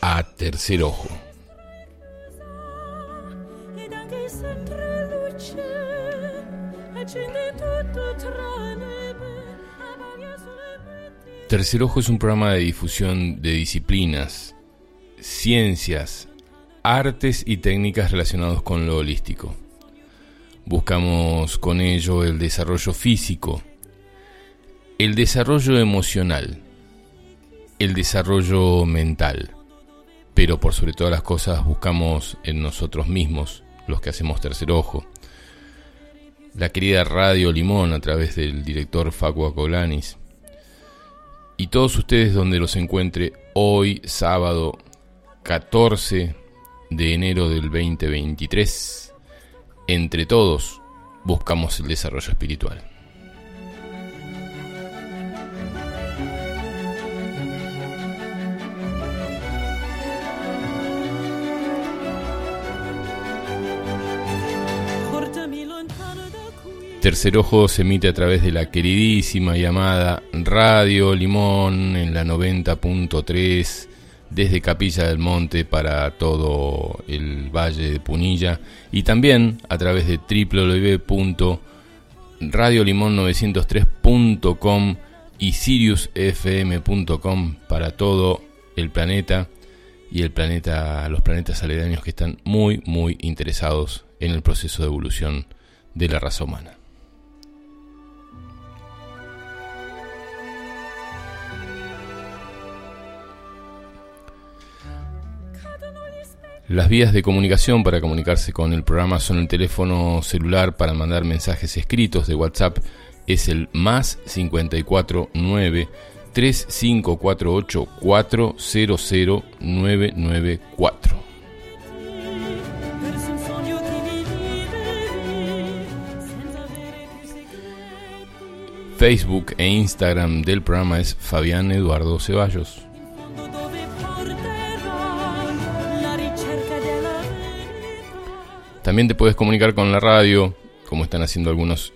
A Tercer Ojo. Tercer Ojo es un programa de difusión de disciplinas, ciencias, artes y técnicas relacionados con lo holístico. Buscamos con ello el desarrollo físico, el desarrollo emocional, el desarrollo mental, pero por sobre todas las cosas buscamos en nosotros mismos, los que hacemos tercer ojo. La querida Radio Limón a través del director Facua Colanis. Y todos ustedes donde los encuentre hoy, sábado 14 de enero del 2023 entre todos buscamos el desarrollo espiritual. Tercer Ojo se emite a través de la queridísima llamada Radio Limón en la 90.3 desde Capilla del Monte para todo el Valle de Punilla y también a través de www.radiolimon903.com y siriusfm.com para todo el planeta y el planeta, los planetas aledaños que están muy muy interesados en el proceso de evolución de la raza humana. Las vías de comunicación para comunicarse con el programa son el teléfono celular para mandar mensajes escritos de WhatsApp es el más 549 3548 400994. Facebook e Instagram del programa es Fabián Eduardo Ceballos. También te puedes comunicar con la radio, como están haciendo algunas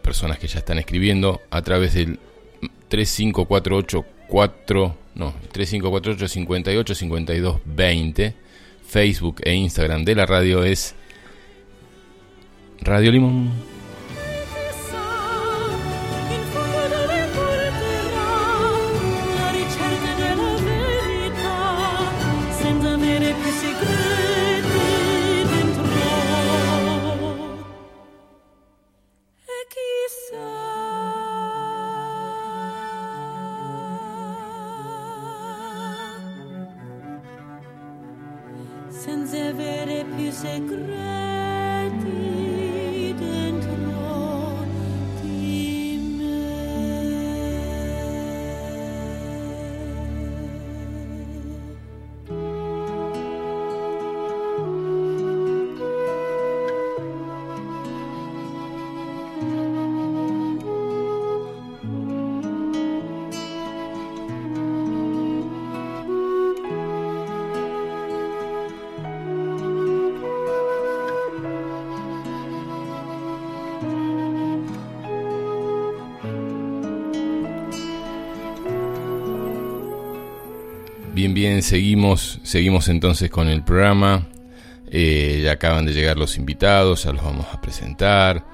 personas que ya están escribiendo, a través del 3548 no, 3548 58 52 20. Facebook e Instagram de la radio es Radio Limón. Seguimos, seguimos entonces con el programa. Eh, ya acaban de llegar los invitados, ya los vamos a presentar.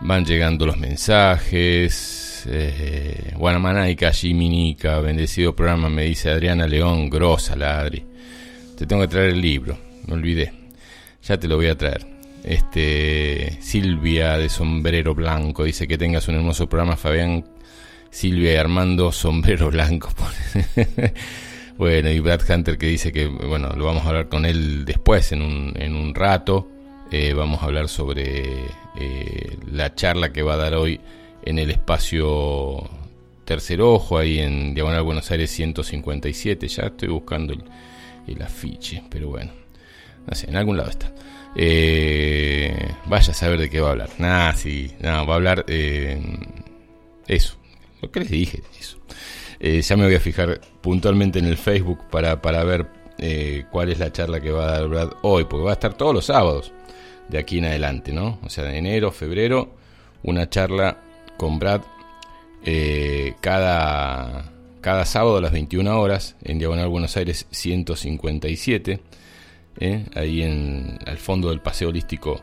Van llegando los mensajes. Eh, Guanamanaika, Jiminica, bendecido programa, me dice Adriana León, grosa ladri. Te tengo que traer el libro, me olvidé. Ya te lo voy a traer. Este Silvia de Sombrero Blanco dice que tengas un hermoso programa, Fabián. Silvia y Armando Sombrero Blanco. Bueno, y Brad Hunter que dice que, bueno, lo vamos a hablar con él después, en un, en un rato. Eh, vamos a hablar sobre eh, la charla que va a dar hoy en el espacio Tercer Ojo, ahí en Diagonal Buenos Aires 157. Ya estoy buscando el, afiche, pero bueno, no sé, en algún lado está. Eh, vaya a saber de qué va a hablar. Nada, sí, nada, va a hablar eso, lo que les dije, eso. Eh, ya me voy a fijar puntualmente en el Facebook para, para ver eh, cuál es la charla que va a dar Brad hoy, porque va a estar todos los sábados de aquí en adelante, ¿no? O sea, de enero, febrero, una charla con Brad eh, cada, cada sábado a las 21 horas en Diagonal Buenos Aires 157. ¿eh? Ahí en, al fondo del paseo holístico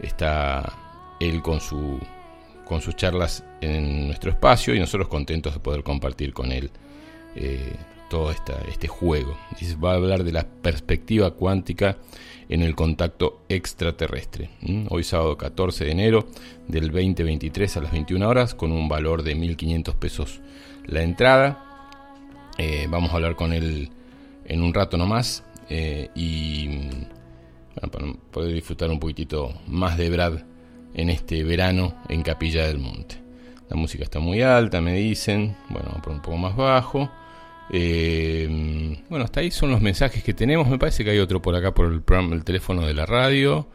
está él con, su, con sus charlas en nuestro espacio y nosotros contentos de poder compartir con él eh, todo esta, este juego. va a hablar de la perspectiva cuántica en el contacto extraterrestre. Hoy sábado 14 de enero del 2023 a las 21 horas con un valor de 1.500 pesos la entrada. Eh, vamos a hablar con él en un rato nomás eh, y para poder disfrutar un poquitito más de Brad en este verano en Capilla del Monte. La música está muy alta, me dicen. Bueno, por un poco más bajo. Eh, bueno, hasta ahí son los mensajes que tenemos. Me parece que hay otro por acá por el, el teléfono de la radio.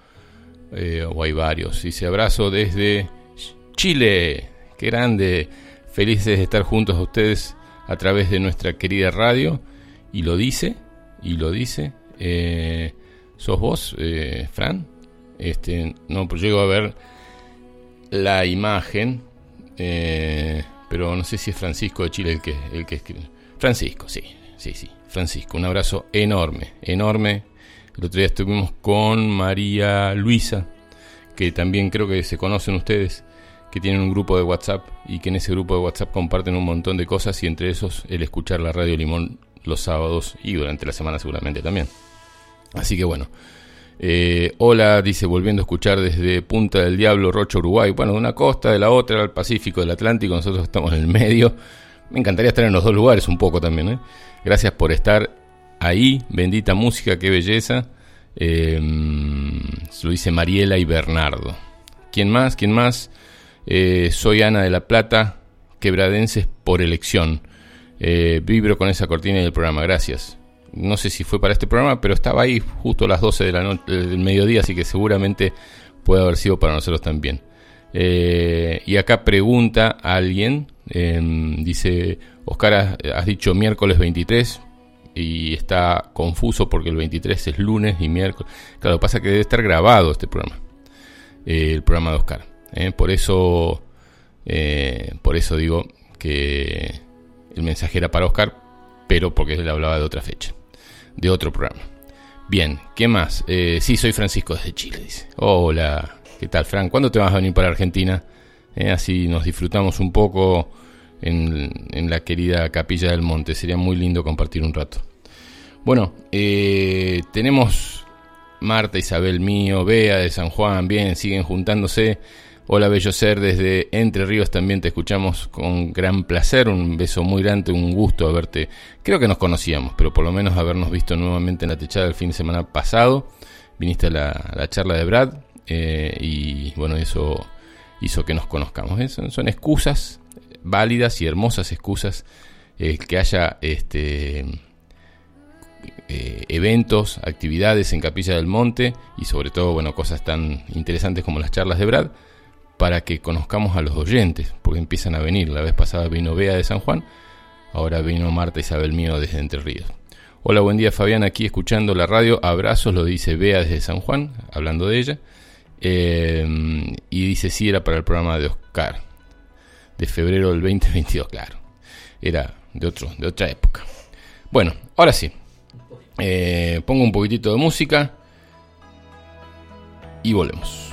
Eh, o hay varios. Dice abrazo desde Chile. Qué grande. Felices de estar juntos a ustedes a través de nuestra querida radio. Y lo dice. Y lo dice. Eh, ¿Sos vos, Fran? Este, no, pues llego a ver la imagen. pero no sé si es Francisco de Chile el que, el que escribe. Francisco, sí, sí, sí. Francisco, un abrazo enorme, enorme. El otro día estuvimos con María Luisa, que también creo que se conocen ustedes, que tienen un grupo de WhatsApp y que en ese grupo de WhatsApp comparten un montón de cosas y entre esos el escuchar la Radio Limón los sábados y durante la semana seguramente también. Así que bueno. Eh, hola, dice, volviendo a escuchar desde Punta del Diablo, Rocha, Uruguay. Bueno, de una costa, de la otra, al Pacífico, del Atlántico, nosotros estamos en el medio. Me encantaría estar en los dos lugares un poco también. ¿eh? Gracias por estar ahí. Bendita música, qué belleza. Eh, lo dice Mariela y Bernardo. ¿Quién más? ¿Quién más? Eh, soy Ana de la Plata, quebradenses por elección. Eh, vibro con esa cortina del programa, gracias. No sé si fue para este programa, pero estaba ahí justo a las 12 de la noche, del mediodía, así que seguramente puede haber sido para nosotros también. y acá pregunta a alguien, Em, dice, Oscar, has, dicho miércoles 23 y está confuso porque el 23 es lunes y miércoles. Claro, pasa que debe estar grabado este programa, eh, el programa de Oscar. ¿eh? por eso, eh, por eso digo que el mensaje era para Oscar, pero porque él hablaba de otra fecha, de otro programa. Bien, ¿qué más? sí, soy Francisco desde Chile, dice. Hola, ¿qué tal, Fran? ¿Cuándo te vas a venir para Argentina? Eh, así nos disfrutamos un poco en, la querida Capilla del Monte. Sería muy lindo compartir un rato. Bueno, eh, tenemos Marta, Isabel mío, Bea de San Juan, bien, siguen juntándose. Hola Bello Ser desde Entre Ríos también te escuchamos con gran placer, un beso muy grande, un gusto haberte, creo que nos conocíamos, pero por lo menos habernos visto nuevamente en la techada el fin de semana pasado, viniste a la, charla de Brad eh, y bueno, eso hizo que nos conozcamos. ¿eh? Son, excusas válidas y hermosas excusas eh, que haya este, eh, eventos, actividades en Capilla del Monte y sobre todo bueno, cosas tan interesantes como las charlas de Brad para que conozcamos a los oyentes, porque empiezan a venir. La vez pasada vino Bea de San Juan, ahora vino Marta Isabel Mío desde Entre Ríos. Hola, buen día Fabián, aquí escuchando la radio. Abrazos, lo dice Bea desde San Juan, hablando de ella. Em, y dice si era para el programa de Oscar. De febrero del 2022, claro. Era de, otro, de otra época. Bueno, ahora sí. Eh, pongo un poquitito de música. Y volvemos.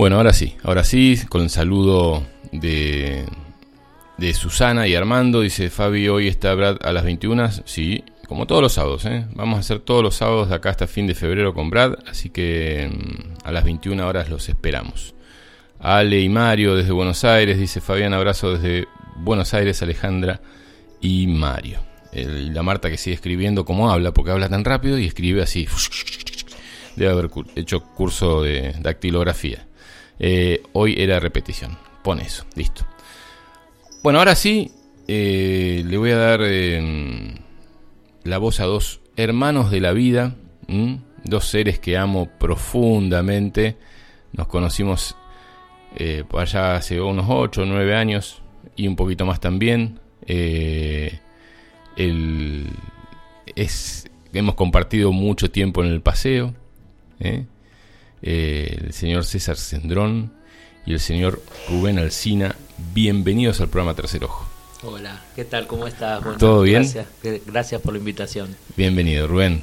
Bueno, ahora sí, ahora sí, con el saludo de, de Susana y Armando. Dice Fabi, hoy está Brad a las 21. Sí, como todos los sábados, ¿eh? Vamos a hacer todos los sábados de acá hasta fin de febrero con Brad, así que mm, a las 21 horas los esperamos. Ale y Mario desde Buenos Aires, dice Fabián, abrazo desde Buenos Aires, Alejandra y Mario. la Marta que sigue escribiendo como habla, porque habla tan rápido y escribe así. Debe haber hecho curso de dactilografía. Eh, hoy era repetición. Pone eso, listo. Bueno, ahora sí, eh, le voy a dar em, la voz a dos hermanos de la vida, dos seres que amo profundamente. Nos conocimos eh, allá hace unos 8 o 9 años y un poquito más también. Eh, es, hemos compartido mucho tiempo en el paseo. El señor César Cendrón y el señor Rubén Alcina. Bienvenidos al programa Tercer Ojo. Hola, ¿qué tal? ¿Cómo estás? ¿Todo bien? Gracias, por la invitación. Bienvenido, Rubén.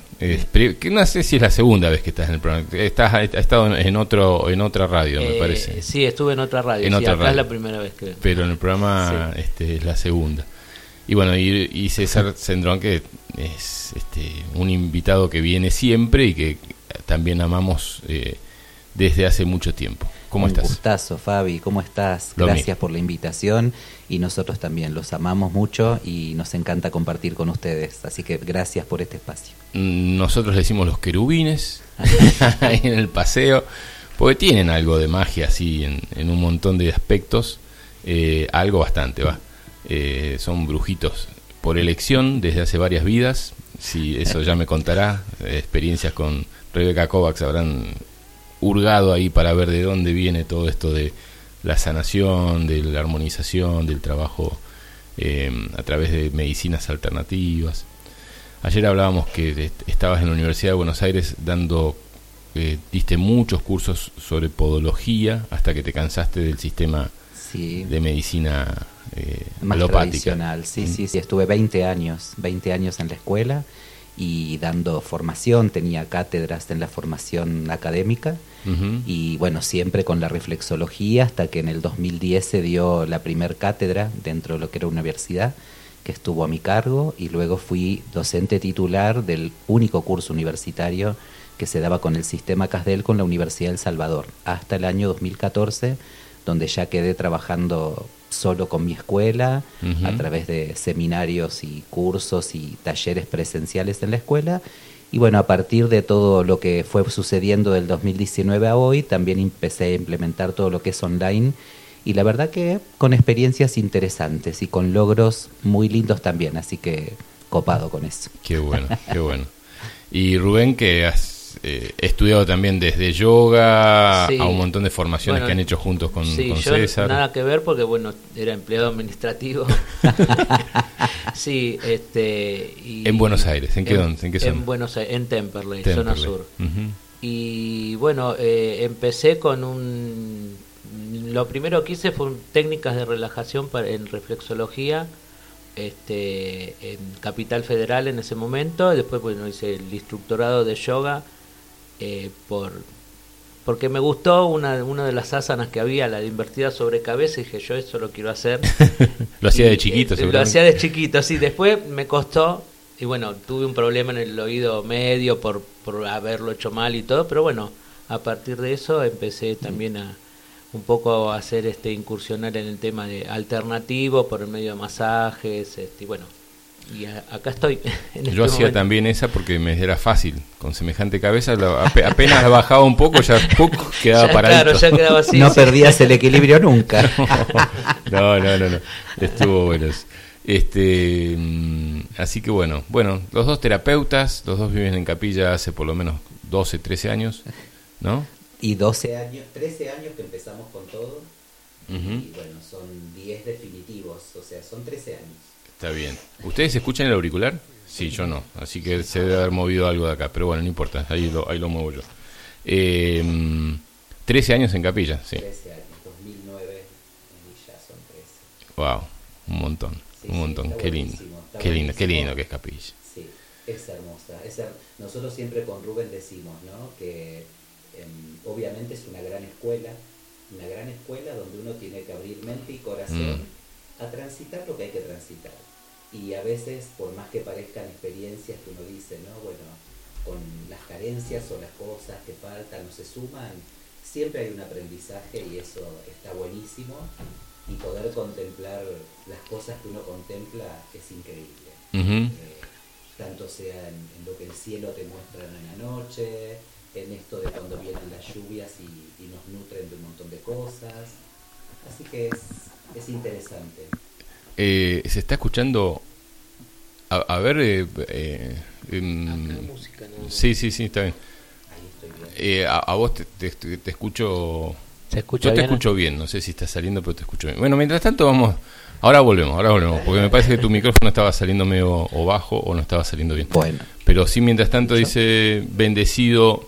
no sé si es la segunda vez que estás en el programa. Estás, has estado en otro en otra radio, me eh, parece. Sí, estuve en otra radio. En otra acá es la primera vez que. Pero en el programa este, es la segunda. Y bueno, y, César Sendrón, que es este, un invitado que viene siempre y que también amamos eh, desde hace mucho tiempo. ¿Cómo un estás? gustazo, Fabi. ¿Cómo estás? Gracias por la invitación y nosotros también los amamos mucho y nos encanta compartir con ustedes. Así que gracias por este espacio. Nosotros le decimos los querubines en el paseo, porque tienen algo de magia así en, un montón de aspectos, eh, algo bastante, va. Eh, son brujitos por elección desde hace varias vidas. Si eso ya me contará, experiencias con Rebeca Kovacs habrán hurgado ahí para ver de dónde viene todo esto de la sanación, de la armonización, del trabajo eh, a través de medicinas alternativas. Ayer hablábamos que estabas en la Universidad de Buenos Aires dando, eh, diste muchos cursos sobre podología hasta que te cansaste del sistema de medicina eh, Más tradicional, sí, mm. sí, sí, estuve 20 años, 20 años en la escuela y dando formación, tenía cátedras en la formación académica. Y bueno, siempre con la reflexología hasta que en el 2010 se dio la primer cátedra dentro de lo que era una universidad que estuvo a mi cargo y luego fui docente titular del único curso universitario que se daba con el sistema CASDEL con la Universidad del Salvador hasta el año 2014 donde ya quedé trabajando solo con mi escuela, a través de seminarios y cursos y talleres presenciales en la escuela. Y bueno, a partir de todo lo que fue sucediendo del 2019 a hoy, también empecé a implementar todo lo que es online. Y la verdad que con experiencias interesantes y con logros muy lindos también, así que copado con eso. Qué bueno, qué bueno. Y Rubén, que has eh, he estudiado también desde yoga a un montón de formaciones que han hecho juntos con, sí, yo César. Nada que ver porque, bueno, era empleado administrativo. sí, este. en Buenos Aires, ¿en qué, en, ¿en qué En Buenos Aires, en Temperley, zona sur. Y bueno, eh, empecé con un. Lo primero que hice fue técnicas de relajación para, en reflexología este, en Capital Federal en ese momento. Después, bueno, hice el instructorado de yoga eh, por porque me gustó una, una de las asanas que había, la de invertida sobre cabeza, y dije, yo eso lo quiero hacer. lo hacía de chiquito, eh, Lo hacía de chiquito, sí. Después me costó, y bueno, tuve un problema en el oído medio por, por haberlo hecho mal y todo, pero bueno, a partir de eso empecé también a un poco a hacer este incursionar en el tema de alternativo por el medio de masajes, este, y bueno, y acá estoy. Este Yo hacía también esa porque me era fácil, con semejante cabeza, apenas la bajaba un poco, ya quedaba parado. no perdías el equilibrio nunca. no, no, no, no, estuvo bueno. Este, mm, así que bueno, bueno, los dos terapeutas, los dos viven en capilla hace por lo menos 12, 13 años, ¿no? Y 12 años, 13 años que empezamos con todo. Y bueno, son 10 definitivos, o sea, son 13 años. Está bien. ¿Ustedes escuchan el auricular? Sí, yo no. Así que se debe haber movido algo de acá. Pero bueno, no importa. Ahí lo, ahí lo muevo yo. Eh, 13 años en capilla, sí. 13 años. 2009 ya son 13. Wow. Un montón. un montón. qué lindo. Qué lindo, qué lindo que es capilla. Sí, es hermosa. Es Nosotros siempre con Rubén decimos, ¿no? Que em, obviamente es una gran escuela. Una gran escuela donde uno tiene que abrir mente y corazón. Mm a transitar lo que hay que transitar. Y a veces, por más que parezcan experiencias que uno dice, ¿no? Bueno, con las carencias o las cosas que faltan o se suman, siempre hay un aprendizaje y eso está buenísimo. Y poder contemplar las cosas que uno contempla es increíble. Eh, tanto sea en, lo que el cielo te muestra en la noche, en esto de cuando vienen las lluvias y, y nos nutren de un montón de cosas. Así que es, es interesante. Eh, se está escuchando A, ver, eh, eh, em, sí, sí, sí, está bien. Eh, a, vos te, te, escucho. ¿Se escucha yo te escucho bien, no sé si está saliendo, pero te escucho bien. Bueno, mientras tanto vamos. Ahora volvemos, ahora volvemos, porque me parece que tu micrófono estaba saliendo medio o bajo o no estaba saliendo bien. Bueno. Pero sí, mientras tanto dice bendecido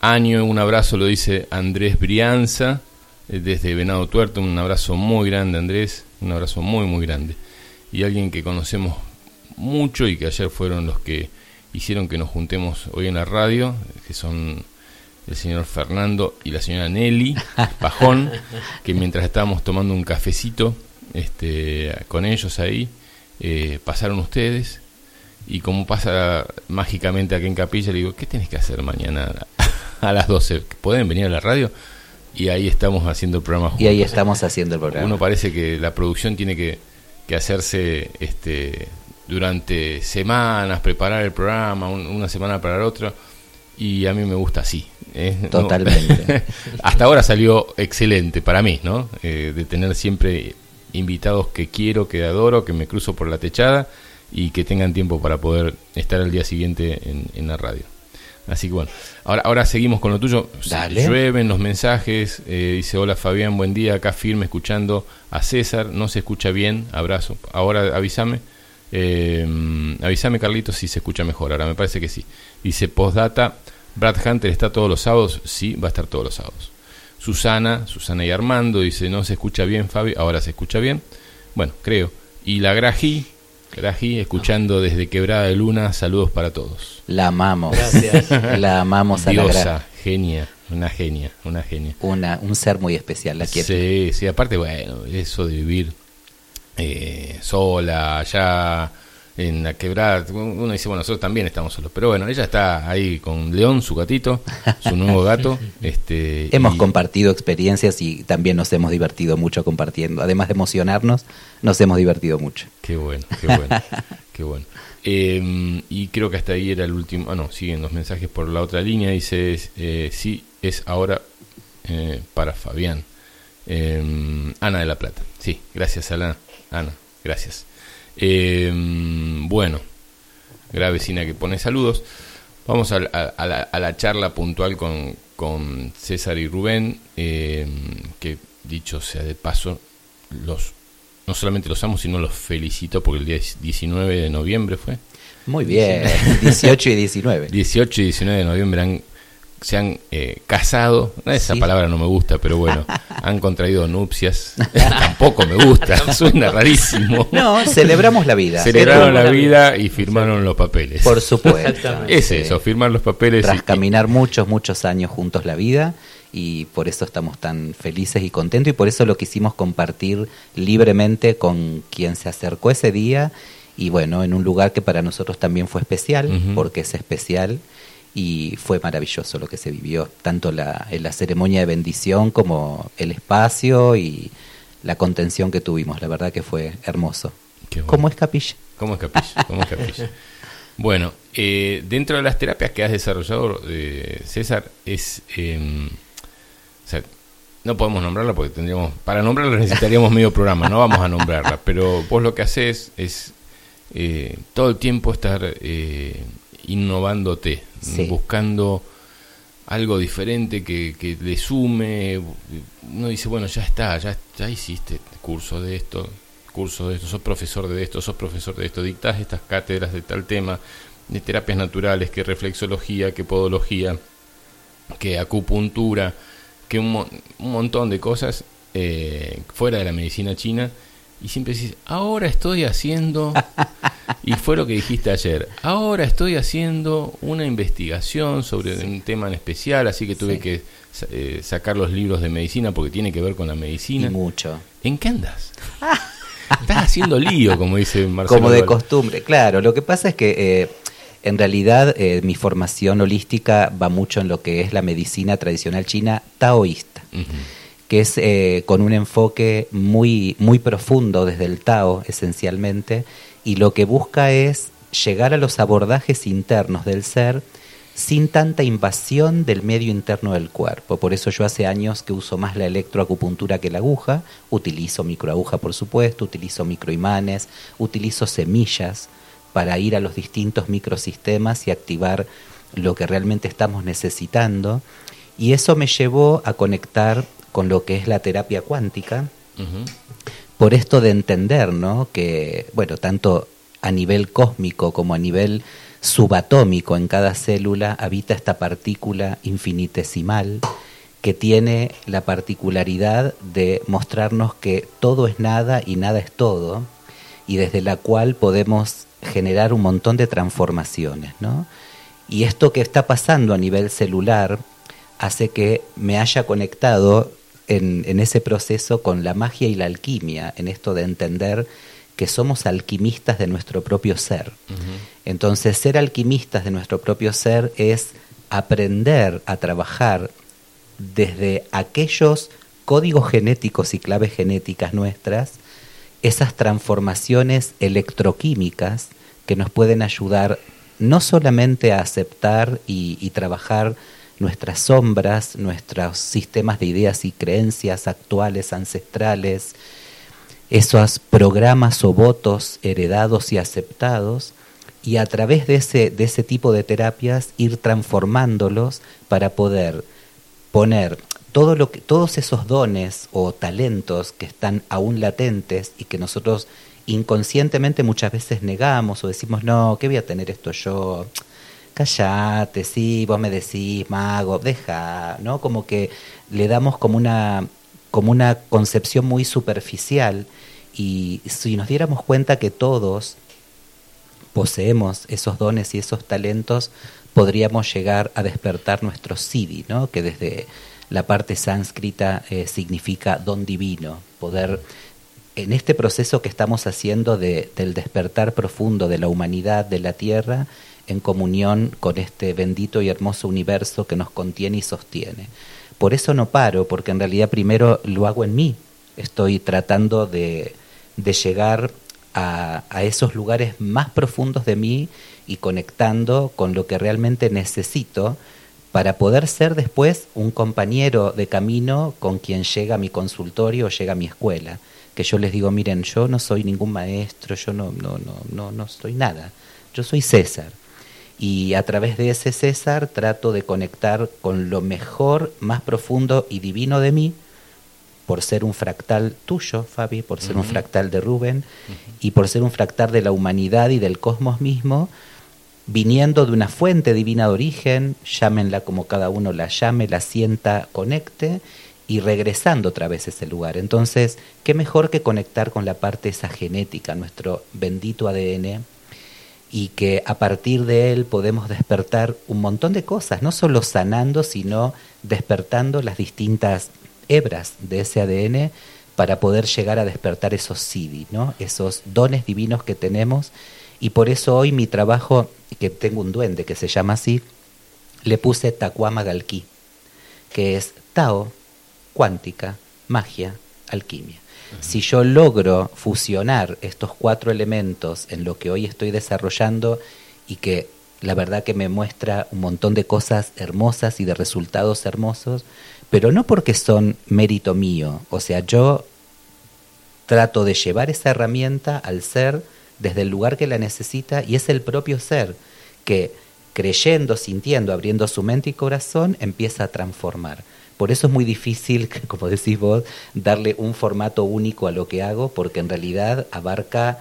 año, un abrazo, lo dice Andrés Brianza, desde Venado Tuerto, un abrazo muy grande Andrés, un abrazo muy, muy grande. Y alguien que conocemos mucho y que ayer fueron los que hicieron que nos juntemos hoy en la radio, que son el señor Fernando y la señora Nelly Pajón, que mientras estábamos tomando un cafecito este, con ellos ahí, eh, pasaron ustedes y como pasa mágicamente aquí en Capilla, le digo, ¿qué tienes que hacer mañana a las 12? ¿Pueden venir a la radio? Y ahí estamos haciendo el programa Y ahí estamos haciendo el programa. Uno parece que la producción tiene que, que hacerse este, durante semanas, preparar el programa, una semana para la otra, y a mí me gusta así. ¿eh? Totalmente. hasta ahora salió excelente para mí, ¿no? Eh, de tener siempre invitados que quiero, que adoro, que me cruzo por la techada y que tengan tiempo para poder estar al día siguiente en, la radio. Así que bueno, ahora, ahora seguimos con lo tuyo. Llueven los mensajes. Eh, dice: Hola Fabián, buen día. Acá firme escuchando a César. No se escucha bien. Abrazo. Ahora avísame. Eh, avísame, Carlitos, si se escucha mejor. Ahora me parece que sí. Dice: Postdata. Brad Hunter está todos los sábados. Sí, va a estar todos los sábados. Susana, Susana y Armando dice, no se escucha bien Fabi, ahora se escucha bien. Bueno, creo. Y la Graji, Graji, escuchando desde Quebrada de Luna, saludos para todos. La amamos. Gracias. La amamos a Diosa, la genia, una genia, una genia. Una, un ser muy especial, la quiero. Sí, sí, aparte, bueno, eso de vivir eh, sola, allá en la quebrada. Uno dice, bueno, nosotros también estamos solos. Pero bueno, ella está ahí con León, su gatito, su nuevo gato. este Hemos compartido experiencias y también nos hemos divertido mucho compartiendo. Además de emocionarnos, nos hemos divertido mucho. Qué bueno, qué bueno, qué bueno. Em, y creo que hasta ahí era el último. Ah, no, siguen los mensajes por la otra línea. Dice, eh, sí, es ahora eh, para Fabián. Em, Ana de la Plata. Sí, gracias, Ana. Ana, gracias. Eh, bueno, vecina que pone saludos. Vamos a, la, charla puntual con, con César y Rubén, eh, que dicho sea de paso, los no solamente los amo, sino los felicito porque el día 19 de noviembre fue. Muy bien, 18 y 19. 18 y 19 de noviembre han se han eh, casado, esa palabra no me gusta, pero bueno, han contraído nupcias, tampoco me gusta, suena rarísimo. No, celebramos la vida. Celebraron la vida y firmaron los papeles. Por supuesto. es eso, firmar los papeles. Tras caminar muchos, muchos años juntos la vida y por eso estamos tan felices y contentos y por eso lo quisimos compartir libremente con quien se acercó ese día y bueno, en un lugar que para nosotros también fue especial, porque es especial y fue maravilloso lo que se vivió, tanto la, en la ceremonia de bendición como el espacio y la contención que tuvimos, la verdad que fue hermoso. ¿Cómo es capilla? ¿Cómo es capilla? ¿Cómo es capilla? bueno, eh, dentro de las terapias que has desarrollado, eh, César, es... O sea, no podemos nombrarla porque tendríamos... Para nombrarla necesitaríamos medio programa, no vamos a nombrarla, pero vos lo que haces es eh, todo el tiempo estar innovándote, buscando algo diferente que, que, le sume. Uno dice, bueno, ya está, ya, ya hiciste curso de esto, curso de esto, sos profesor de esto, sos profesor de esto, dictás estas cátedras de tal tema, de terapias naturales, que reflexología, que podología, que acupuntura, que un, un montón de cosas eh, fuera de la medicina china y siempre decís, ahora estoy haciendo, y fue lo que dijiste ayer, ahora estoy haciendo una investigación sobre un tema en especial, así que tuve que eh, sacar los libros de medicina porque tiene que ver con la medicina. mucho. ¿En qué andas? Estás haciendo lío, como dice Marcelo. Como de costumbre, claro. Lo que pasa es que eh, en realidad eh, mi formación holística va mucho en lo que es la medicina tradicional china taoísta que es eh, con un enfoque muy, muy profundo desde el Tao, esencialmente, y lo que busca es llegar a los abordajes internos del ser sin tanta invasión del medio interno del cuerpo. Por eso yo hace años que uso más la electroacupuntura que la aguja, utilizo microaguja por supuesto, utilizo microimanes, utilizo semillas para ir a los distintos microsistemas y activar lo que realmente estamos necesitando. Y eso me llevó a conectar con lo que es la terapia cuántica, por esto de entender, ¿no? Que, bueno, tanto a nivel cósmico como a nivel subatómico en cada célula habita esta partícula infinitesimal que tiene la particularidad de mostrarnos que todo es nada y nada es todo, y desde la cual podemos generar un montón de transformaciones, ¿no? Y esto que está pasando a nivel celular hace que me haya conectado en, ese proceso con la magia y la alquimia, en esto de entender que somos alquimistas de nuestro propio ser. Entonces, ser alquimistas de nuestro propio ser es aprender a trabajar desde aquellos códigos genéticos y claves genéticas nuestras, esas transformaciones electroquímicas que nos pueden ayudar no solamente a aceptar y trabajar nuestras sombras, nuestros sistemas de ideas y creencias actuales, ancestrales, esos programas o votos heredados y aceptados, y a través de ese, de ese tipo de terapias ir transformándolos para poder poner todo lo que, todos esos dones o talentos que están aún latentes y que nosotros inconscientemente muchas veces negamos o decimos, no, ¿qué voy a tener esto yo? Callate, sí, vos me decís, mago, deja, ¿no? Como que le damos como una, como una concepción muy superficial y si nos diéramos cuenta que todos poseemos esos dones y esos talentos, podríamos llegar a despertar nuestro siddhi, ¿no? que desde la parte sánscrita eh, significa don divino, poder en este proceso que estamos haciendo de, del despertar profundo de la humanidad, de la tierra, en comunión con este bendito y hermoso universo que nos contiene y sostiene. Por eso no paro, porque en realidad primero lo hago en mí. Estoy tratando de, llegar a, a, esos lugares más profundos de mí y conectando con lo que realmente necesito para poder ser después un compañero de camino con quien llega a mi consultorio o llega a mi escuela. Que yo les digo, miren, yo no soy ningún maestro, yo no, no, no, no, no soy nada. Yo soy César y a través de ese César trato de conectar con lo mejor, más profundo y divino de mí, por ser un fractal tuyo, Fabi, por ser un fractal de Rubén y por ser un fractal de la humanidad y del cosmos mismo, viniendo de una fuente divina de origen, llámenla como cada uno la llame, la sienta, conecte y regresando otra vez a ese lugar. Entonces, ¿qué mejor que conectar con la parte esa genética, nuestro bendito ADN? Y que a partir de él podemos despertar un montón de cosas, no solo sanando, sino despertando las distintas hebras de ese ADN para poder llegar a despertar esos siddhi, ¿no? esos dones divinos que tenemos. Y por eso hoy mi trabajo, que tengo un duende que se llama así, le puse Tacuama Galquí, que es Tao, cuántica, magia, alquimia. Si yo logro fusionar estos cuatro elementos en lo que hoy estoy desarrollando y que la verdad que me muestra un montón de cosas hermosas y de resultados hermosos, pero no porque son mérito mío, o sea, yo trato de llevar esa herramienta al ser desde el lugar que la necesita y es el propio ser que creyendo, sintiendo, abriendo su mente y corazón, empieza a transformar. Por eso es muy difícil, como decís vos, darle un formato único a lo que hago, porque en realidad abarca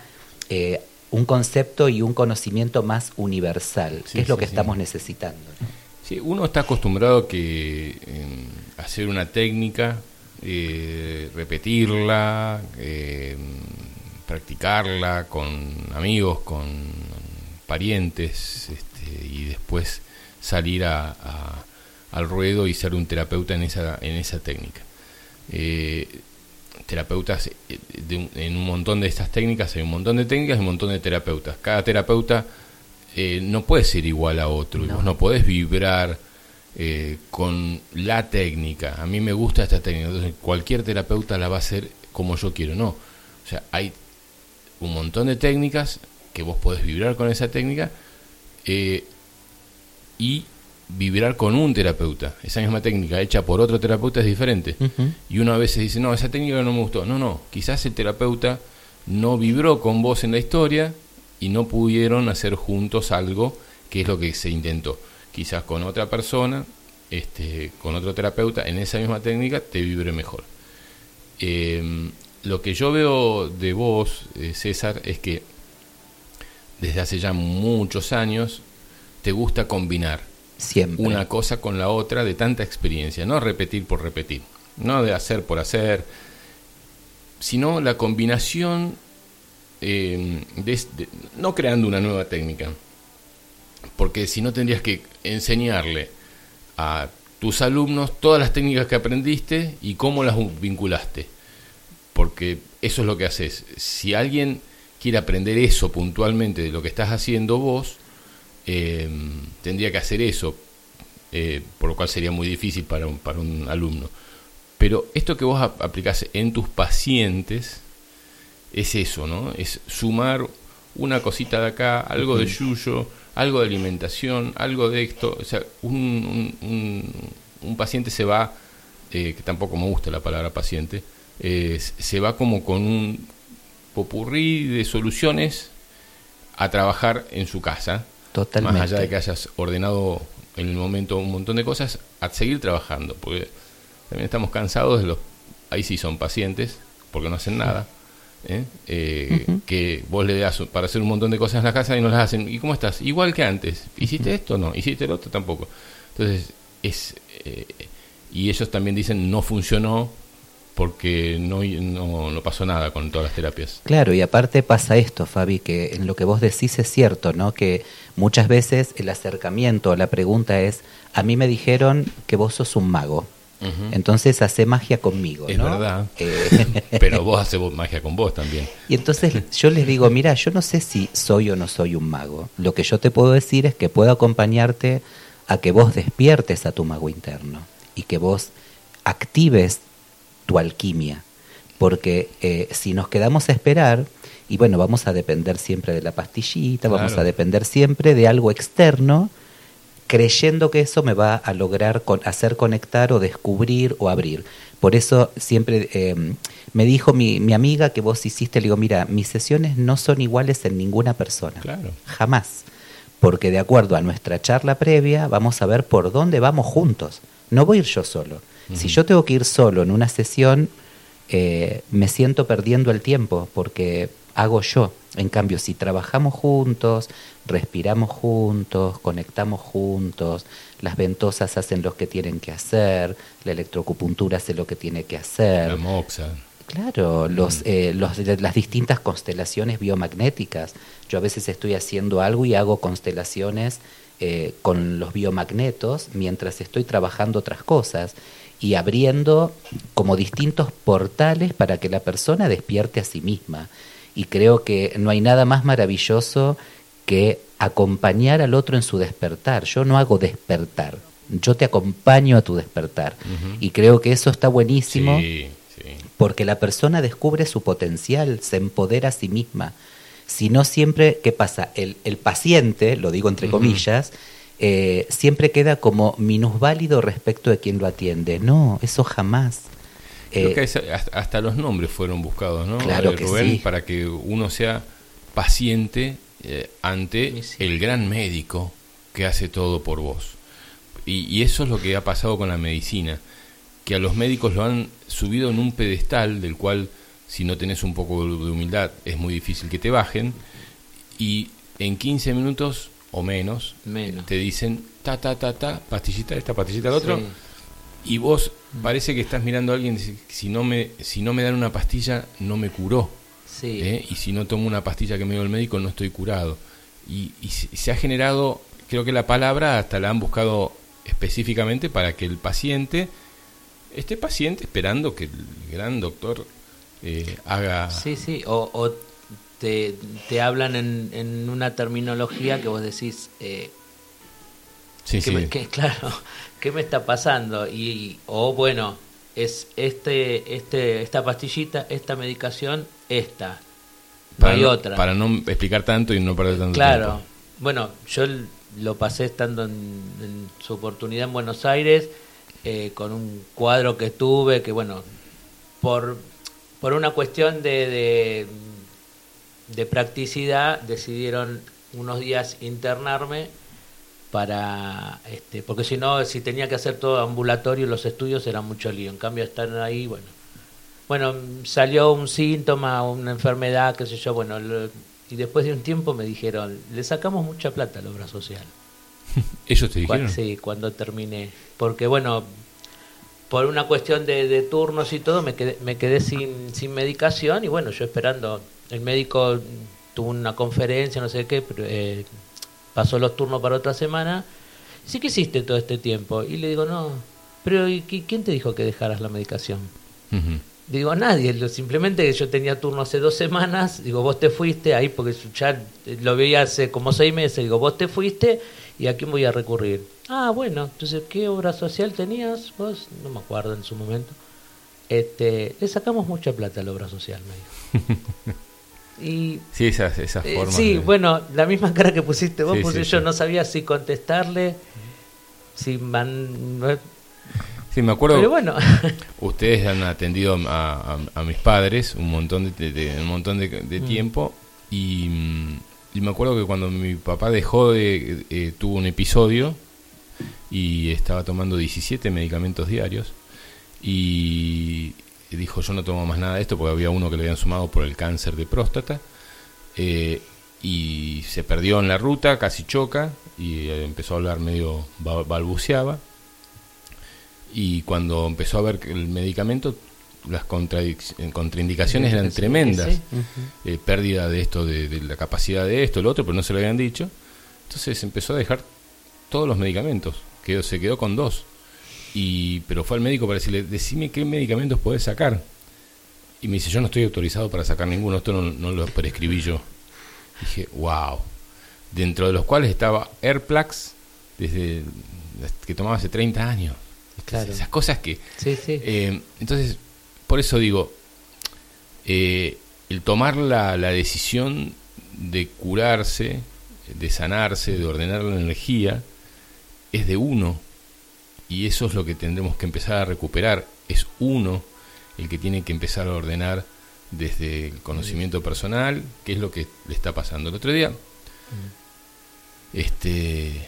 eh, un concepto y un conocimiento más universal, que es lo que estamos necesitando. Sí, uno está acostumbrado a que hacer una técnica, eh, repetirla, eh, practicarla con amigos, con parientes, este, y después salir a al ruedo y ser un terapeuta en esa, en esa técnica. Eh, terapeutas, eh, en un montón de estas técnicas hay un montón de técnicas y un montón de terapeutas. Cada terapeuta eh, no puede ser igual a otro, no, no podés vibrar con la técnica. A mí me gusta esta técnica, entonces cualquier terapeuta la va a hacer como yo quiero, no. O sea, hay un montón de técnicas que vos podés vibrar con esa técnica y vibrar con un terapeuta. Esa misma técnica hecha por otro terapeuta es diferente. Y uno a veces dice, no, esa técnica no me gustó. No, no, quizás el terapeuta no vibró con vos en la historia y no pudieron hacer juntos algo que es lo que se intentó. Quizás con otra persona, este, con otro terapeuta, en esa misma técnica te vibre mejor. Em, lo que yo veo de vos, eh, César, es que desde hace ya muchos años te gusta combinar Siempre. una cosa con la otra de tanta experiencia, no repetir por repetir, no de hacer por hacer, sino la combinación, em, no creando una nueva técnica, porque si no tendrías que enseñarle a tus alumnos todas las técnicas que aprendiste y cómo las vinculaste, porque eso es lo que haces. Si alguien quiere aprender eso puntualmente de lo que estás haciendo vos, em, tendría que hacer eso, eh, por lo cual sería muy difícil para un, para un alumno. Pero esto que vos aplicás en tus pacientes es eso, ¿no? Es sumar una cosita de acá, algo de yuyo, algo de alimentación, algo de esto. O sea, un, un, paciente se va, eh, que tampoco me gusta la palabra paciente, eh, se va como con un popurrí de soluciones a trabajar en su casa. Totalmente. Más allá de que hayas ordenado en el momento un montón de cosas, a seguir trabajando. Porque también estamos cansados de los, ahí sí son pacientes, porque no hacen nada, ¿eh? Eh, que vos le das para hacer un montón de cosas en la casa y no las hacen. ¿Y cómo estás? Igual que antes. ¿Hiciste esto? No. ¿Hiciste el otro? Tampoco. Entonces, es... Eh, y ellos también dicen, no funcionó porque no, no, no, pasó nada con todas las terapias. Claro, y aparte pasa esto, Fabi, que en lo que vos decís es cierto, ¿no? Que muchas veces el acercamiento, la pregunta es, a mí me dijeron que vos sos un mago. Entonces hace magia conmigo. Es verdad. Eh, Pero vos haces magia con vos también. Y entonces yo les digo, mira, yo no sé si soy o no soy un mago. Lo que yo te puedo decir es que puedo acompañarte a que vos despiertes a tu mago interno y que vos actives tu alquimia. Porque eh, si nos quedamos a esperar, y bueno, vamos a depender siempre de la pastillita, vamos a depender siempre de algo externo, creyendo que eso me va a lograr con, hacer conectar o descubrir o abrir. Por eso siempre em, me dijo mi, mi, amiga que vos hiciste, le digo, mira, mis sesiones no son iguales en ninguna persona. Claro. Jamás. Porque de acuerdo a nuestra charla previa, vamos a ver por dónde vamos juntos. No voy a ir yo solo. Si yo tengo que ir solo en una sesión, eh, me siento perdiendo el tiempo porque hago yo. En cambio, si trabajamos juntos, respiramos juntos, conectamos juntos, las ventosas hacen lo que tienen que hacer, la electroacupuntura hace lo que tiene que hacer. La moxa. Claro, los, eh, los, las distintas constelaciones biomagnéticas. Yo a veces estoy haciendo algo y hago constelaciones eh, con los biomagnetos mientras estoy trabajando otras cosas y abriendo como distintos portales para que la persona despierte a sí misma y creo que no hay nada más maravilloso que acompañar al otro en su despertar. Yo no hago despertar, yo te acompaño a tu despertar. Y creo que eso está buenísimo porque la persona descubre su potencial, se empodera a sí misma. Si no siempre, ¿qué pasa? El, el paciente, lo digo entre comillas, eh, siempre queda como minusválido respecto de quien lo atiende. No, eso jamás. Creo que eh, hasta, los nombres fueron buscados, ¿no? Claro eh, que sí. Para que uno sea paciente eh, ante el gran médico que hace todo por vos. Y, eso es lo que ha pasado con la medicina, que a los médicos lo han subido en un pedestal del cual si no tenés un poco de humildad es muy difícil que te bajen y en 15 minutos o menos, te dicen ta ta ta ta, pastillita esta, pastillita el otro y vos parece que estás mirando a alguien si no me si no me dan una pastilla no me curó ¿eh? y si no tomo una pastilla que me dio el médico no estoy curado. Y, se ha generado creo que la palabra hasta la han buscado específicamente para que el paciente esté paciente esperando que el gran doctor eh, haga sí sí o, te, te, hablan en, en, una terminología que vos decís eh, sí, sí. que, claro ¿qué me está pasando? Y, o bueno, es este, este, esta pastillita, esta medicación, esta. No hay otra. Para no explicar tanto y no perder tanto claro. Bueno, yo lo pasé estando en, su oportunidad en Buenos Aires, eh, con un cuadro que tuve, que bueno, por, por una cuestión de, de practicidad decidieron unos días internarme para este porque si no si tenía que hacer todo ambulatorio los estudios era mucho lío en cambio estar ahí bueno bueno salió un síntoma una enfermedad qué sé yo bueno y después de un tiempo me dijeron le sacamos mucha plata a la obra social ¿Ellos te dijeron? sí, cuando terminé. Porque bueno, por una cuestión de, turnos y todo, me quedé, me quedé sin, sin medicación y bueno, yo esperando. El médico tuvo una conferencia, no sé qué, eh, pasó los turnos para otra semana. Sí, ¿qué hiciste todo este tiempo? Y le digo, no, pero ¿quién te dijo que dejaras la medicación? Digo, nadie, simplemente yo tenía turno hace dos semanas, digo, vos te fuiste ahí, porque ya lo veía hace como seis meses, digo, vos te fuiste ¿Y a quién voy a recurrir? Ah, bueno, entonces, ¿qué obra social tenías vos? No me acuerdo en su momento. Este, le sacamos mucha plata a la obra social, me dijo. y, sí, esas, esas eh, Sí, bueno, la misma cara que pusiste vos, sí, yo no sabía si contestarle, si man... Sí, me acuerdo. Pero bueno. ustedes han atendido a, a, mis padres un montón de, un montón de, mm. tiempo y y me acuerdo que cuando mi papá dejó de... Eh, tuvo un episodio y estaba tomando 17 medicamentos diarios y dijo yo no tomo más nada de esto porque había uno que le habían sumado por el cáncer de próstata eh, y se perdió en la ruta, casi choca y empezó a hablar medio balbuceaba. Y cuando empezó a ver el medicamento las contraindicaciones eran tremendas. Eh, pérdida de esto, de, la capacidad de esto, lo otro, pero no se lo habían dicho. Entonces empezó a dejar todos los medicamentos. Quedó, se quedó con dos. Y, pero fue al médico para decirle, decime qué medicamentos podés sacar. Y me dice, yo no estoy autorizado para sacar ninguno, esto no, lo prescribí yo. dije, wow. Dentro de los cuales estaba Airplax, desde que tomaba hace 30 años. Claro. Esas cosas que... Sí, sí. Eh, entonces, por eso digo, eh, el tomar la, la, decisión de curarse, de sanarse, de ordenar la energía, es de uno. Y eso es lo que tendremos que empezar a recuperar. Es uno el que tiene que empezar a ordenar desde el conocimiento personal, qué es lo que le está pasando. El otro día, este,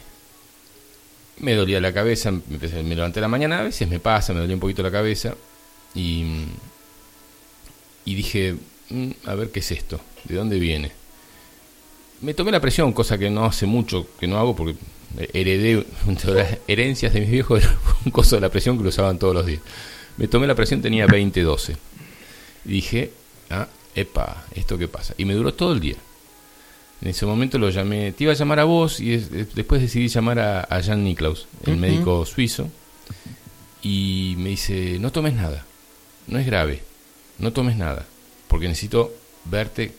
me dolía la cabeza, me, me levanté la mañana, a veces me pasa, me dolía un poquito la cabeza, y, y dije, mm, a ver qué es esto, de dónde viene. Me tomé la presión, cosa que no hace mucho que no hago porque heredé las herencias de mis viejos, un coso de la presión que lo usaban todos los días. Me tomé la presión, tenía 20, 12. Y dije, ah, epa, ¿esto qué pasa? Y me duró todo el día. En ese momento lo llamé, te iba a llamar a vos y después decidí llamar a, a Jan Niklaus, el médico suizo, y me dice, no tomes nada no es grave, no tomes nada, porque necesito verte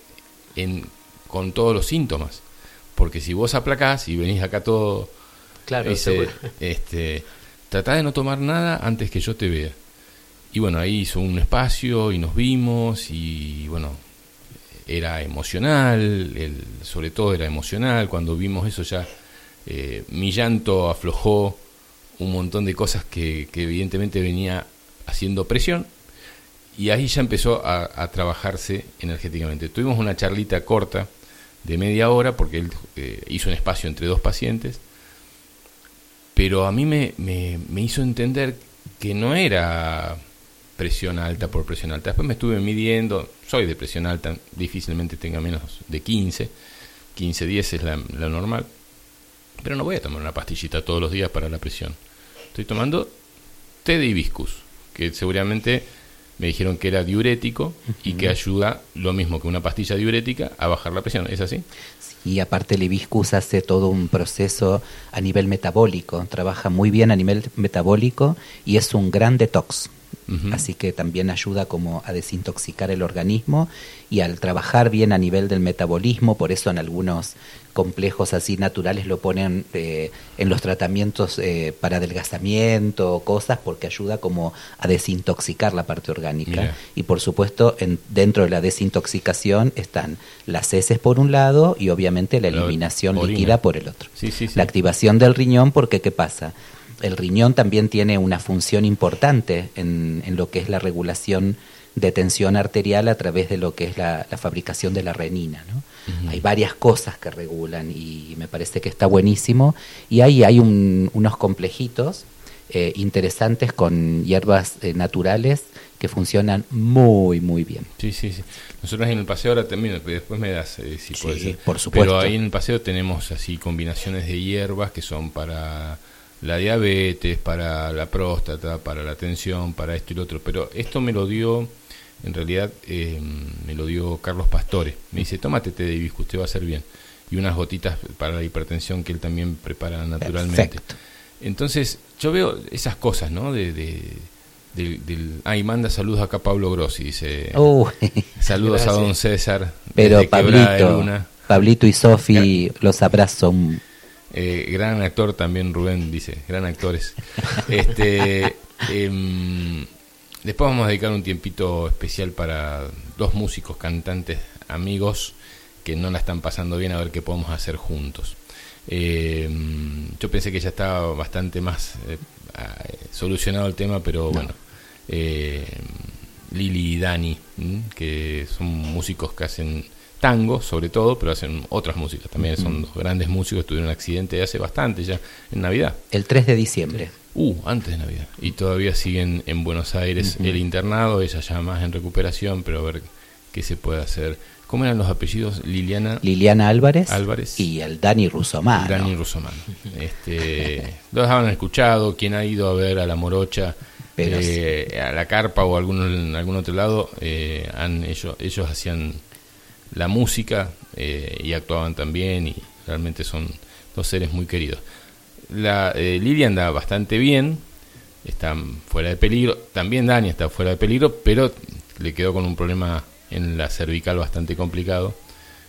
en, con todos los síntomas. Porque si vos aplacás y venís acá todo, claro, este, tratá de no tomar nada antes que yo te vea. Y bueno, ahí hizo un espacio y nos vimos y bueno, era emocional, el, sobre todo era emocional, cuando vimos eso ya eh, mi llanto aflojó un montón de cosas que, que evidentemente venía haciendo presión y ahí ya empezó a, trabajarse energéticamente. Tuvimos una charlita corta de media hora porque él eh, hizo un espacio entre dos pacientes, pero a mí me, me, hizo entender que no era presión alta por presión alta. Después me estuve midiendo, soy de presión alta, difícilmente tenga menos de 15, 15, 10 es la, la normal, pero no voy a tomar una pastillita todos los días para la presión. Estoy tomando té de hibiscus, que seguramente me dijeron que era diurético y que ayuda lo mismo que una pastilla diurética a bajar la presión. ¿Es así? Sí, aparte el hibiscus hace todo un proceso a nivel metabólico, trabaja muy bien a nivel metabólico y es un gran detox. Así que también ayuda como a desintoxicar el organismo y al trabajar bien a nivel del metabolismo, por eso en algunos complejos así naturales lo ponen eh, en los tratamientos eh, para adelgazamiento, cosas, porque ayuda como a desintoxicar la parte orgánica. Y por supuesto, en, dentro de la desintoxicación están las heces por un lado y obviamente la eliminación líquida por el otro. La activación del riñón, porque ¿qué pasa? El riñón también tiene una función importante en, en lo que es la regulación de tensión arterial a través de lo que es la, fabricación de la renina. ¿no? Hay varias cosas que regulan y me parece que está buenísimo. Y ahí hay unos complejitos eh, interesantes con hierbas eh, naturales que funcionan muy, muy bien. Sí, sí, sí. Nosotros en el paseo ahora termino, después me das eh, si sí, por supuesto. Pero ahí en el paseo tenemos así combinaciones de hierbas que son para la diabetes, para la próstata, para la tensión, para esto y lo otro. Pero esto me lo dio, en realidad, eh, me lo dio Carlos Pastore. Me dice, tómate té de hibiscus, te va a hacer bien. Y unas gotitas para la hipertensión que él también prepara naturalmente. Entonces, yo veo esas cosas, ¿no? De, de, del, ah, y manda saludos acá Pablo Grossi, dice. saludos a don César. Pero Pablito, Pablito y Sofi los abrazo eh, gran actor también Rubén dice, gran actores. este, em, después vamos a dedicar un tiempito especial para dos músicos, cantantes, amigos que no la están pasando bien a ver qué podemos hacer juntos. Em, yo pensé que ya estaba bastante más eh, solucionado el tema, pero bueno, em, Lili y Dani, que son músicos que hacen tango sobre todo, pero hacen otras músicas también. Son dos grandes músicos, tuvieron un accidente hace bastante ya, en Navidad. El 3 de diciembre. Uh, antes de Navidad. Y todavía siguen en Buenos Aires el internado, ella ya más en recuperación, pero a ver qué se puede hacer. ¿Cómo eran los apellidos? Liliana Liliana Álvarez, Álvarez y el Dani Rusomano. Dani Rusomano. Este, los han escuchado, quien ha ido a ver a la Morocha, eh, a la Carpa o algún, en algún otro lado, eh, han, ellos, ellos hacían la música eh, y actuaban también y realmente son dos seres muy queridos. La, eh, Lidia anda bastante bien, está fuera de peligro, también Dani está fuera de peligro, pero le quedó con un problema en la cervical bastante complicado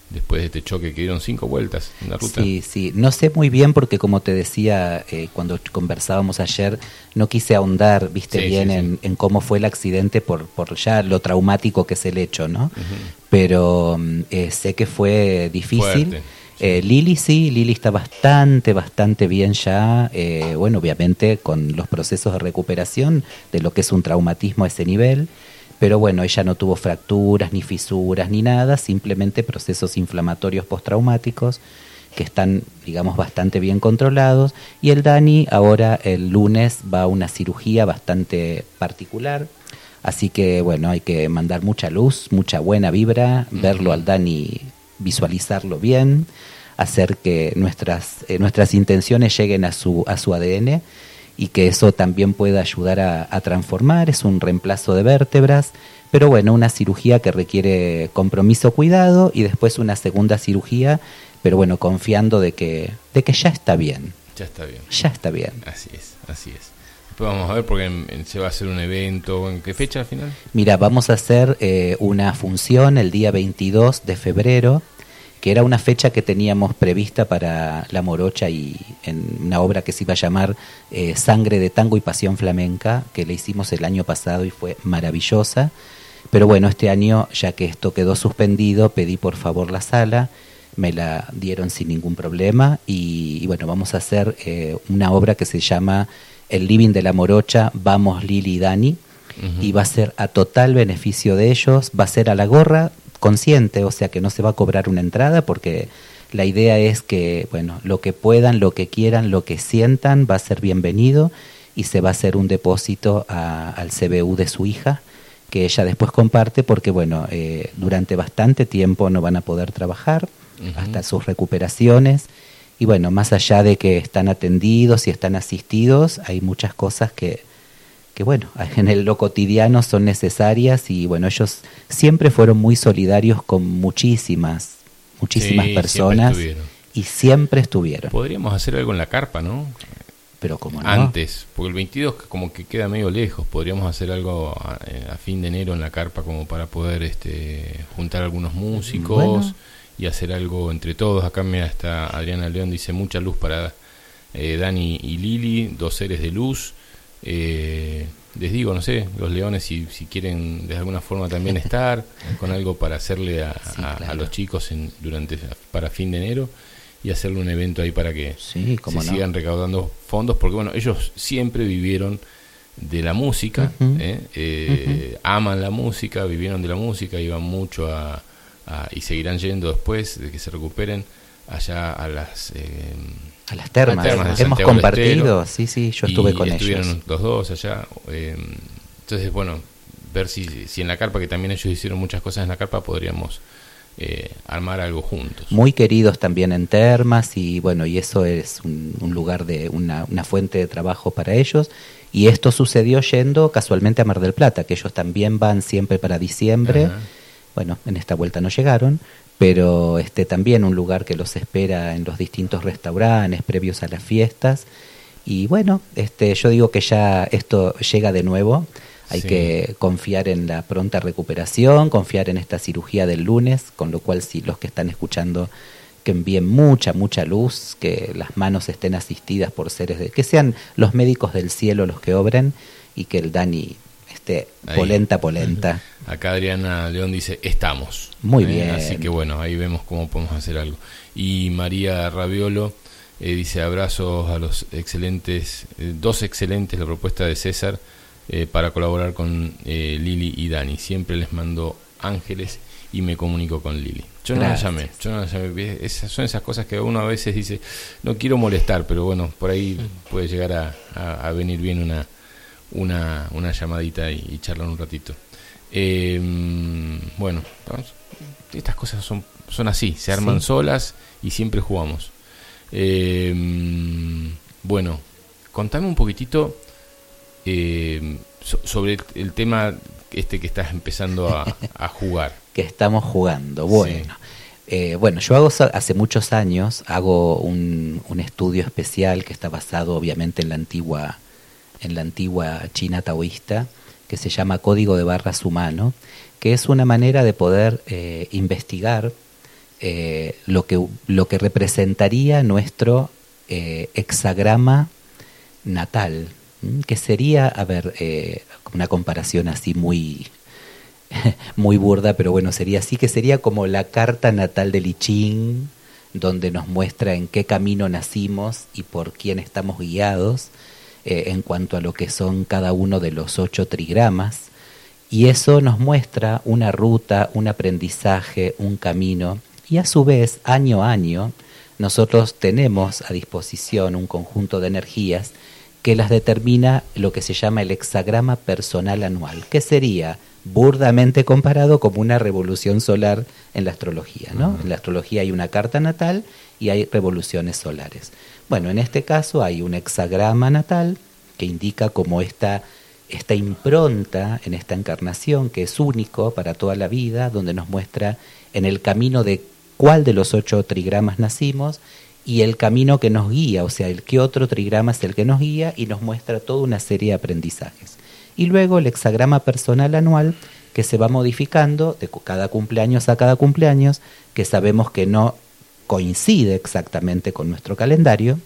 después de este choque que dieron cinco vueltas en la ruta. Sí, sí, no sé muy bien porque como te decía eh, cuando conversábamos ayer, no quise ahondar, viste bien, en, cómo fue el accidente por, por ya lo traumático que es el hecho, ¿no? Pero mm, eh, sé que fue difícil. Eh, Lili sí, Lili está bastante, bastante bien ya, bueno, obviamente con los procesos de recuperación de lo que es un traumatismo a ese nivel pero bueno, ella no tuvo fracturas, ni fisuras, ni nada, simplemente procesos inflamatorios postraumáticos que están, digamos, bastante bien controlados. Y el Dani ahora el lunes va a una cirugía bastante particular. Así que bueno, hay que mandar mucha luz, mucha buena vibra, verlo al Dani, visualizarlo bien, hacer que nuestras, eh, nuestras intenciones lleguen a su, a su ADN y que eso también pueda ayudar a, transformar, es un reemplazo de vértebras, pero bueno, una cirugía que requiere compromiso, cuidado y después una segunda cirugía, pero bueno, confiando de que, de que ya está bien. Ya está bien. Ya está bien. Así es, así es. Vamos a ver porque se va a hacer un evento, ¿en qué fecha al final? Mira, vamos a hacer eh, una función el día 22 de febrero que era una fecha que teníamos prevista para La Morocha y en una obra que se iba a llamar eh, Sangre de Tango y Pasión Flamenca, que le hicimos el año pasado y fue maravillosa. Pero bueno, este año, ya que esto quedó suspendido, pedí por favor la sala, me la dieron sin ningún problema y, bueno, vamos a hacer eh, una obra que se llama El Living de la Morocha, Vamos Lili y Dani. Y va a ser a total beneficio de ellos, va a ser a la gorra consciente, o sea que no se va a cobrar una entrada porque la idea es que, bueno, lo que puedan, lo que quieran, lo que sientan va a ser bienvenido y se va a hacer un depósito al CBU de su hija que ella después comparte porque, bueno, eh, durante bastante tiempo no van a poder trabajar hasta sus recuperaciones. Y bueno, más allá de que están atendidos y están asistidos, hay muchas cosas que, que bueno, en lo cotidiano son necesarias y bueno, ellos siempre fueron muy solidarios con muchísimas, muchísimas personas y siempre estuvieron. Podríamos hacer algo en la carpa, ¿no? Pero como no. Antes, porque el 22 como que queda medio lejos, podríamos hacer algo a, fin de enero en la carpa como para poder este, juntar algunos músicos y hacer algo entre todos. Acá me está Adriana León, dice mucha luz para eh, Dani y Lili, dos seres de luz. Eh, les digo, no sé, los leones si, si quieren de alguna forma también estar con algo para hacerle a, a, los chicos en, durante para fin de enero y hacerle un evento ahí para que se sigan recaudando fondos porque bueno ellos siempre vivieron de la música, aman la música, vivieron de la música, iban mucho a, y seguirán yendo después de que se recuperen allá a las a las termas, hemos compartido sí sí yo estuve con estuvieron los dos allá entonces bueno ver si, si en la carpa, que también ellos hicieron muchas cosas en la carpa, podríamos eh, armar algo juntos. Muy queridos también en Termas y bueno, y eso es un, lugar de una, una, fuente de trabajo para ellos. Y esto sucedió yendo casualmente a Mar del Plata, que ellos también van siempre para diciembre. Bueno, en esta vuelta no llegaron, pero este también un lugar que los espera en los distintos restaurantes previos a las fiestas. Y bueno, este yo digo que ya esto llega de nuevo hay que confiar en la pronta recuperación, confiar en esta cirugía del lunes, con lo cual si los que están escuchando que envíen mucha, mucha luz, que las manos estén asistidas por seres de... que sean los médicos del cielo los que obren y que el Dani esté polenta, polenta. Acá Adriana León dice, estamos. Muy ¿eh? bien. Así que bueno, ahí vemos cómo podemos hacer algo. Y María Raviolo eh, dice, abrazos a los excelentes, eh, dos excelentes, la propuesta de César para colaborar con Lili y Dani. Siempre les mando ángeles y me comunico con Lili. Yo no la llamé, yo no la llamé. Esas son esas cosas que uno a veces dice, no quiero molestar, pero bueno, por ahí puede llegar a, venir bien una, una, una llamadita y, charlar un ratito. Em, bueno, estas cosas son, son así, se arman solas y siempre jugamos. Em, bueno, contame un poquitito eh, sobre el, tema este que estás empezando a, jugar. que estamos jugando. Bueno. Eh, bueno, yo hago hace muchos años hago un, estudio especial que está basado obviamente en la antigua en la antigua China taoísta que se llama Código de Barras Humano, que es una manera de poder eh, investigar eh, lo que lo que representaría nuestro hexagrama natal, que sería, a ver, eh, una comparación así muy, muy burda, pero bueno, sería así, que sería como la carta natal de Lichín, donde nos muestra en qué camino nacimos y por quién estamos guiados eh, en cuanto a lo que son cada uno de los ocho trigramas. Y eso nos muestra una ruta, un aprendizaje, un camino. Y a su vez, año a año, nosotros tenemos a disposición un conjunto de energías que las determina lo que se llama el hexagrama personal anual, que sería burdamente comparado como una revolución solar en la astrología. ¿no? En la astrología hay una carta natal y hay revoluciones solares. Bueno, en este caso hay un hexagrama natal que indica como esta, esta impronta en esta encarnación que es único para toda la vida, donde nos muestra en el camino de cuál de los ocho trigramas nacimos y el camino que nos guía, o sea, el que otro trigrama es el que nos guía y nos muestra toda una serie de aprendizajes. Y luego el hexagrama personal anual que se va modificando de cada cumpleaños a cada cumpleaños, que sabemos que no coincide exactamente con nuestro calendario,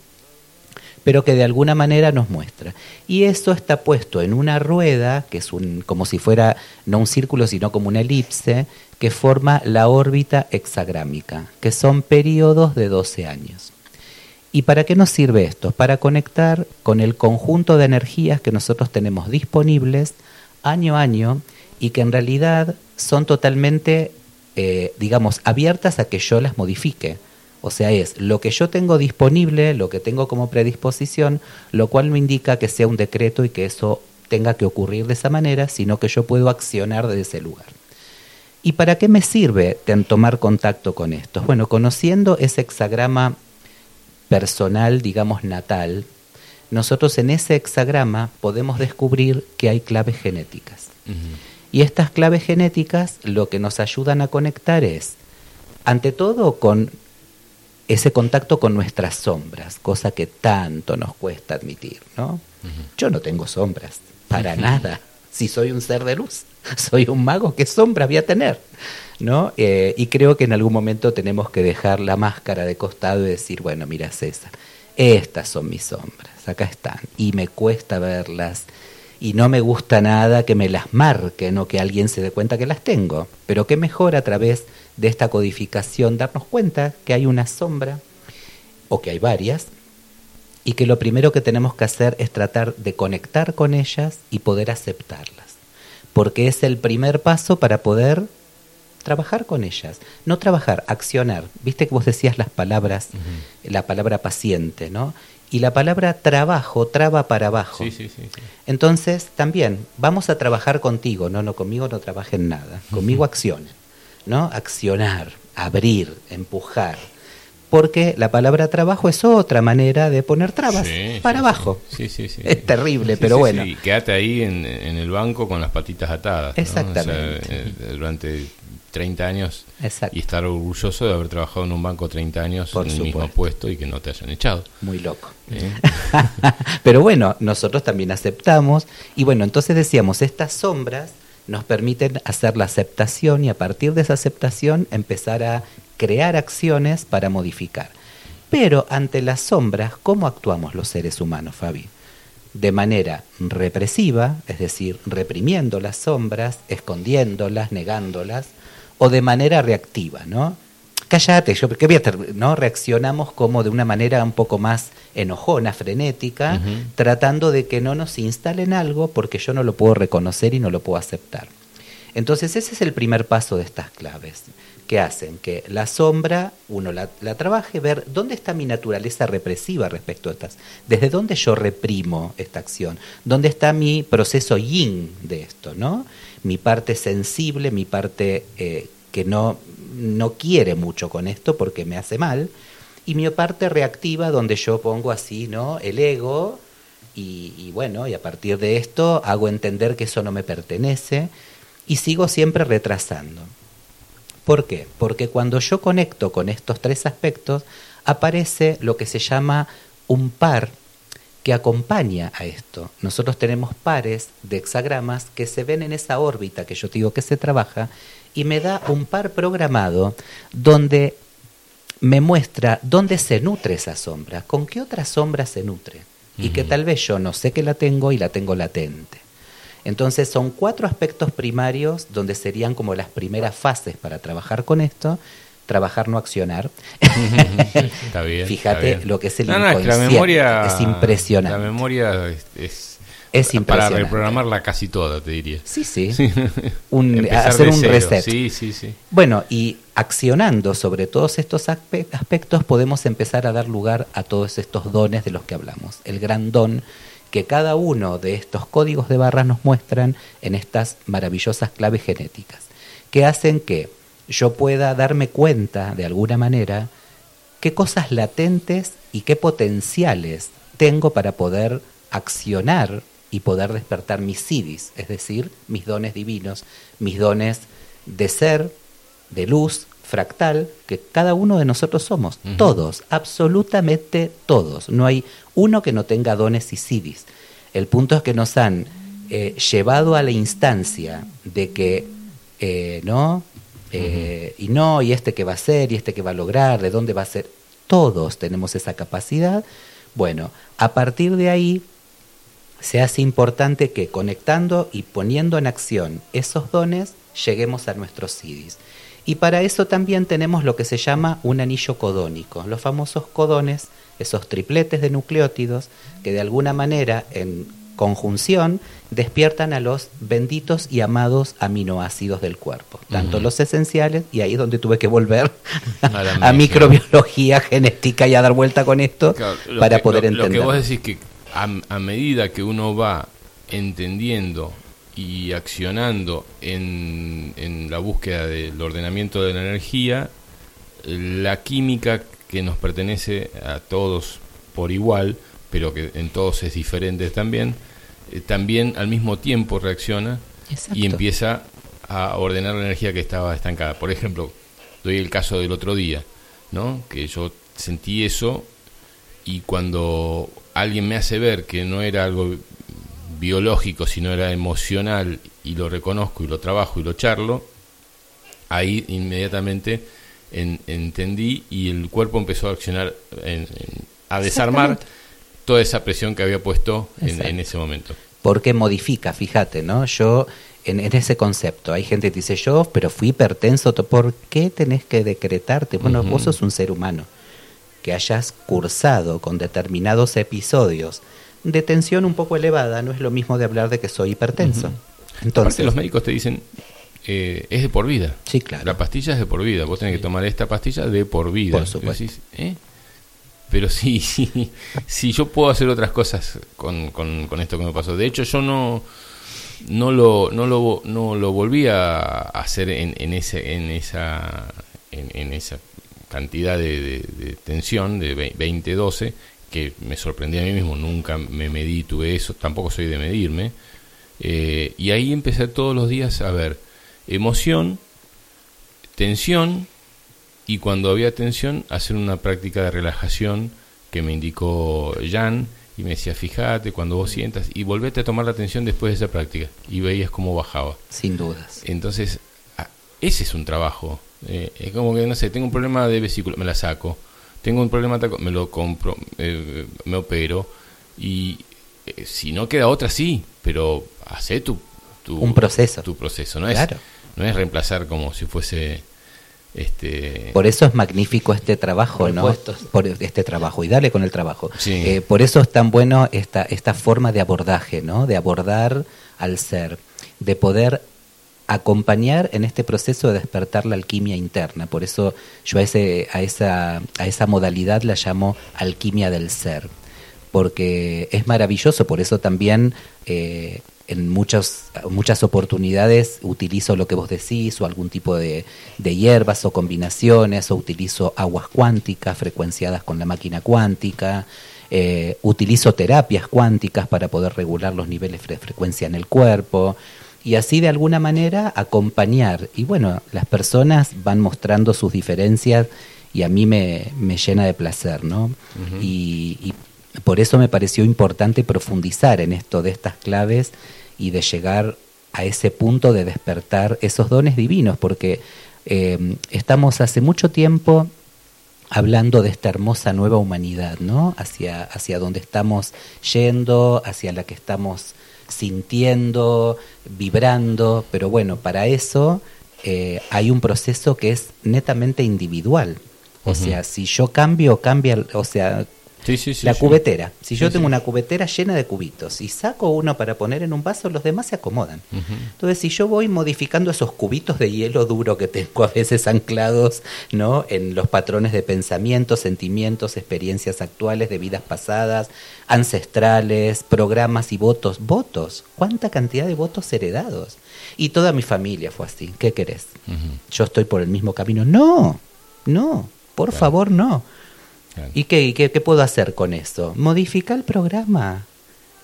pero que de alguna manera nos muestra. Y eso está puesto en una rueda, que es un, como si fuera no un círculo, sino como una elipse, que forma la órbita hexagrámica, que son periodos de 12 años. ¿Y para qué nos sirve esto? Para conectar con el conjunto de energías que nosotros tenemos disponibles año a año y que en realidad son totalmente, eh, digamos, abiertas a que yo las modifique. O sea, es lo que yo tengo disponible, lo que tengo como predisposición, lo cual no indica que sea un decreto y que eso tenga que ocurrir de esa manera, sino que yo puedo accionar desde ese lugar. ¿Y para qué me sirve tomar contacto con esto? Bueno, conociendo ese hexagrama personal, digamos, natal, nosotros en ese hexagrama podemos descubrir que hay claves genéticas. Y estas claves genéticas lo que nos ayudan a conectar es, ante todo, con ese contacto con nuestras sombras, cosa que tanto nos cuesta admitir, ¿no? Yo no tengo sombras, para nada, si soy un ser de luz, soy un mago, ¿qué sombra voy a tener? ¿no? Eh, y creo que en algún momento tenemos que dejar la máscara de costado y decir, bueno, mira César, estas son mis sombras, acá están, y me cuesta verlas, y no me gusta nada que me las marquen o que alguien se dé cuenta que las tengo, pero qué mejor a través de esta codificación darnos cuenta que hay una sombra, o que hay varias, y que lo primero que tenemos que hacer es tratar de conectar con ellas y poder aceptarlas, porque es el primer paso para poder trabajar con ellas, no trabajar, accionar. Viste que vos decías las palabras, la palabra paciente, ¿no? Y la palabra trabajo traba para abajo. Sí, sí, sí, Entonces, también, vamos a trabajar contigo, no, no, conmigo no trabajen nada, conmigo accionen, ¿no? Accionar, abrir, empujar. Porque la palabra trabajo es otra manera de poner trabas para abajo. Sí, sí, sí. Es terrible, pero bueno. Sí, quédate ahí en, el banco con las patitas atadas. Exactamente. Eh, durante 30 años y estar orgulloso de haber trabajado en un banco 30 años en el mismo puesto y que no te hayan echado. Muy loco. Pero bueno, nosotros también aceptamos y bueno, entonces decíamos, estas sombras nos permiten hacer la aceptación y a partir de esa aceptación empezar a crear acciones para modificar. Pero ante las sombras, ¿cómo actuamos los seres humanos, Fabi? de manera represiva, es decir, reprimiendo las sombras, escondiéndolas, negándolas, o de manera reactiva, ¿no? Cállate, yo qué voy a ¿no? Reaccionamos como de una manera un poco más enojona, frenética, tratando de que no nos instalen algo porque yo no lo puedo reconocer y no lo puedo aceptar. Entonces ese es el primer paso de estas claves, que hacen que la sombra uno la, la, trabaje, ver dónde está mi naturaleza represiva respecto a estas, desde dónde yo reprimo esta acción, dónde está mi proceso yin de esto, ¿no? Mi parte sensible, mi parte eh, que no, no quiere mucho con esto porque me hace mal, y mi parte reactiva donde yo pongo así, ¿no? El ego, y, bueno, y a partir de esto hago entender que eso no me pertenece, y sigo siempre retrasando. ¿Por qué? Porque cuando yo conecto con estos tres aspectos, aparece lo que se llama un par que acompaña a esto. Nosotros tenemos pares de hexagramas que se ven en esa órbita que yo digo que se trabaja y me da un par programado donde me muestra dónde se nutre esa sombra, con qué otra sombra se nutre y que tal vez yo no sé que la tengo y la tengo latente. Entonces son cuatro aspectos primarios donde serían como las primeras fases para trabajar con esto. Trabajar, no accionar. está bien, Fíjate lo que es el inconsciente. la memoria, es impresionante. La memoria es es Para reprogramarla casi toda, te diría. Sí, sí. hacer un reset. Sí, sí, sí. Bueno, y accionando sobre todos estos aspectos podemos empezar a dar lugar a todos estos dones de los que hablamos. El gran don que cada uno de estos códigos de barras nos muestran en estas maravillosas claves genéticas, que hacen que yo pueda darme cuenta de alguna manera qué cosas latentes y qué potenciales tengo para poder accionar y poder despertar mis sidis, es decir, mis dones divinos, mis dones de ser, de luz, fractal, que cada uno de nosotros somos, todos, absolutamente todos. No hay uno que no tenga dones y sidis. El punto es que nos han eh, llevado a la instancia de que, eh, ¿no? Eh, y no, y este que va a ser, y este que va a lograr, de dónde va a ser. Todos tenemos esa capacidad. Bueno, a partir de ahí se hace importante que conectando y poniendo en acción esos dones, lleguemos a nuestros CIDIs. Y para eso también tenemos lo que se llama un anillo codónico, los famosos codones, esos tripletes de nucleótidos que de alguna manera en conjunción despiertan a los benditos y amados aminoácidos del cuerpo, tanto los esenciales, y ahí es donde tuve que volver a, microbiología genética y a dar vuelta con esto para poder entender. Lo que vos decís que a, medida que uno va entendiendo y accionando en, en, la búsqueda del ordenamiento de la energía, la química que nos pertenece a todos por igual, pero que en todos es diferente también, eh, también al mismo tiempo reacciona y empieza a ordenar la energía que estaba estancada. Por ejemplo, doy el caso del otro día, ¿no? que yo sentí eso y cuando alguien me hace ver que no era algo biológico, sino era emocional, y lo reconozco y lo trabajo y lo charlo, ahí inmediatamente entendí y el cuerpo empezó a accionar, a desarmar toda esa presión que había puesto en, ese momento. Porque modifica, fíjate, ¿no? Yo, en, ese concepto, hay gente que dice, yo, pero fui hipertenso, ¿por qué tenés que decretarte? Bueno, vos sos un ser humano que hayas cursado con determinados episodios de tensión un poco elevada, no es lo mismo de hablar de que soy hipertenso. Entonces, los médicos te dicen, eh, es de por vida. Sí, claro. La pastilla es de por vida. Vos tenés que tomar esta pastilla de por vida. Por supuesto. ¿eh? Pero sí, sí, sí, yo puedo hacer otras cosas con, con, esto que me pasó. De hecho, yo no, no, lo, no, lo, no lo volví a hacer en, en, ese, en, esa, en, esa cantidad de, tensión de 20-12, que me sorprendí a mí mismo. Nunca me medí, tuve eso. Tampoco soy de medirme. Eh, y ahí empecé todos los días a ver emoción, tensión y cuando había tensión hacer una práctica de relajación que me indicó Jan y me decía, fíjate cuando vos sientas y volvete a tomar la atención después de esa práctica y veías cómo bajaba. Sin dudas. Entonces, ese es un trabajo. Eh, es como que, no sé, tengo un problema de vesícula, me la saco. Tengo un problema, me lo compro, eh, me opero. Y eh, si no queda otra, sí, pero hace tu, tu, un proceso. Tu proceso, ¿no? Es, no es reemplazar como si fuese este... Por eso es magnífico este trabajo, ¿no? Por este trabajo, y dale con el trabajo. Eh, por eso es tan bueno esta, esta forma de abordaje, ¿no? De abordar al ser, de poder acompañar en este proceso de despertar la alquimia interna. Por eso yo a, ese, a, esa, a esa modalidad la llamo alquimia del ser, porque es maravilloso, por eso también eh, en muchas, muchas oportunidades utilizo lo que vos decís o algún tipo de, hierbas o combinaciones o utilizo aguas cuánticas frecuenciadas con la máquina cuántica, eh, utilizo terapias cuánticas para poder regular los niveles de frecuencia en el cuerpo y así de alguna manera acompañar. Y bueno, las personas van mostrando sus diferencias y a mí me, llena de placer, ¿no? y por eso me pareció importante profundizar en esto de estas claves y de llegar a ese punto de despertar esos dones divinos, porque eh, estamos hace mucho tiempo hablando de esta hermosa nueva humanidad, ¿no? Hacia, hacia donde estamos yendo, hacia la que estamos sintiendo, vibrando, pero bueno, para eso eh, hay un proceso que es netamente individual. O sea, si yo cambio, cambia, o sea, la cubetera. Si yo tengo una cubetera llena de cubitos y saco uno para poner en un vaso, los demás se acomodan. Entonces, si yo voy modificando esos cubitos de hielo duro que tengo a veces anclados ¿no? en los patrones de pensamiento, sentimientos, experiencias actuales de vidas pasadas, ancestrales, programas y votos. Votos. ¿Cuánta cantidad de votos heredados? Y toda mi familia fue así. ¿Qué querés? ¿Yo estoy por el mismo camino? No, no, por favor, no. ¿Y qué, qué, puedo hacer con eso? Modificar el programa.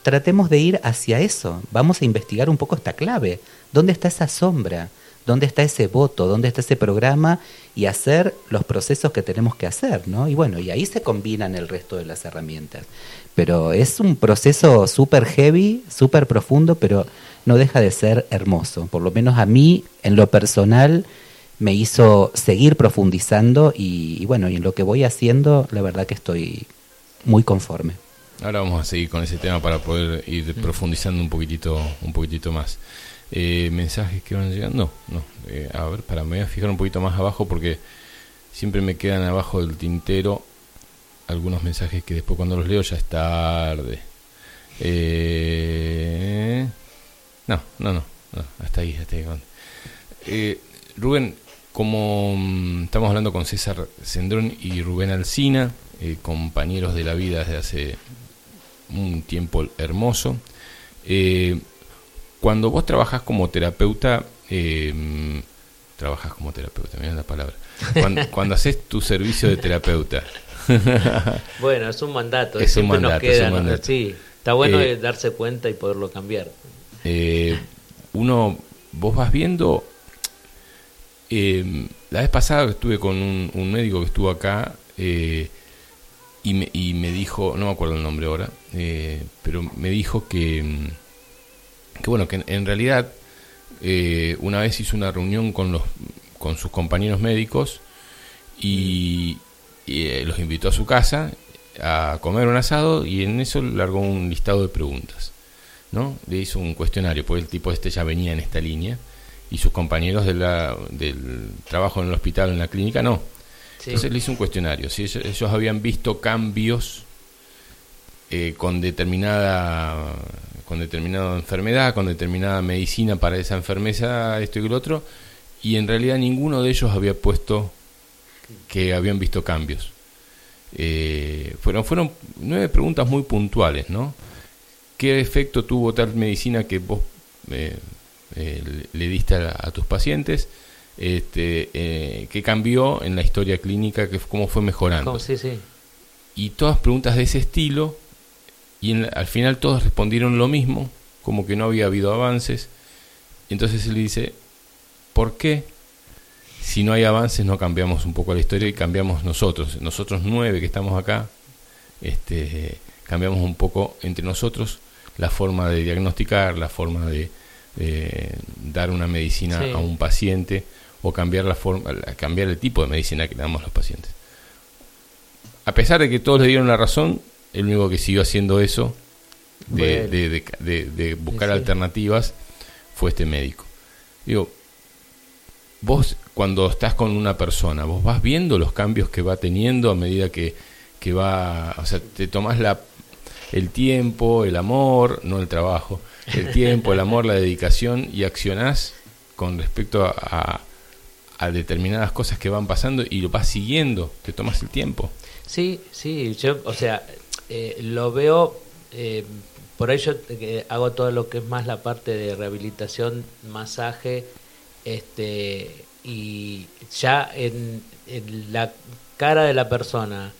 Tratemos de ir hacia eso. Vamos a investigar un poco esta clave. ¿Dónde está esa sombra? ¿Dónde está ese voto? ¿Dónde está ese programa? Y hacer los procesos que tenemos que hacer, ¿no? Y bueno, y ahí se combinan el resto de las herramientas. Pero es un proceso súper heavy, súper profundo, pero no deja de ser hermoso. Por lo menos a mí, en lo personal, me hizo seguir profundizando y, bueno, y en lo que voy haciendo, la verdad que estoy muy conforme. Ahora vamos a seguir con ese tema para poder ir profundizando un poquitito, un poquitito más. Eh, mensajes que van llegando, no. Eh, a ver, para me voy a fijar un poquito más abajo porque siempre me quedan abajo del tintero algunos mensajes que después cuando los leo ya es tarde. Eh, no, no, no, hasta ahí, hasta ahí. Rubén, como mm, estamos hablando con César Sendrón y Rubén Alcina, eh, compañeros de la vida desde hace un tiempo hermoso, eh, cuando vos trabajás como terapeuta, eh, trabajas como terapeuta, mira la palabra, cuando, haces tu servicio de terapeuta. bueno, es un mandato, es un mandato, Sí, está bueno darse cuenta y poderlo cambiar. uno, vos vas viendo eh, la vez pasada estuve con un, médico que estuvo acá eh, y, me, y, me, dijo, no me acuerdo el nombre ahora, eh, pero me dijo que, que bueno, que en, realidad eh, una vez hizo una reunión con, los, con sus compañeros médicos y, los invitó a su casa a comer un asado y en eso largó un listado de preguntas. ¿no? Le hizo un cuestionario, porque el tipo este ya venía en esta línea y sus compañeros de la, del trabajo en el hospital, en la clínica, no. Entonces le hice un cuestionario. Si ellos, habían visto cambios eh, con determinada con determinada enfermedad, con determinada medicina para esa enfermedad, esto y lo otro, y en realidad ninguno de ellos había puesto que habían visto cambios. Eh, fueron, fueron nueve preguntas muy puntuales, ¿no? ¿Qué efecto tuvo tal medicina que vos eh, le diste a, tus pacientes? Este, ¿Qué cambió en la historia clínica? Que, ¿Cómo fue mejorando? sí, sí. Y todas preguntas de ese estilo y al final todos respondieron lo mismo, como que no había habido avances. Entonces él dice, ¿por qué si no hay avances no cambiamos un poco la historia y cambiamos nosotros? Nosotros nueve que estamos acá, este, cambiamos un poco entre nosotros la forma de diagnosticar, la forma de, dar una medicina a un paciente o cambiar la forma, cambiar el tipo de medicina que le damos a los pacientes. A pesar de que todos le dieron la razón, el único que siguió haciendo eso, de, de, buscar alternativas, fue este médico. Digo, vos cuando estás con una persona, vos vas viendo los cambios que va teniendo a medida que, que va, o sea, te tomas la, el tiempo, el amor, no el trabajo, el tiempo, el amor, la dedicación y accionás con respecto a, a determinadas cosas que van pasando y lo vas siguiendo, te tomas el tiempo. Sí, sí, yo, o sea, eh, lo veo, eh, por ello eh, hago todo lo que es más la parte de rehabilitación, masaje, este y ya en, la cara de la persona,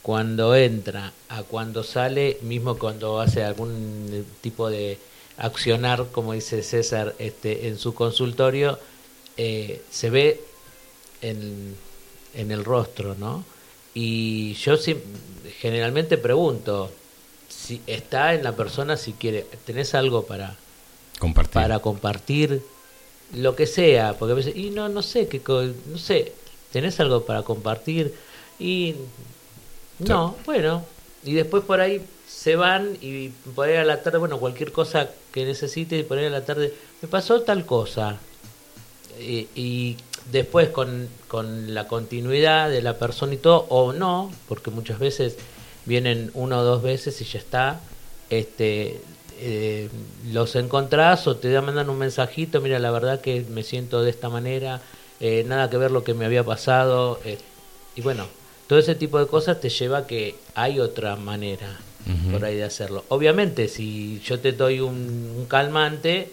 cuando entra a cuando sale, mismo cuando hace algún tipo de accionar, como dice César, este, en su consultorio, se ve en, en el rostro, ¿no? Y yo generalmente pregunto si está en la persona, si quiere, ¿tenés algo para compartir? Para compartir lo que sea, porque a veces, y no, no sé, qué no sé, ¿tenés algo para compartir? Y no, bueno, y después por ahí se van y por ahí a la tarde, bueno, cualquier cosa que necesite, y por ahí a la tarde, me pasó tal cosa. y Después con, con la continuidad de la persona y todo, o no, porque muchas veces vienen una o dos veces y ya está, este, eh, los encontrás o te mandan un mensajito, mira, la verdad que me siento de esta manera, eh, nada que ver lo que me había pasado, eh, y bueno, todo ese tipo de cosas te lleva a que hay otra manera por ahí de hacerlo. Obviamente, si yo te doy un calmante,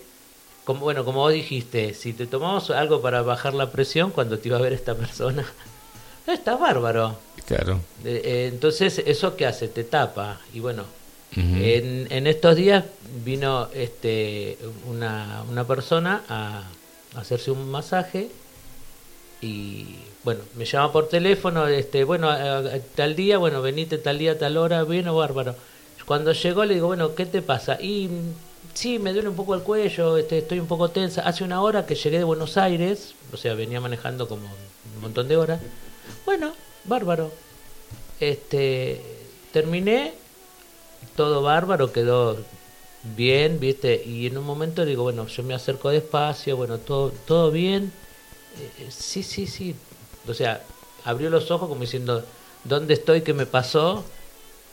como, bueno, como vos dijiste, si te tomamos algo para bajar la presión cuando te iba a ver esta persona, está bárbaro. Claro. Eh, entonces, ¿eso qué hace? Te tapa. Y bueno, en, en, estos días vino este una, una persona a, hacerse un masaje y bueno, me llama por teléfono, este, bueno, tal día, bueno, venite tal día, tal hora, vino bárbaro. Cuando llegó le digo, bueno, ¿qué te pasa? Y sí, me duele un poco el cuello, este, estoy un poco tensa. Hace una hora que llegué de Buenos Aires, o sea, venía manejando como un montón de horas. Bueno, bárbaro. Este, terminé, todo bárbaro, quedó bien, ¿viste? Y en un momento digo, bueno, yo me acerco despacio, bueno, todo, todo bien. Eh, sí, sí, sí. O sea, abrió los ojos como diciendo, ¿dónde estoy? ¿Qué me pasó?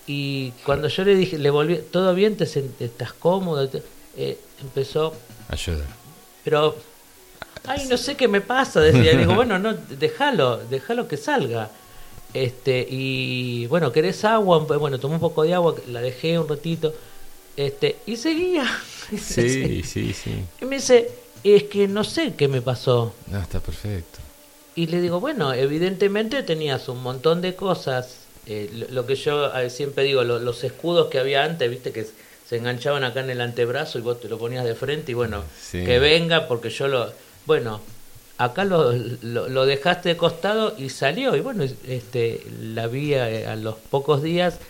Y cuando yo le dije, le volví, ¿todo bien? ¿Te estás cómodo? Eh, empezó... Ayuda. Pero, ay, no sé qué me pasa, decía. digo, bueno, no, déjalo, déjalo que salga. Este, y bueno, ¿querés agua? Bueno, tomé un poco de agua, la dejé un ratito. Este, y seguía. Sí, sí, sí. Y me dice, es que no sé qué me pasó. No, está perfecto. Y le digo, bueno, evidentemente tenías un montón de cosas eh, lo, que yo eh, siempre digo, los escudos que había antes, viste que se enganchaban acá en el antebrazo y vos te lo ponías de frente y bueno, que venga porque yo lo... Bueno, acá lo, lo, dejaste de costado y salió y bueno, este la vi a, los pocos días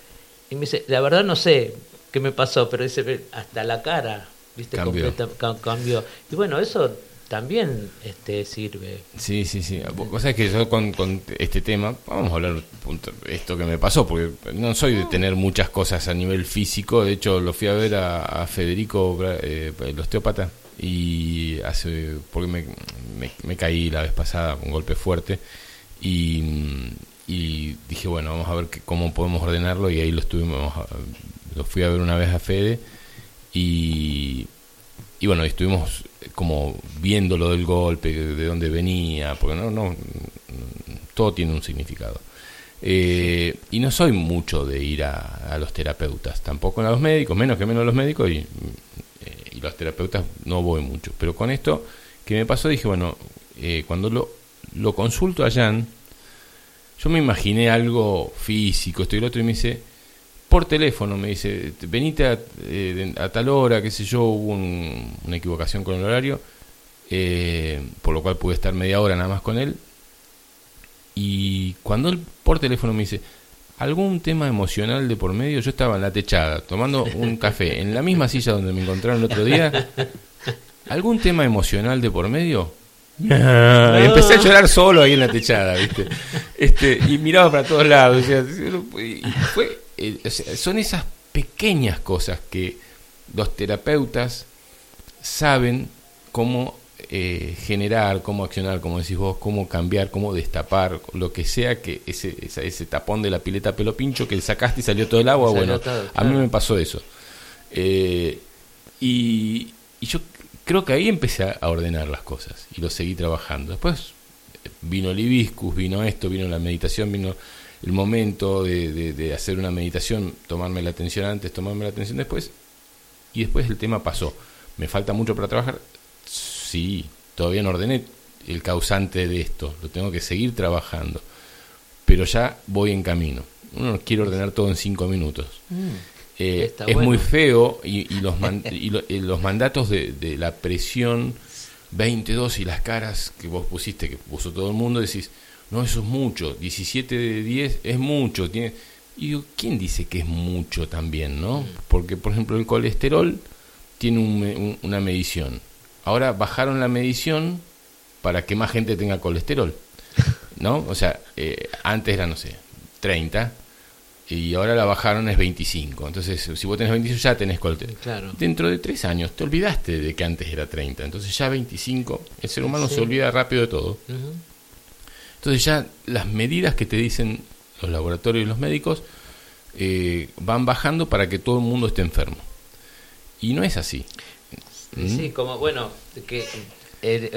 y me dice, la verdad no sé qué me pasó, pero dice, hasta la cara, viste, cambió. cambió. Y bueno, eso también este sirve. Sí, sí, sí. Vos sabés que yo con, con este tema, vamos a hablar punto, esto que me pasó, porque no soy de tener muchas cosas a nivel físico, de hecho lo fui a ver a, Federico, eh, el osteópata, y hace, porque me, me, caí la vez pasada, un golpe fuerte, Y, dije, bueno, vamos a ver cómo podemos ordenarlo y ahí lo estuvimos, lo fui a ver una vez a Fede y, y bueno, estuvimos como viendo lo del golpe, de dónde venía, porque no, no, todo tiene un significado. Eh, y no soy mucho de ir a, los terapeutas, tampoco a los médicos, menos que menos a los médicos, y, eh, y los terapeutas no voy mucho. Pero con esto que me pasó, dije, bueno, eh, cuando lo, lo consulto a Jan, yo me imaginé algo físico, esto y lo otro, y me dice, por teléfono, me dice, venite a, tal hora, qué sé yo, hubo una equivocación con el horario, por lo cual pude estar media hora nada más con él, y cuando él por teléfono me dice, algún tema emocional de por medio, yo estaba en la techada tomando un café en la misma silla donde me encontraron el otro día, algún tema emocional de por medio. Y empecé a llorar solo ahí en la techada, ¿viste? Este, y miraba para todos lados. fue, eh, son esas pequeñas cosas que los terapeutas saben cómo eh, generar, cómo accionar, como decís vos, cómo cambiar, cómo destapar, lo que sea que ese, ese, tapón de la pileta pelo pincho que sacaste y salió todo el agua, bueno, a mí me pasó eso. Eh, y, yo creo que ahí empecé a ordenar las cosas y lo seguí trabajando. Después vino el hibiscus, vino esto, vino la meditación, vino el momento de, de hacer una meditación, tomarme la atención antes, tomarme la atención después, y después el tema pasó. Me falta mucho para trabajar, sí, todavía no ordené el causante de esto, lo tengo que seguir trabajando, pero ya voy en camino. Uno no quiere ordenar todo en cinco minutos. Mm, eh, es muy feo y, los, y los mandatos de, la presión 22 y las caras que vos pusiste, que puso todo el mundo, decís, no, eso es mucho, 17 de 10 es mucho. Tiene... Y digo, ¿quién dice que es mucho también, no? Mm. Porque, por ejemplo, el colesterol tiene una medición ahora bajaron la medición para que más gente tenga colesterol, ¿no? O sea, eh, antes era, no sé, 30 y ahora la bajaron es 25. Entonces, si vos tenés 25 ya tenés colesterol. Claro. Dentro de tres años te olvidaste de que antes era 30. Entonces ya 25, el ser humano se olvida rápido de todo. Entonces ya las medidas que te dicen los laboratorios y los médicos eh, van bajando para que todo el mundo esté enfermo. Y no es así. Sí, como bueno, que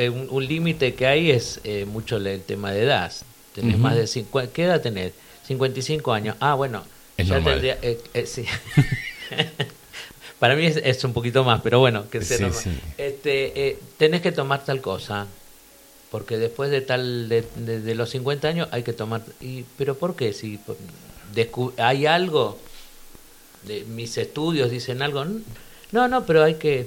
un, límite que hay es eh, mucho el tema de edad. Tenés más de 50, ¿qué edad tenés? 55 años. Ah, bueno, ya tendría eh, eh, sí. Para mí es, un poquito más, pero bueno, que sea Este, tenés que tomar tal cosa, porque después de tal de, de, los 50 años hay que tomar. Y, pero ¿por qué? Si hay algo, de, mis estudios dicen algo. No, no, pero hay que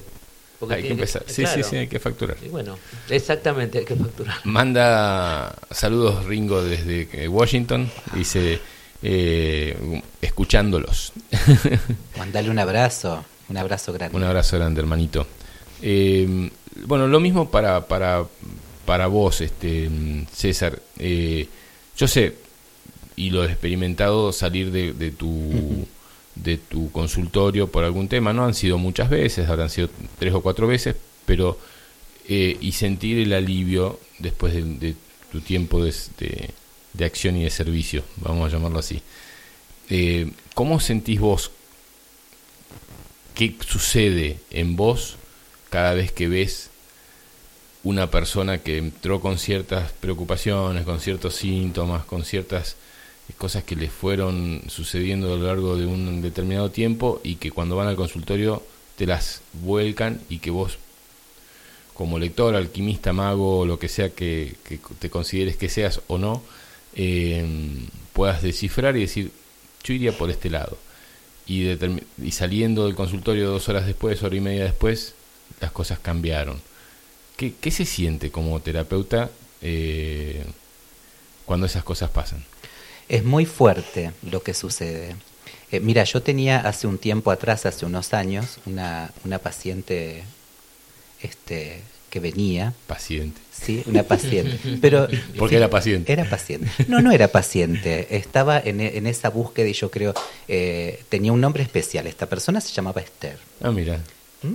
hay que empezar. sí, sí, sí, hay que facturar. Y bueno, exactamente, hay que facturar. Manda saludos Ringo desde Washington. Dice, eh, escuchándolos. Mandale un abrazo, un abrazo grande. Un abrazo grande, hermanito. Eh, bueno, lo mismo para, para, para vos, este César. Eh, yo sé, y lo he experimentado, salir de, de tu de tu consultorio por algún tema, no han sido muchas veces, habrán sido tres o cuatro veces, pero eh, y sentir el alivio después de, tu tiempo de, de, acción y de servicio, vamos a llamarlo así. Eh, ¿Cómo sentís vos? ¿Qué sucede en vos cada vez que ves una persona que entró con ciertas preocupaciones, con ciertos síntomas, con ciertas cosas que les fueron sucediendo a lo largo de un determinado tiempo y que cuando van al consultorio te las vuelcan y que vos como lector, alquimista, mago, lo que sea que, te consideres que seas o no, em, puedas descifrar y decir, yo iría por este lado. Y, y saliendo del consultorio dos horas después, hora y media después, las cosas cambiaron. ¿Qué, qué se siente como terapeuta eh, cuando esas cosas pasan? Es muy fuerte lo que sucede. Eh, mira, yo tenía hace un tiempo atrás, hace unos años, una, una paciente este, que venía. Paciente. Sí, una paciente. Pero, ¿Por qué era paciente? Era paciente. No, no era paciente. Estaba en, en esa búsqueda y yo creo, eh, tenía un nombre especial. Esta persona se llamaba Esther. Ah, mira. ¿Mm?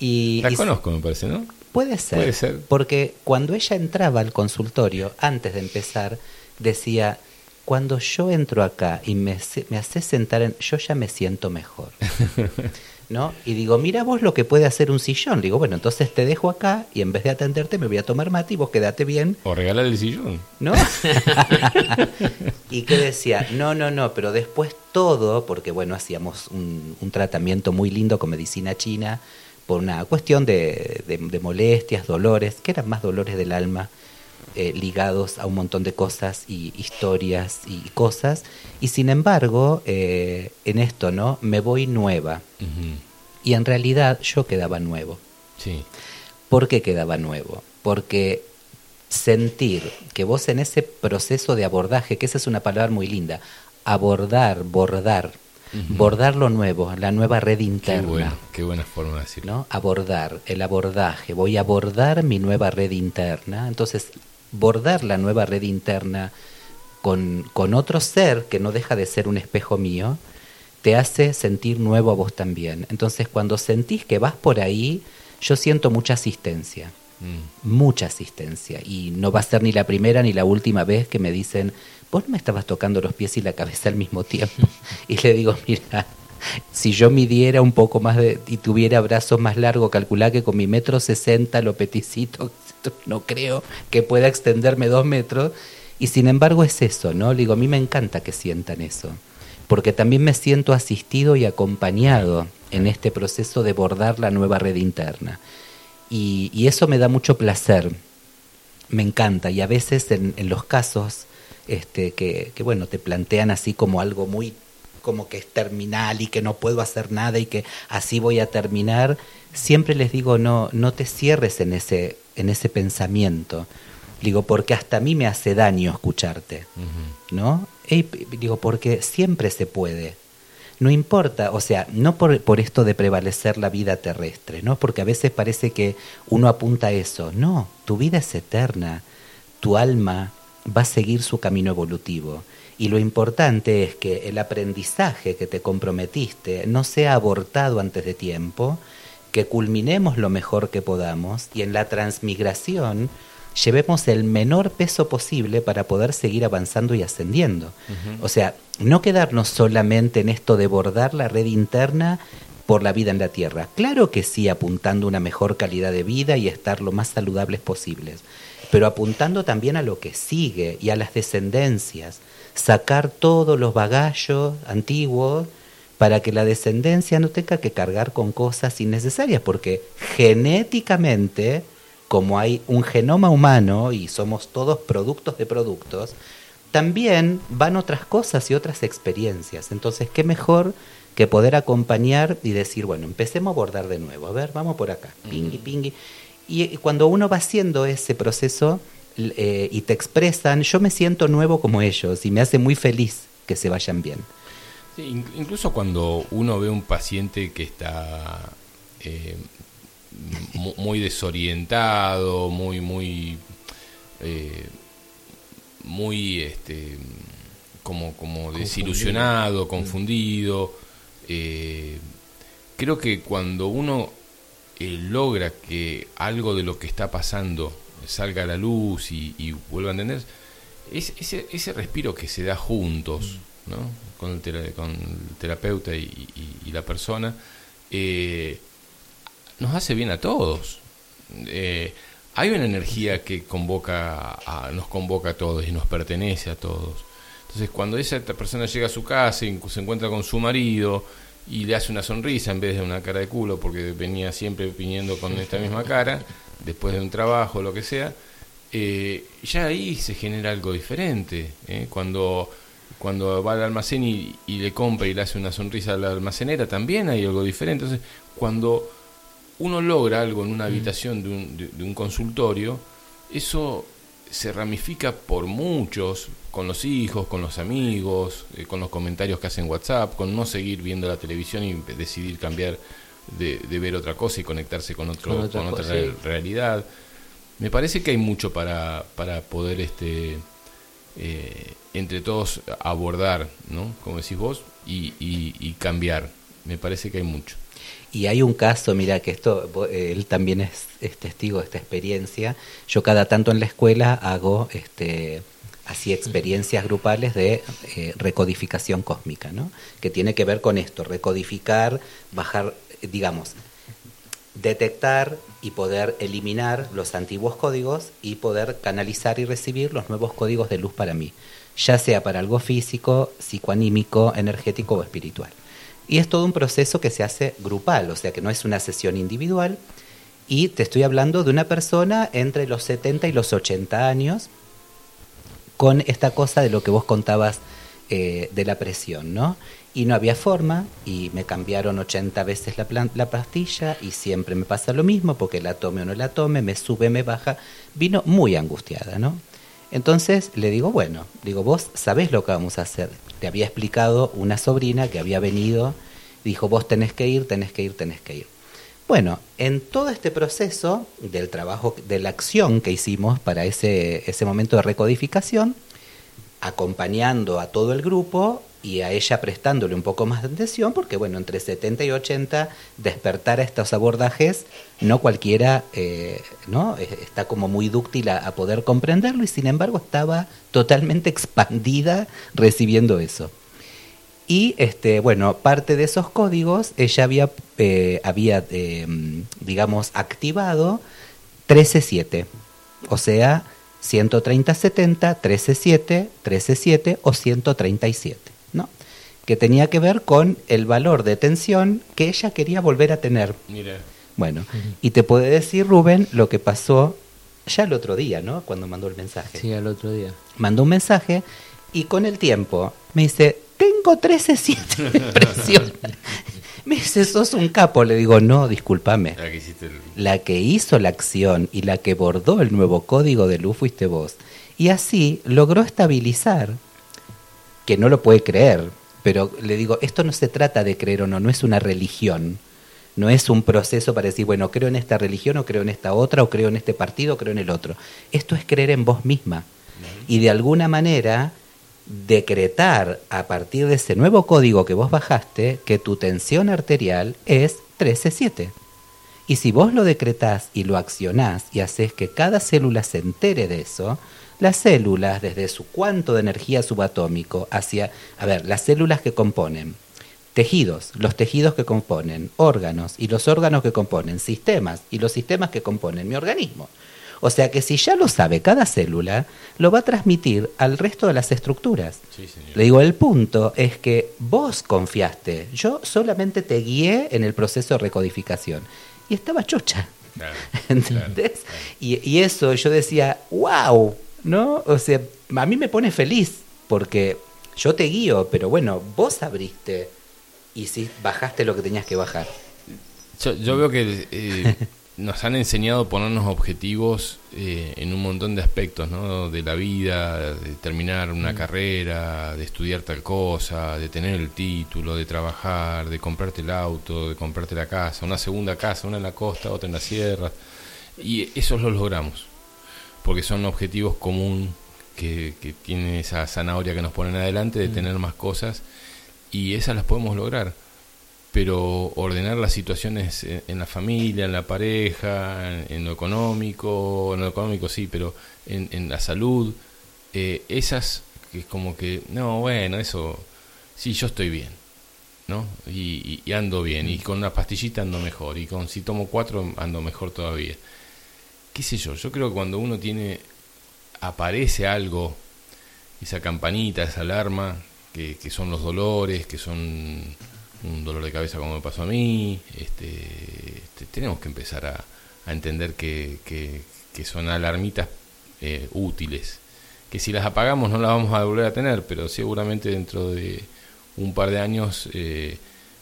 Y, La conozco, me parece, ¿no? Puede ser. Puede ser. Porque cuando ella entraba al consultorio, antes de empezar, decía, cuando yo entro acá y me, me haces sentar, en, yo ya me siento mejor. ¿no? Y digo, mira vos lo que puede hacer un sillón. Digo, bueno, entonces te dejo acá y en vez de atenderte me voy a tomar mate y vos quedate bien. O regalar el sillón. ¿No? y que decía, no, no, no, pero después todo, porque bueno, hacíamos un, tratamiento muy lindo con medicina china por una cuestión de, de molestias, dolores, que eran más dolores del alma eh, ligados a un montón de cosas y historias y cosas. Y sin embargo, eh, en esto, ¿no? Me voy nueva. Y en realidad yo quedaba nuevo. Sí. ¿Por qué quedaba nuevo? Porque sentir que vos en ese proceso de abordaje, que esa es una palabra muy linda, abordar, bordar, bordar lo nuevo, la nueva red interna. Qué, buena forma de decirlo. ¿no? Abordar, el abordaje, voy a abordar mi nueva red interna. Entonces, bordar la nueva red interna con, con otro ser que no deja de ser un espejo mío, te hace sentir nuevo a vos también. Entonces, cuando sentís que vas por ahí, yo siento mucha asistencia, mm. mucha asistencia. Y no va a ser ni la primera ni la última vez que me dicen, vos no me estabas tocando los pies y la cabeza al mismo tiempo. y le digo, mira, si yo midiera un poco más de, y tuviera brazos más largos, calculá que con mi metro sesenta lo peticito no creo que pueda extenderme dos metros. Y sin embargo es eso, ¿no? digo, a mí me encanta que sientan eso, porque también me siento asistido y acompañado en este proceso de bordar la nueva red interna. Y, eso me da mucho placer, me encanta, y a veces en, los casos este, que, que, bueno, te plantean así como algo muy como que es terminal y que no puedo hacer nada y que así voy a terminar, siempre les digo, no, no te cierres en ese, en ese pensamiento. Digo, porque hasta a mí me hace daño escucharte, ¿no? digo, porque siempre se puede. No importa, o sea, no por, por, esto de prevalecer la vida terrestre, ¿no? Porque a veces parece que uno apunta a eso. No, tu vida es eterna, tu alma va a seguir su camino evolutivo. Y lo importante es que el aprendizaje que te comprometiste no sea abortado antes de tiempo, que culminemos lo mejor que podamos y en la transmigración llevemos el menor peso posible para poder seguir avanzando y ascendiendo. O sea, no quedarnos solamente en esto de bordar la red interna por la vida en la Tierra. Claro que sí, apuntando una mejor calidad de vida y estar lo más saludables posibles, pero apuntando también a lo que sigue y a las descendencias sacar todos los bagallos antiguos para que la descendencia no tenga que cargar con cosas innecesarias, porque genéticamente, como hay un genoma humano y somos todos productos de productos, también van otras cosas y otras experiencias. Entonces, ¿qué mejor que poder acompañar y decir, bueno, empecemos a bordar de nuevo, a ver, vamos por acá, pingui, pingui. Y cuando uno va haciendo ese proceso, eh, y te expresan, yo me siento nuevo como ellos y me hace muy feliz que se vayan bien. incluso cuando uno ve un paciente que está eh, muy desorientado, muy, muy, eh, muy, este, como, como desilusionado, confundido, creo que cuando uno logra que algo de lo que está pasando salga a la luz y, y vuelva a entender, es, ese, ese respiro que se da juntos, mm. ¿no? con, el con el terapeuta y, la persona, eh, nos hace bien a todos. Eh, hay una energía que convoca a, nos convoca a todos y nos pertenece a todos. Entonces, cuando esa persona llega a su casa y se encuentra con su marido y le hace una sonrisa en vez de una cara de culo porque venía siempre viniendo con esta misma cara, después de un trabajo, lo que sea, eh, ya ahí se genera algo diferente. ¿eh? Cuando, cuando va al almacén y, le compra y le hace una sonrisa a la almacenera, también hay algo diferente. Entonces, cuando uno logra algo en una mm. habitación de un, de, un consultorio, eso se ramifica por muchos, con los hijos, con los amigos, eh, con los comentarios que hacen WhatsApp, con no seguir viendo la televisión y decidir cambiar de, ver otra cosa y conectarse con, otro, con, otra, realidad. Me parece que hay mucho para, para poder este eh, entre todos abordar, ¿no? Como decís vos, y, y, cambiar. Me parece que hay mucho. Y hay un caso, mira, que esto, eh, él también es, testigo de esta experiencia. Yo cada tanto en la escuela hago este así experiencias grupales de eh, recodificación cósmica, ¿no? que tiene que ver con esto, recodificar, bajar, digamos, detectar y poder eliminar los antiguos códigos y poder canalizar y recibir los nuevos códigos de luz para mí, ya sea para algo físico, psicoanímico, energético o espiritual. Y es todo un proceso que se hace grupal, o sea que no es una sesión individual. Y te estoy hablando de una persona entre los 70 y los 80 años, con esta cosa de lo que vos contabas eh, de la presión, ¿no? Y no había forma, y me cambiaron 80 veces la, la pastilla, y siempre me pasa lo mismo, porque la tome o no la tome, me sube, me baja. Vino muy angustiada, ¿no? Entonces le digo, bueno, digo, vos sabés lo que vamos a hacer. Le había explicado una sobrina que había venido, dijo, vos tenés que ir, tenés que ir, tenés que ir. Bueno, en todo este proceso del trabajo, de la acción que hicimos para ese, ese momento de recodificación, acompañando a todo el grupo, y a ella prestándole un poco más de atención, porque bueno, entre 70 y 80 despertar a estos abordajes, no cualquiera eh, ¿no? está como muy dúctil a, poder comprenderlo y sin embargo estaba totalmente expandida recibiendo eso. Y este, bueno, parte de esos códigos ella había, eh, había em, digamos, activado 13.7, o sea, 130.70, 13.7, 13.7 o 137 que tenía que ver con el valor de tensión que ella quería volver a tener. Mira. Bueno, y te puede decir Rubén lo que pasó ya el otro día, ¿no? Cuando mandó el mensaje. Sí, el otro día. Mandó un mensaje y con el tiempo me dice, tengo 13.7 de presión. me dice, sos un capo. Le digo, no, discúlpame. La que, la que hizo la acción y la que bordó el nuevo código de luz fuiste vos. Y así logró estabilizar, que no lo puede creer, pero le digo, esto no se trata de creer o no, no es una religión. No es un proceso para decir, bueno, creo en esta religión o creo en esta otra o creo en este partido o creo en el otro. Esto es creer en vos misma. Y de alguna manera decretar a partir de ese nuevo código que vos bajaste que tu tensión arterial es 13.7. Y si vos lo decretás y lo accionás y haces que cada célula se entere de eso, las células, desde su cuanto de energía subatómico hacia, a ver, las células que componen tejidos, los tejidos que componen órganos y los órganos que componen sistemas y los sistemas que componen mi organismo. O sea que si ya lo sabe cada célula, lo va a transmitir al resto de las estructuras. Le digo, el punto es que vos confiaste, yo solamente te guié en el proceso de recodificación. Y estaba chocha. ¿Entendés? Y, y, eso yo decía, wow, ¿no? O sea, a mí me pone feliz porque yo te guío, pero bueno, vos abriste y sí, bajaste lo que tenías que bajar. Yo, veo que eh, nos han enseñado a ponernos objetivos eh, en un montón de aspectos, ¿no? De la vida, de terminar una mm. carrera, de estudiar tal cosa, de tener el título, de trabajar, de comprarte el auto, de comprarte la casa, una segunda casa, una en la costa, otra en la sierra. Y eso lo logramos porque son objetivos comunes que, que tienen esa zanahoria que nos ponen adelante de mm. tener más cosas y esas las podemos lograr. Pero ordenar las situaciones en, la familia, en la pareja, en, lo económico, en lo económico sí, pero en, la salud, eh, esas que es como que, no, bueno, eso, sí, yo estoy bien, ¿no? Y, y, ando bien, y con una pastillita ando mejor, y con si tomo cuatro ando mejor todavía. Qué sé yo, yo creo que cuando uno tiene, aparece algo, esa campanita, esa alarma, que, son los dolores, que son un dolor de cabeza como me pasó a mí, este, este tenemos que empezar a, entender que, que, son alarmitas eh, útiles, que si las apagamos no las vamos a volver a tener, pero seguramente dentro de un par de años eh,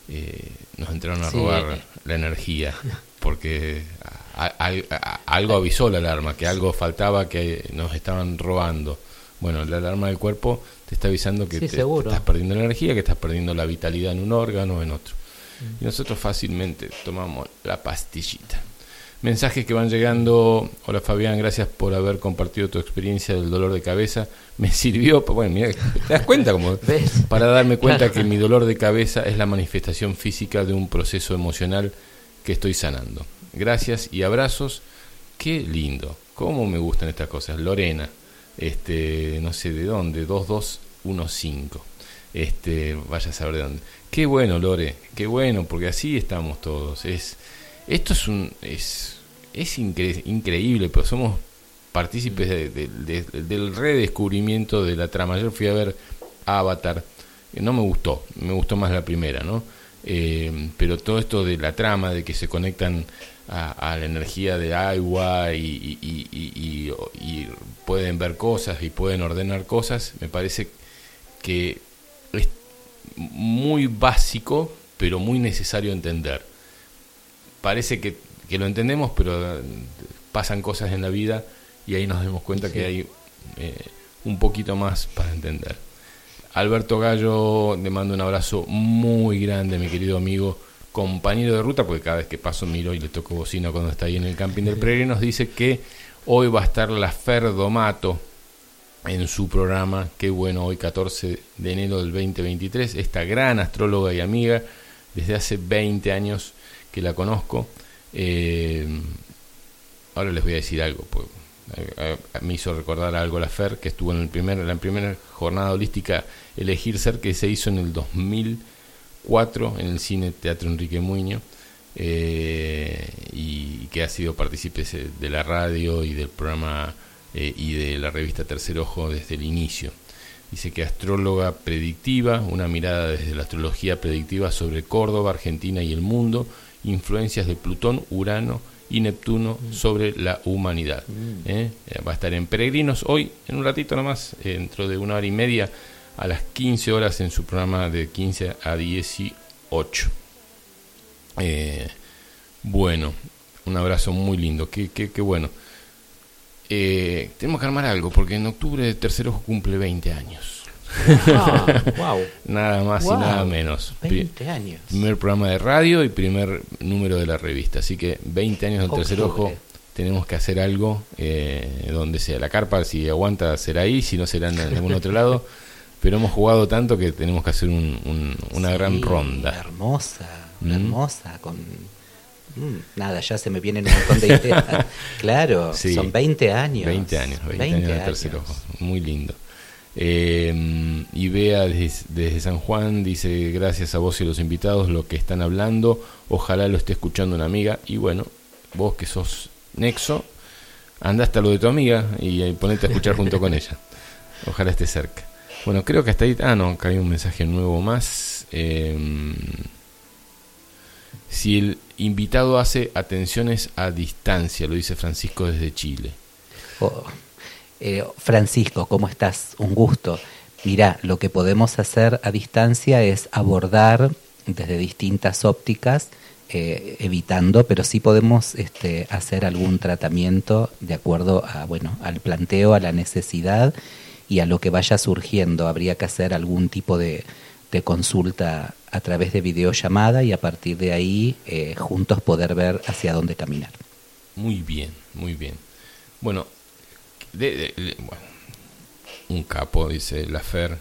eh, nos entraron a robar la energía, porque algo avisó la alarma, que algo faltaba, que nos estaban robando. Bueno, la alarma del cuerpo te está avisando que te, estás perdiendo energía, que estás perdiendo la vitalidad en un órgano o en otro. Mm. Y nosotros fácilmente tomamos la pastillita. Mensajes que van llegando. Hola Fabián, gracias por haber compartido tu experiencia del dolor de cabeza. Me sirvió, bueno, mira, ¿te das cuenta? Como, para darme cuenta que mi dolor de cabeza es la manifestación física de un proceso emocional que estoy sanando. Gracias y abrazos. Qué lindo. Cómo me gustan estas cosas. Lorena. Este, no sé de dónde, 2215. Este, vaya a saber de dónde. Qué bueno, Lore, qué bueno, porque así estamos todos. Es, esto es un, es, es increíble, pero somos partícipes del redescubrimiento de la trama. Yo fui a ver Avatar, no me gustó, me gustó más la primera, ¿no? Eh, pero todo esto de la trama, de que se conectan a, la energía de agua y, y, pueden ver cosas y pueden ordenar cosas, me parece que es muy básico, pero muy necesario entender. Parece que, que lo entendemos, pero pasan cosas en la vida y ahí nos damos cuenta que hay eh, un poquito más para entender. Alberto Gallo, le mando un abrazo muy grande, mi querido amigo, compañero de ruta, porque cada vez que paso miro y le toco bocina cuando está ahí en el camping del Prairie, nos dice que hoy va a estar la Ferdomato en su programa, qué bueno, hoy 14 de enero del 2023, esta gran astróloga y amiga, desde hace 20 años que la conozco. Eh, ahora les voy a decir algo, pues me hizo recordar algo la FER, que estuvo en, el primer, la primera jornada holística Elegir Ser, que se hizo en el 2004 en el Cine Teatro Enrique Muño, eh, y que ha sido partícipe de la radio y del programa eh, y de la revista Tercer Ojo desde el inicio. Dice que astróloga predictiva, una mirada desde la astrología predictiva sobre Córdoba, Argentina y el mundo, influencias de Plutón, Urano, y Neptuno sobre la humanidad. Mm. ¿eh? Eh, va a estar en Peregrinos hoy, en un ratito nomás, dentro de una hora y media, a las 15 horas en su programa de 15 a 18. bueno, un abrazo muy lindo, qué, qué, qué bueno. tenemos que armar algo, porque en octubre el tercero cumple 20 años wow. Nada más y nada menos. 20 años. Primer programa de radio y primer número de la revista. Así que 20 años del tercer ojo. Tenemos que hacer algo eh, donde sea. La carpa, si aguanta, será ahí. Si no, será en algún otro lado. Pero hemos jugado tanto que tenemos que hacer una gran ronda. Hermosa, ¿Mm? hermosa. Con mm, nada, ya se me vienen un montón de ideas. claro, son 20 años. 20 años, 20, años tercer ojo. Muy lindo. Eh, y vea desde, San Juan dice gracias a vos y los invitados lo que están hablando, ojalá lo esté escuchando una amiga y bueno, vos que sos Nexo, anda hasta lo de tu amiga y ponete a escuchar junto con ella. Ojalá esté cerca. Bueno, creo que hasta ahí, ah no, acá hay un mensaje nuevo más. Em, si el invitado hace atenciones a distancia, lo dice Francisco desde Chile. Oh. Eh, Francisco, ¿cómo estás? Un gusto. Mira, lo que podemos hacer a distancia es abordar desde distintas ópticas, eh, evitando, pero sí podemos este, hacer algún tratamiento de acuerdo a, bueno, al planteo, a la necesidad y a lo que vaya surgiendo. Habría que hacer algún tipo de, consulta a través de videollamada y a partir de ahí eh, juntos poder ver hacia dónde caminar. Muy bien, muy bien. Bueno, bueno, un capo, dice la Fer,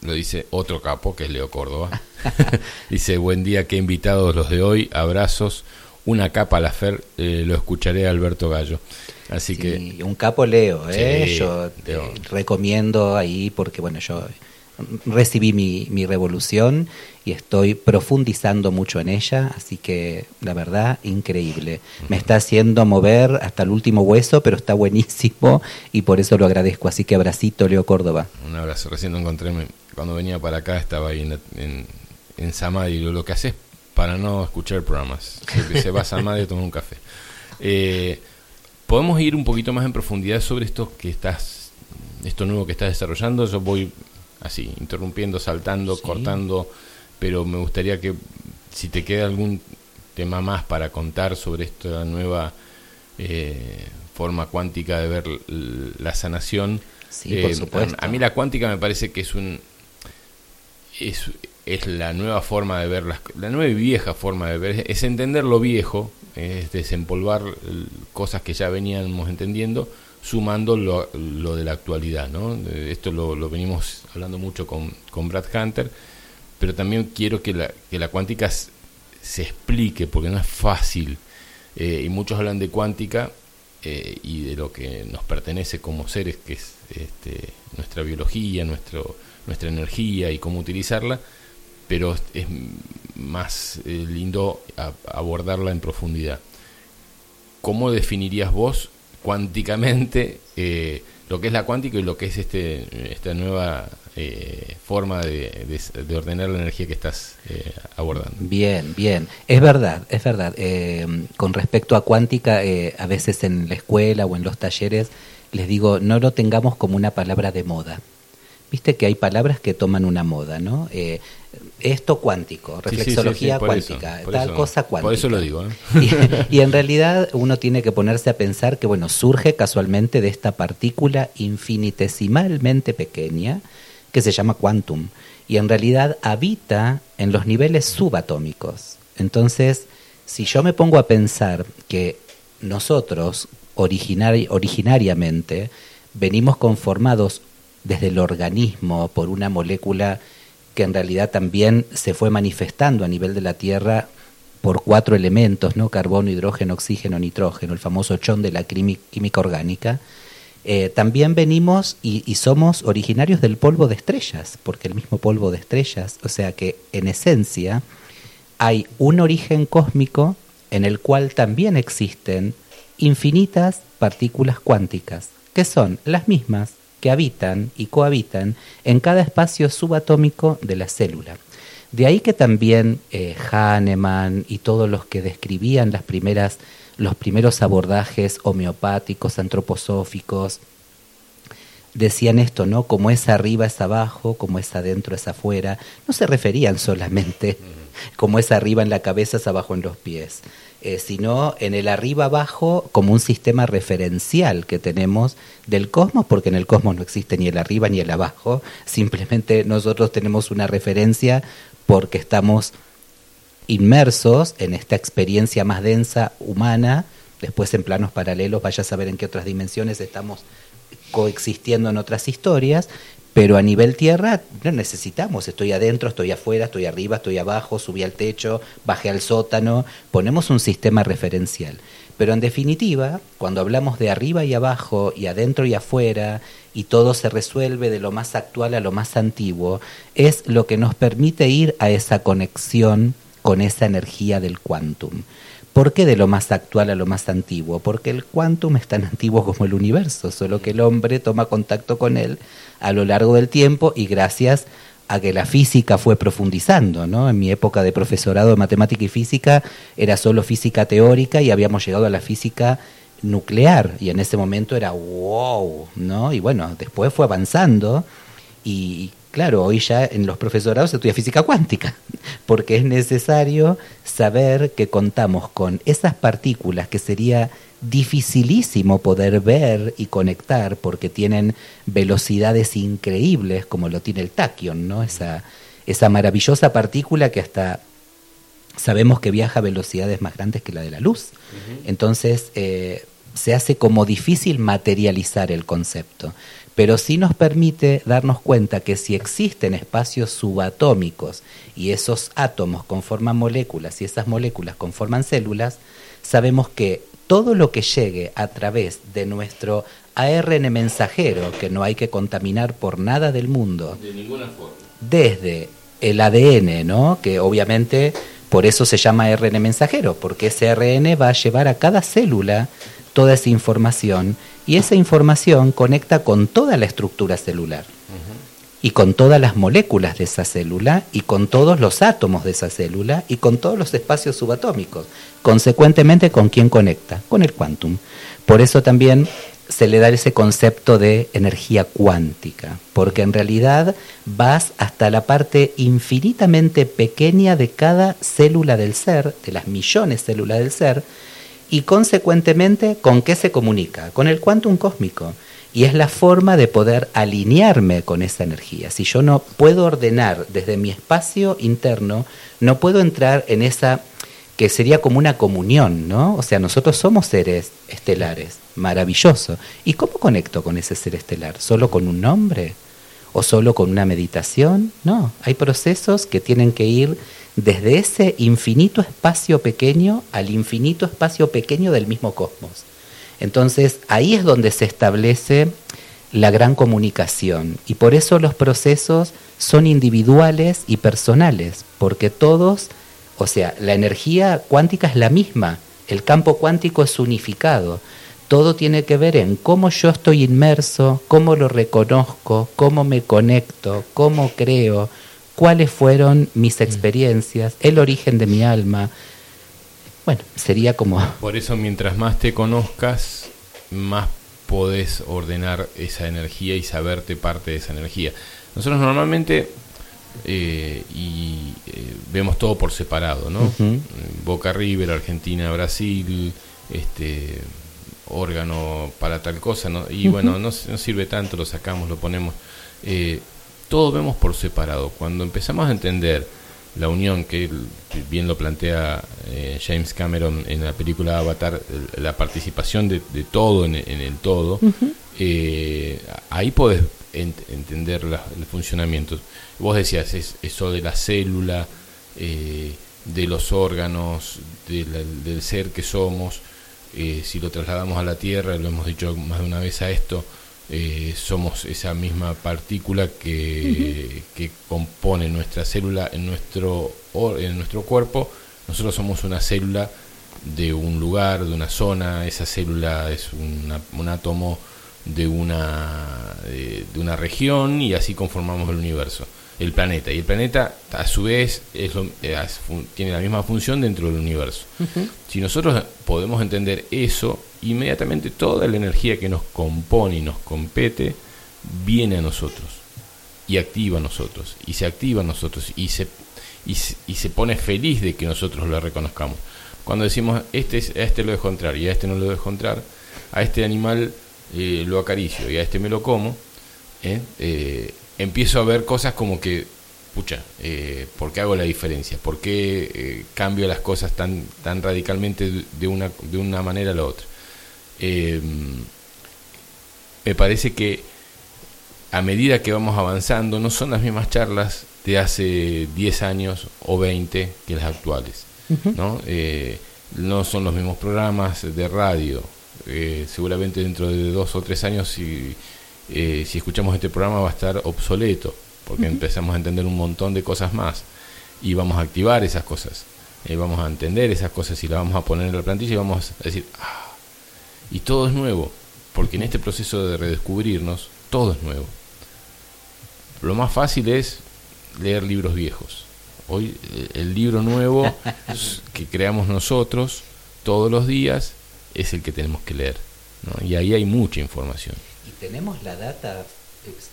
lo dice otro capo, que es Leo Córdoba. dice, buen día, qué invitados los de hoy, abrazos, una capa a la Fer, eh, lo escucharé a Alberto Gallo. Así que... Un capo Leo, ¿eh? yo recomiendo ahí, porque bueno, yo recibí mi, mi revolución y estoy profundizando mucho en ella, así que la verdad, increíble. Me está haciendo mover hasta el último hueso, pero está buenísimo y por eso lo agradezco. Así que abracito, Leo Córdoba. Un abrazo, recién lo encontré, cuando venía para acá estaba ahí en, en, en Samadhi, lo, que haces para no escuchar programas. Se, se va a Samadhi a tomar un café. Eh, Podemos ir un poquito más en profundidad sobre esto que estás, esto nuevo que estás desarrollando. Yo voy así, interrumpiendo, saltando, cortando pero me gustaría que si te queda algún tema más para contar sobre esta nueva eh, forma cuántica de ver la sanación. Sí, por eh, supuesto. A, mí la cuántica me parece que es un es, es la nueva forma de ver las, la nueva y vieja forma de ver es entender lo viejo, es desempolvar cosas que ya veníamos entendiendo, sumando lo, lo de la actualidad, ¿no? Esto lo, lo venimos hablando mucho con, con Brad Hunter pero también quiero que la, que la cuántica se explique, porque no es fácil. Eh, y muchos hablan de cuántica eh, y de lo que nos pertenece como seres, que es este, nuestra biología, nuestro, nuestra energía y cómo utilizarla, pero es más eh, lindo abordarla en profundidad. ¿Cómo definirías vos cuánticamente eh, lo que es la cuántica y lo que es este, esta nueva eh, forma de, ordenar la energía que estás abordando. Bien, bien. Es verdad, es verdad. con respecto a cuántica, a veces en la escuela o en los talleres les digo, no lo tengamos como una palabra de moda. Viste que hay palabras que toman una moda, ¿no? Esto cuántico, reflexología cuántica, tal cosa cuántica. Por eso lo digo. ¿eh? Y, en realidad uno tiene que ponerse a pensar que, bueno, surge casualmente de esta partícula infinitesimalmente pequeña que se llama quantum y en realidad habita en los niveles subatómicos. Entonces, si yo me pongo a pensar que nosotros originariamente venimos conformados desde el organismo por una molécula que en realidad también se fue manifestando a nivel de la Tierra por cuatro elementos, ¿no? carbono, hidrógeno, oxígeno, nitrógeno, el famoso chón de la química orgánica, eh, también venimos y, y, somos originarios del polvo de estrellas, porque el mismo polvo de estrellas, o sea que en esencia hay un origen cósmico en el cual también existen infinitas partículas cuánticas, que son las mismas que habitan y cohabitan en cada espacio subatómico de la célula. De ahí que también eh, Hahnemann y todos los que describían los primeros abordajes homeopáticos, antroposóficos, decían esto, ¿no? Como es arriba es abajo, como es adentro es afuera. No se referían solamente como es arriba en la cabeza es abajo en los pies. Eh, sino en el arriba-abajo como un sistema referencial que tenemos del cosmos, porque en el cosmos no existe ni el arriba ni el abajo, simplemente nosotros tenemos una referencia porque estamos inmersos en esta experiencia más densa humana, después en planos paralelos, vaya a saber en qué otras dimensiones estamos coexistiendo en otras historias, pero a nivel tierra no necesitamos, estoy adentro, estoy afuera, estoy arriba, estoy abajo, subí al techo, bajé al sótano, ponemos un sistema referencial. Pero en definitiva, cuando hablamos de arriba y abajo y adentro y afuera y todo se resuelve de lo más actual a lo más antiguo, es lo que nos permite ir a esa conexión con esa energía del quantum. ¿Por qué de lo más actual a lo más antiguo? Porque el quantum es tan antiguo como el universo, solo que el hombre toma contacto con él a lo largo del tiempo y gracias a que la física fue profundizando, ¿no? En mi época de profesorado de matemática y física era solo física teórica y habíamos llegado a la física nuclear y en ese momento era wow, ¿no? Y bueno, después fue avanzando y claro, hoy ya en los profesorados se estudia física cuántica, porque es necesario saber que contamos con esas partículas que sería dificilísimo poder ver y conectar porque tienen velocidades increíbles como lo tiene el taquion, ¿no? Esa, esa maravillosa partícula que hasta sabemos que viaja a velocidades más grandes que la de la luz. Entonces eh, se hace como difícil materializar el concepto pero sí nos permite darnos cuenta que si existen espacios subatómicos y esos átomos conforman moléculas y esas moléculas conforman células, sabemos que todo lo que llegue a través de nuestro ARN mensajero, que no hay que contaminar por nada del mundo, desde el ADN, ¿no? que obviamente por eso se llama ARN mensajero, porque ese ARN va a llevar a cada célula toda esa información y esa información conecta con toda la estructura celular y con todas las moléculas de esa célula y con todos los átomos de esa célula y con todos los espacios subatómicos. Consecuentemente, ¿con quién conecta? Con el quantum. Por eso también se le da ese concepto de energía cuántica, porque en realidad vas hasta la parte infinitamente pequeña de cada célula del ser, de las millones de células del ser, y consecuentemente con qué se comunica, con el quantum cósmico. Y es la forma de poder alinearme con esa energía. Si yo no puedo ordenar desde mi espacio interno, no puedo entrar en esa que sería como una comunión, ¿no? O sea, nosotros somos seres estelares, maravilloso. ¿Y cómo conecto con ese ser estelar? ¿Solo con un nombre? ¿O solo con una meditación? No, hay procesos que tienen que ir desde ese infinito espacio pequeño al infinito espacio pequeño del mismo cosmos. Entonces ahí es donde se establece la gran comunicación y por eso los procesos son individuales y personales, porque todos, o sea, la energía cuántica es la misma, el campo cuántico es unificado, todo tiene que ver en cómo yo estoy inmerso, cómo lo reconozco, cómo me conecto, cómo creo, cuáles fueron mis mm. experiencias, el origen de mi alma. Bueno, sería como... Por eso mientras más te conozcas, más podés ordenar esa energía y saberte parte de esa energía. Nosotros normalmente eh, y eh, vemos todo por separado, ¿no? Boca River, Argentina, Brasil, este órgano para tal cosa, ¿no? Y bueno, no, sirve tanto, lo sacamos, lo ponemos. Eh, todo vemos por separado. Cuando empezamos a entender la unión que bien lo plantea eh, James Cameron en la película Avatar, la participación de, todo en, el todo, eh, ahí podés entender el funcionamiento. Vos decías, es, eso de la célula, eh, de los órganos, del ser que somos, si lo trasladamos a la Tierra, lo hemos dicho más de una vez a esto, eh, somos esa misma partícula que, que, compone nuestra célula en nuestro, en nuestro cuerpo. Nosotros somos una célula de un lugar, de una zona, esa célula es un átomo de una, de, una región y así conformamos el universo, el planeta. Y el planeta a su vez es eh, tiene la misma función dentro del universo. Si nosotros podemos entender eso, inmediatamente toda la energía que nos compone y nos compete viene a nosotros y activa a nosotros y se activa a nosotros y se, y se, pone feliz de que nosotros lo reconozcamos. Cuando decimos este, a este lo dejo entrar y a este no lo dejo entrar, a este animal eh, lo acaricio y a este me lo como, ¿eh? Eh, empiezo a ver cosas como que, pucha, ¿por qué hago la diferencia? ¿Por qué cambio las cosas tan, tan radicalmente de una, de una manera a la otra? Em, me parece que a medida que vamos avanzando no son las mismas charlas de hace 10 años o 20 que las actuales. ¿no? Eh, no son los mismos programas de radio. Eh, seguramente dentro de dos o tres años, si, eh, si escuchamos este programa, va a estar obsoleto, porque empezamos a entender un montón de cosas más y vamos a activar esas cosas. vamos a entender esas cosas y las vamos a poner en la plantilla y vamos a decir, ah, y todo es nuevo, porque en este proceso de redescubrirnos, todo es nuevo. Lo más fácil es leer libros viejos. Hoy eh, el libro nuevo que creamos nosotros todos los días es el que tenemos que leer. Y ahí hay mucha información. Y tenemos la data,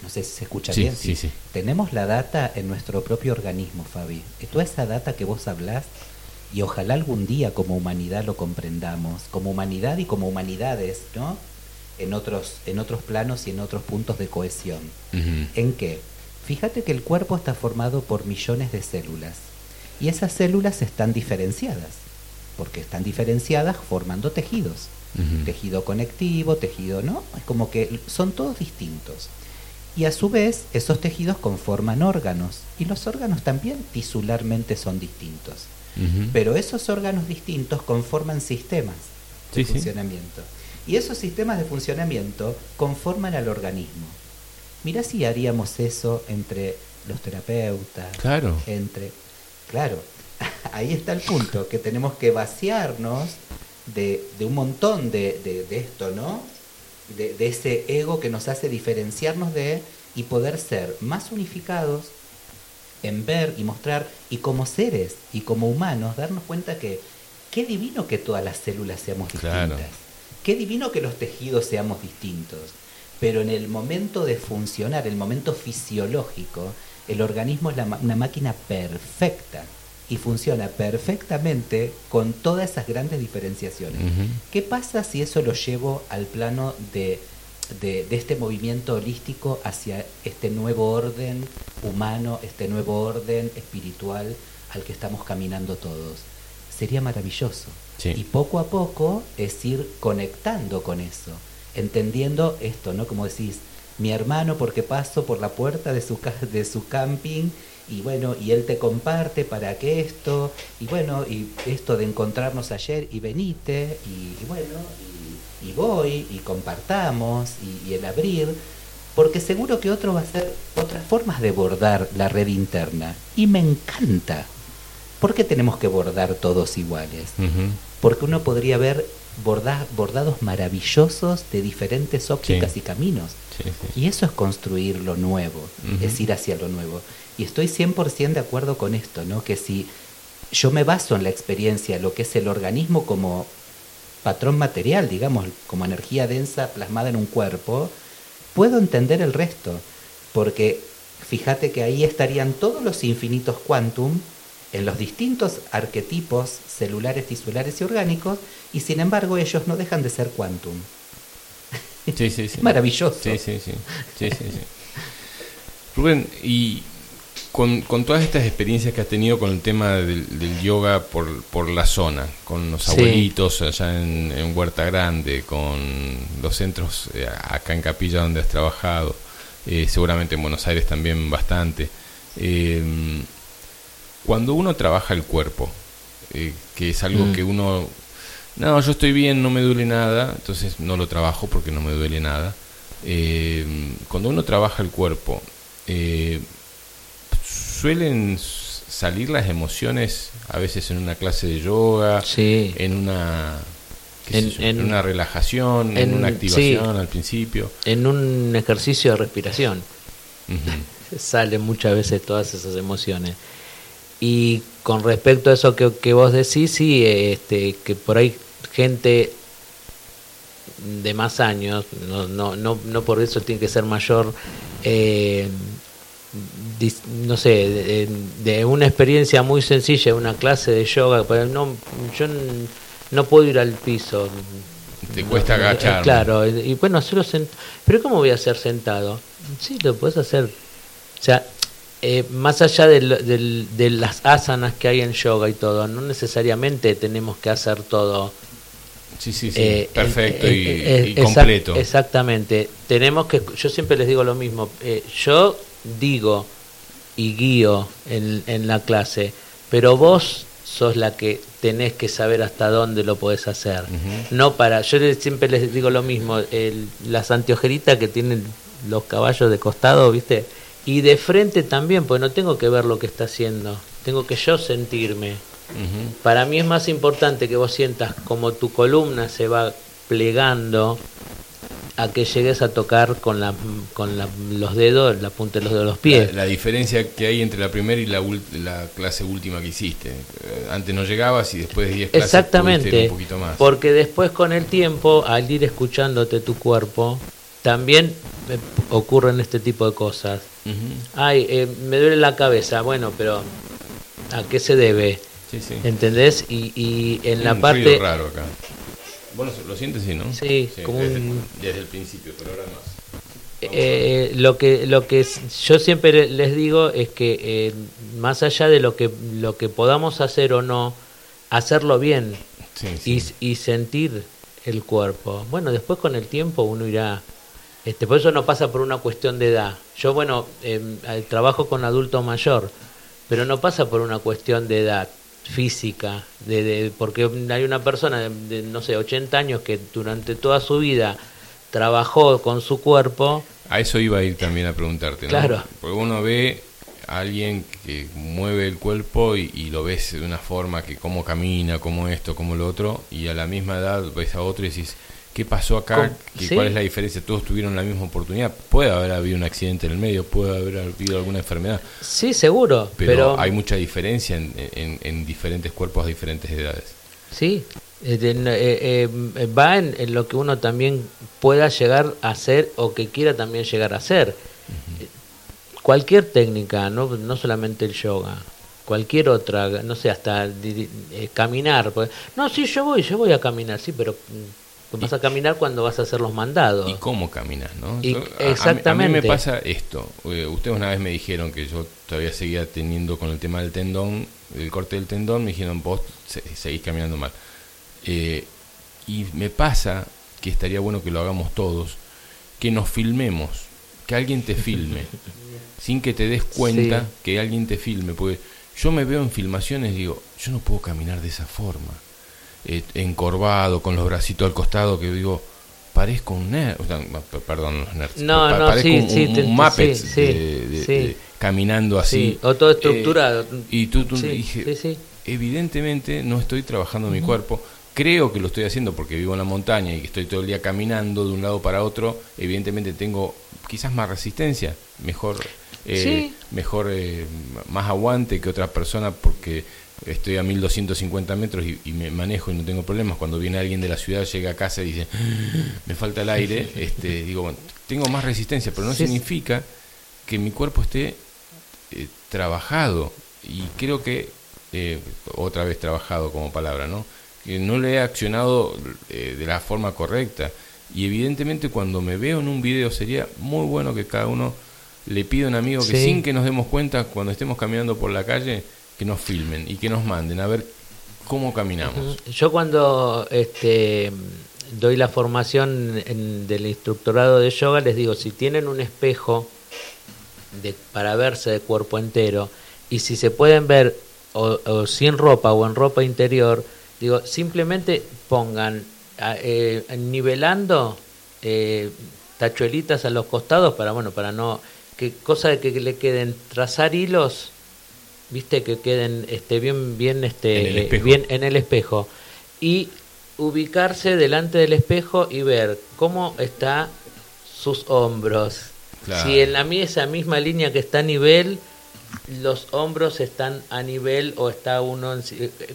no sé si se escucha bien, sí, sí. tenemos la data en nuestro propio organismo, Fabi. Toda esa data que vos hablás y ojalá algún día como humanidad lo comprendamos, como humanidad y como humanidades, ¿no? En otros, en otros planos y en otros puntos de cohesión. ¿En qué? Fíjate que el cuerpo está formado por millones de células y esas células están diferenciadas, porque están diferenciadas formando tejidos. Tejido conectivo, tejido, ¿no? Es como que son todos distintos. Y a su vez, esos tejidos conforman órganos, y los órganos también tisularmente son distintos. Pero esos órganos distintos conforman sistemas de funcionamiento. Y esos sistemas de funcionamiento conforman al organismo. Mira si haríamos eso entre los terapeutas, claro. entre... Claro, ahí está el punto, que tenemos que vaciarnos de, un montón de, esto, ¿no? De, de, ese ego que nos hace diferenciarnos de y poder ser más unificados en ver y mostrar, y como seres y como humanos, darnos cuenta que qué divino que todas las células seamos distintas, qué divino que los tejidos seamos distintos, pero en el momento de funcionar, el momento fisiológico, el organismo es una máquina perfecta y funciona perfectamente con todas esas grandes diferenciaciones. ¿Qué pasa si eso lo llevo al plano de de, este movimiento holístico hacia este nuevo orden humano, este nuevo orden espiritual al que estamos caminando todos. Sería maravilloso. Y poco a poco es ir conectando con eso, entendiendo esto, ¿no? Como decís, mi hermano porque paso por la puerta de su, de su camping y bueno, y él te comparte para que esto, y bueno, y esto de encontrarnos ayer y venite, y, bueno, y voy y compartamos y, el abrir, porque seguro que otro va a hacer otras formas de bordar la red interna. Y me encanta. ¿Por qué tenemos que bordar todos iguales? Porque uno podría ver bordados maravillosos de diferentes ópticas y caminos. Y eso es construir lo nuevo, es ir hacia lo nuevo. Y estoy 100% de acuerdo con esto, ¿no? Que si yo me baso en la experiencia, lo que es el organismo como patrón material, digamos, como energía densa plasmada en un cuerpo, puedo entender el resto. Porque fíjate que ahí estarían todos los infinitos quantum en los distintos arquetipos celulares, tisulares y orgánicos, y sin embargo ellos no dejan de ser quantum. Sí, sí, sí. Maravilloso. Sí, sí, sí. sí, sí, Rubén, y con, con, todas estas experiencias que has tenido con el tema del, yoga por, por, la zona, con los abuelitos allá en, Huerta Grande, con los centros eh, acá en Capilla donde has trabajado, eh, seguramente en Buenos Aires también bastante. Eh, cuando uno trabaja el cuerpo, que es algo mm. que uno, no, yo estoy bien, no me duele nada, entonces no lo trabajo porque no me duele nada. Cuando uno trabaja el cuerpo, eh, suelen salir las emociones a veces en una clase de yoga, en una en, una relajación, en, una activación al principio. En un ejercicio de respiración. Salen muchas veces todas esas emociones. Y con respecto a eso que, que vos decís, sí, este, que por ahí gente de más años, no, no, no, no por eso tiene que ser mayor, eh, no sé, de, una experiencia muy sencilla, una clase de yoga, pero no, yo no puedo ir al piso. Te cuesta agachar. claro, y, bueno, hacerlo sentado. Pero ¿cómo voy a hacer sentado? Sí, lo puedes hacer. O sea, eh, más allá de, las asanas que hay en yoga y todo, no necesariamente tenemos que hacer todo. Sí, sí, sí, eh, perfecto y, completo. Exactamente. Tenemos que, yo siempre les digo lo mismo. Eh, yo digo y guío en, en la clase, pero vos sos la que tenés que saber hasta dónde lo podés hacer. No para, yo siempre les digo lo mismo, el, las anteojeritas que tienen los caballos de costado, ¿viste? Y de frente también, pues no tengo que ver lo que está haciendo, tengo que yo sentirme. Para mí es más importante que vos sientas como tu columna se va plegando a que llegues a tocar con, la, con los dedos, la punta de los dedos de los pies. La, diferencia que hay entre la primera y la, la clase última que hiciste. Eh, antes no llegabas y después de 10 clases Exactamente, un poquito más. Porque después con el tiempo, al ir escuchándote tu cuerpo, también ocurren este tipo de cosas. Ay, eh, me duele la cabeza. Bueno, pero ¿a qué se debe? Sí, sí. ¿Entendés? Y, y en la parte... raro acá. Bueno, lo sientes, sí, ¿no? Sí, como desde, un... desde el principio, pero ahora más. Eh, lo que lo que yo siempre les digo es que eh, más allá de lo que lo que podamos hacer o no hacerlo bien y, y sentir el cuerpo bueno después con el tiempo uno irá este, por eso no pasa por una cuestión de edad. Yo, bueno, em, trabajo con adulto mayor, pero no pasa por una cuestión de edad física, de, porque hay una persona de, no sé, 80 años que durante toda su vida trabajó con su cuerpo. A eso iba a ir también a preguntarte, ¿no? Claro. Porque uno ve a alguien que mueve el cuerpo y, y, lo ves de una forma que cómo camina, cómo esto, cómo lo otro, y a la misma edad ves a otro y decís, ¿Qué pasó acá? ¿Cuál es la diferencia? Todos tuvieron la misma oportunidad. Puede haber habido un accidente en el medio, puede haber habido alguna enfermedad. Sí, seguro. Pero, hay mucha diferencia en, diferentes cuerpos a diferentes edades. Sí, eh, eh, eh, va en, lo que uno también pueda llegar a hacer o que quiera también llegar a hacer. Cualquier técnica, no, no solamente el yoga, cualquier otra, no sé, hasta caminar. Pues, no, sí, yo voy, yo voy a caminar, sí, pero vas a caminar cuando vas a hacer los mandados. ¿Y cómo caminas, no? exactamente. A, mí me pasa esto. Eh, ustedes una vez me dijeron que yo todavía seguía teniendo con el tema del tendón, el corte del tendón, me dijeron, vos seguís caminando mal. Eh, y me pasa que estaría bueno que lo hagamos todos, que nos filmemos, que alguien te filme, sin que te des cuenta que alguien te filme, porque yo me veo en filmaciones y digo, yo no puedo caminar de esa forma eh, encorvado, con los bracitos al costado, que digo, parezco un nerd, perdón, los nerds, no, no, parezco sí, un, sí, un, Muppet caminando así. o todo estructurado. y tú, tú dije, evidentemente no estoy trabajando mi cuerpo, creo que lo estoy haciendo porque vivo en la montaña y que estoy todo el día caminando de un lado para otro, evidentemente tengo quizás más resistencia, mejor, eh, mejor eh, más aguante que otra persona porque estoy a 1250 metros y, me manejo y no tengo problemas. Cuando viene alguien de la ciudad, llega a casa y dice, ah, me falta el aire, este, digo, bueno, tengo más resistencia, pero no significa que mi cuerpo esté eh, trabajado. Y creo que, otra vez trabajado como palabra, ¿no? que no le he accionado eh, de la forma correcta. Y evidentemente cuando me veo en un video sería muy bueno que cada uno le pida a un amigo que sin que nos demos cuenta cuando estemos caminando por la calle, que nos filmen y que nos manden a ver cómo caminamos. Yo cuando este, doy la formación del instructorado de yoga les digo, si tienen un espejo de, para verse de cuerpo entero y si se pueden ver o sin ropa o en ropa interior, Digo, simplemente pongan eh, nivelando eh, tachuelitas a los costados para, bueno, para no, que cosa de que le queden trazar hilos, viste, que queden este, bien, bien, este, bien en el espejo. Y ubicarse delante del espejo y ver cómo está sus hombros. Si en la esa misma línea que está a nivel, los hombros están a nivel o está uno, en,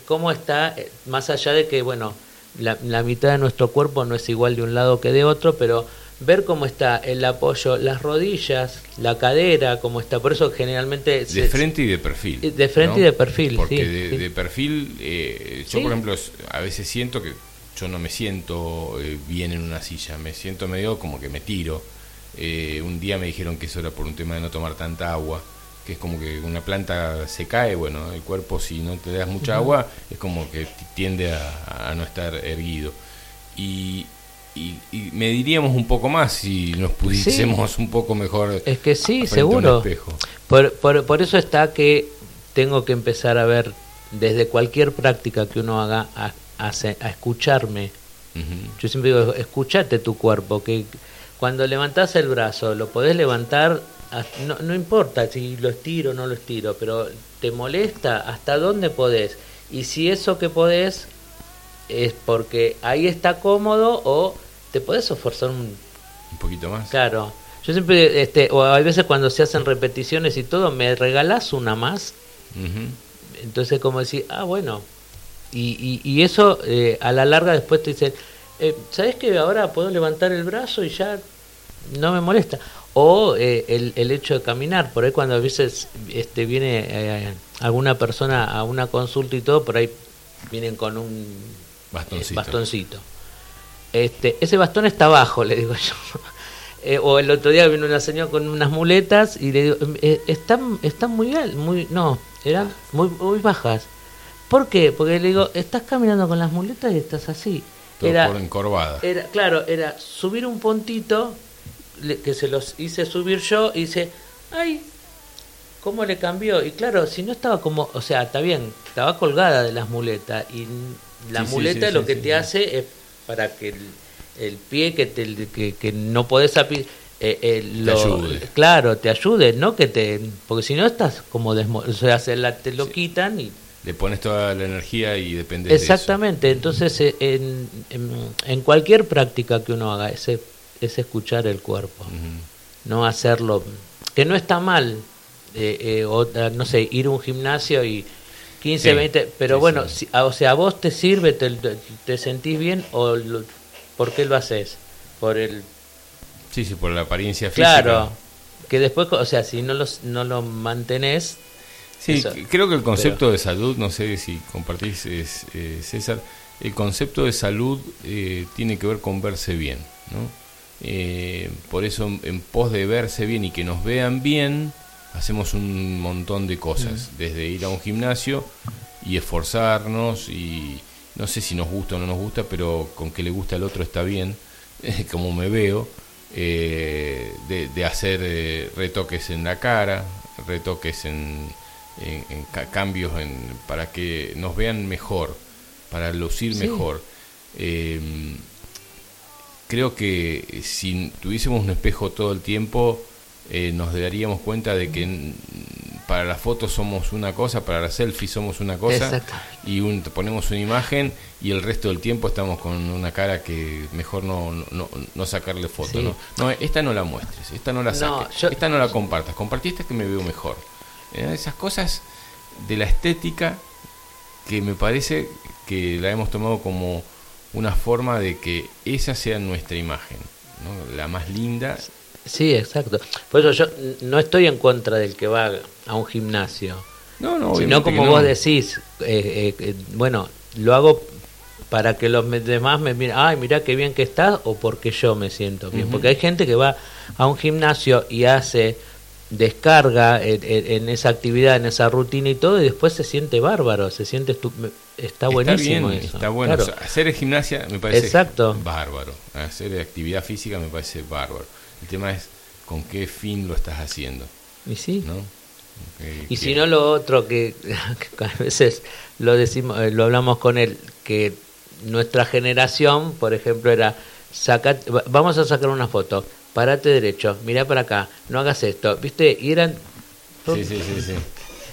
cómo está, eh, más allá de que, bueno, la, mitad de nuestro cuerpo no es igual de un lado que de otro, pero ver cómo está el apoyo, las rodillas, la cadera, cómo está. Por eso generalmente... De frente y de perfil. De frente y de perfil, Porque de, perfil, eh, yo por ejemplo, a veces siento que yo no me siento eh, bien en una silla, me siento medio como que me tiro. un día me dijeron que eso era por un tema de no tomar tanta agua que es como que una planta se cae, bueno, el cuerpo si no te das mucha agua es como que tiende a, no estar erguido. Y, y, mediríamos un poco más si nos pudiésemos un poco mejor. Es que sí, seguro. Por, por, por, eso está que tengo que empezar a ver desde cualquier práctica que uno haga a, a, a escucharme. Yo siempre digo, escúchate tu cuerpo, que cuando levantás el brazo, lo podés levantar no, no importa si lo estiro o no lo estiro, pero te molesta hasta dónde podés. Y si eso que podés es porque ahí está cómodo o te podés esforzar un, un poquito más. Claro. Yo siempre, este, o hay veces cuando se hacen repeticiones y todo, me regalás una más. Entonces, como decir, ah, bueno. Y, y, eso eh, a la larga después te dicen, eh, ¿sabes que ahora puedo levantar el brazo y ya no me molesta? o eh, el, el, hecho de caminar. Por ahí cuando a veces este, viene eh, alguna persona a una consulta y todo, por ahí vienen con un eh, bastoncito. Este, ese bastón está abajo, le digo yo. o el otro día vino una señora con unas muletas y le digo, están, están muy altas, muy, no, eran muy, muy bajas. ¿Por qué? Porque le digo, estás caminando con las muletas y estás así. era, por encorvada. Era, claro, era subir un puntito que se los hice subir yo y dice, ay, ¿cómo le cambió? Y claro, si no estaba como, o sea, está bien, estaba colgada de las muletas y la muleta lo que te hace es para que el, pie que, te, que, no podés eh, eh, lo, claro, te ayude, no que te, porque si no estás como o sea, se la, te lo quitan y le pones toda la energía y depende Exactamente, entonces eh, en, en, en, cualquier práctica que uno haga, ese es escuchar el cuerpo, no hacerlo, que no está mal, eh, eh, o, no sé, ir a un gimnasio y 15, 20, pero bueno, Si, o sea, a vos te sirve, te, te sentís bien o por qué lo haces? Por el... Sí, sí, por la apariencia física. Claro, que después, o sea, si no, los, no lo mantenés... Sí, creo que el concepto de salud, no sé si compartís, es, eh, César, el concepto de salud tiene que ver con verse bien, ¿no? Eh, por eso en pos de verse bien y que nos vean bien, hacemos un montón de cosas, desde ir a un gimnasio y esforzarnos y no sé si nos gusta o no nos gusta, pero con que le gusta al otro está bien, como me veo, eh, de, hacer eh, retoques en la cara, retoques en, cambios en, para que nos vean mejor para lucir mejor. Em, creo que si tuviésemos un espejo todo el tiempo, eh, nos daríamos cuenta de que para las fotos somos una cosa, para la selfie somos una cosa, y ponemos una imagen y el resto del tiempo estamos con una cara que mejor no, no, no sacarle foto. ¿no? no, esta no la muestres, esta no la saques, esta no la compartas, compartiste que me veo mejor. Eh, esas cosas de la estética que me parece que la hemos tomado como una forma de que esa sea nuestra imagen, ¿no? la más linda. Sí, exacto. Por eso yo no estoy en contra del que va a un gimnasio. No, no, Sino como vos decís, eh, eh, bueno, lo hago para que los demás me miren, ay, mira qué bien que estás, o porque yo me siento bien. Porque hay gente que va a un gimnasio y hace descarga en, esa actividad, en esa rutina y todo, y después se siente bárbaro, se siente está buenísimo Está bueno, hacer gimnasia me parece Exacto. bárbaro, hacer actividad física me parece bárbaro. El tema es con qué fin lo estás haciendo. Y sí. y si no lo otro que, a veces lo decimos, eh, lo hablamos con él, que nuestra generación, por ejemplo, era sacar, vamos a sacar una foto parate derecho, mira para acá, no hagas esto, ¿viste? Y eran... Sí, sí, sí, sí.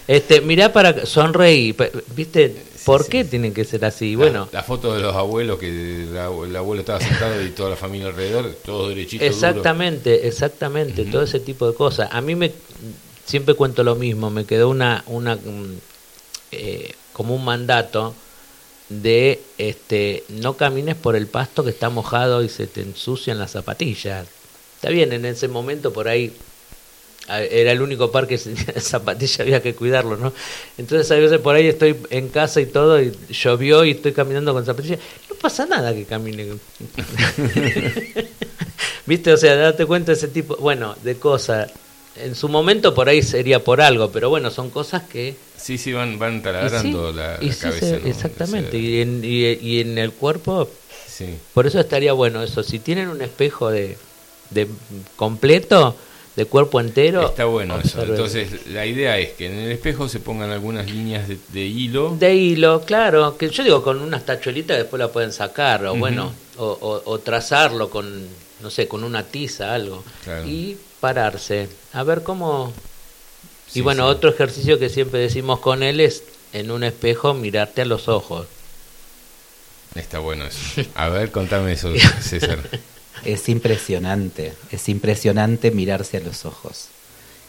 Este, mirá para sonreí, ¿viste? ¿Por qué tienen que ser así? bueno, la foto de los abuelos que el abuelo estaba sentado y toda la familia alrededor, todos derechitos. Exactamente, exactamente, todo ese tipo de cosas. A mí me siempre cuento lo mismo, me quedó una una mm, eh, como un mandato de este no camines por el pasto que está mojado y se te ensucian las zapatillas. Está bien, en ese momento por ahí era el único par que zapatilla había que cuidarlo, ¿no? Entonces a veces por ahí estoy en casa y todo, y llovió y estoy caminando con zapatilla. No pasa nada que camine. ¿Viste? O sea, date cuenta de ese tipo, bueno, de cosas. En su momento por ahí sería por algo, pero bueno, son cosas que... Sí, sí, van, van taladrando la, cabeza. Exactamente, y, en, y en el cuerpo... Sí. Por eso estaría bueno eso. Si tienen un espejo de de completo, de cuerpo entero. Está bueno eso. Entonces, la idea es que en el espejo se pongan algunas líneas de, hilo. De hilo, claro. Que yo digo, con unas tachuelitas después la pueden sacar, o bueno, o, trazarlo con, no sé, con una tiza, algo. Y pararse. A ver cómo. y bueno, otro ejercicio que siempre decimos con él es en un espejo mirarte a los ojos. Está bueno eso. A ver, contame eso, César. Es impresionante, es impresionante mirarse a los ojos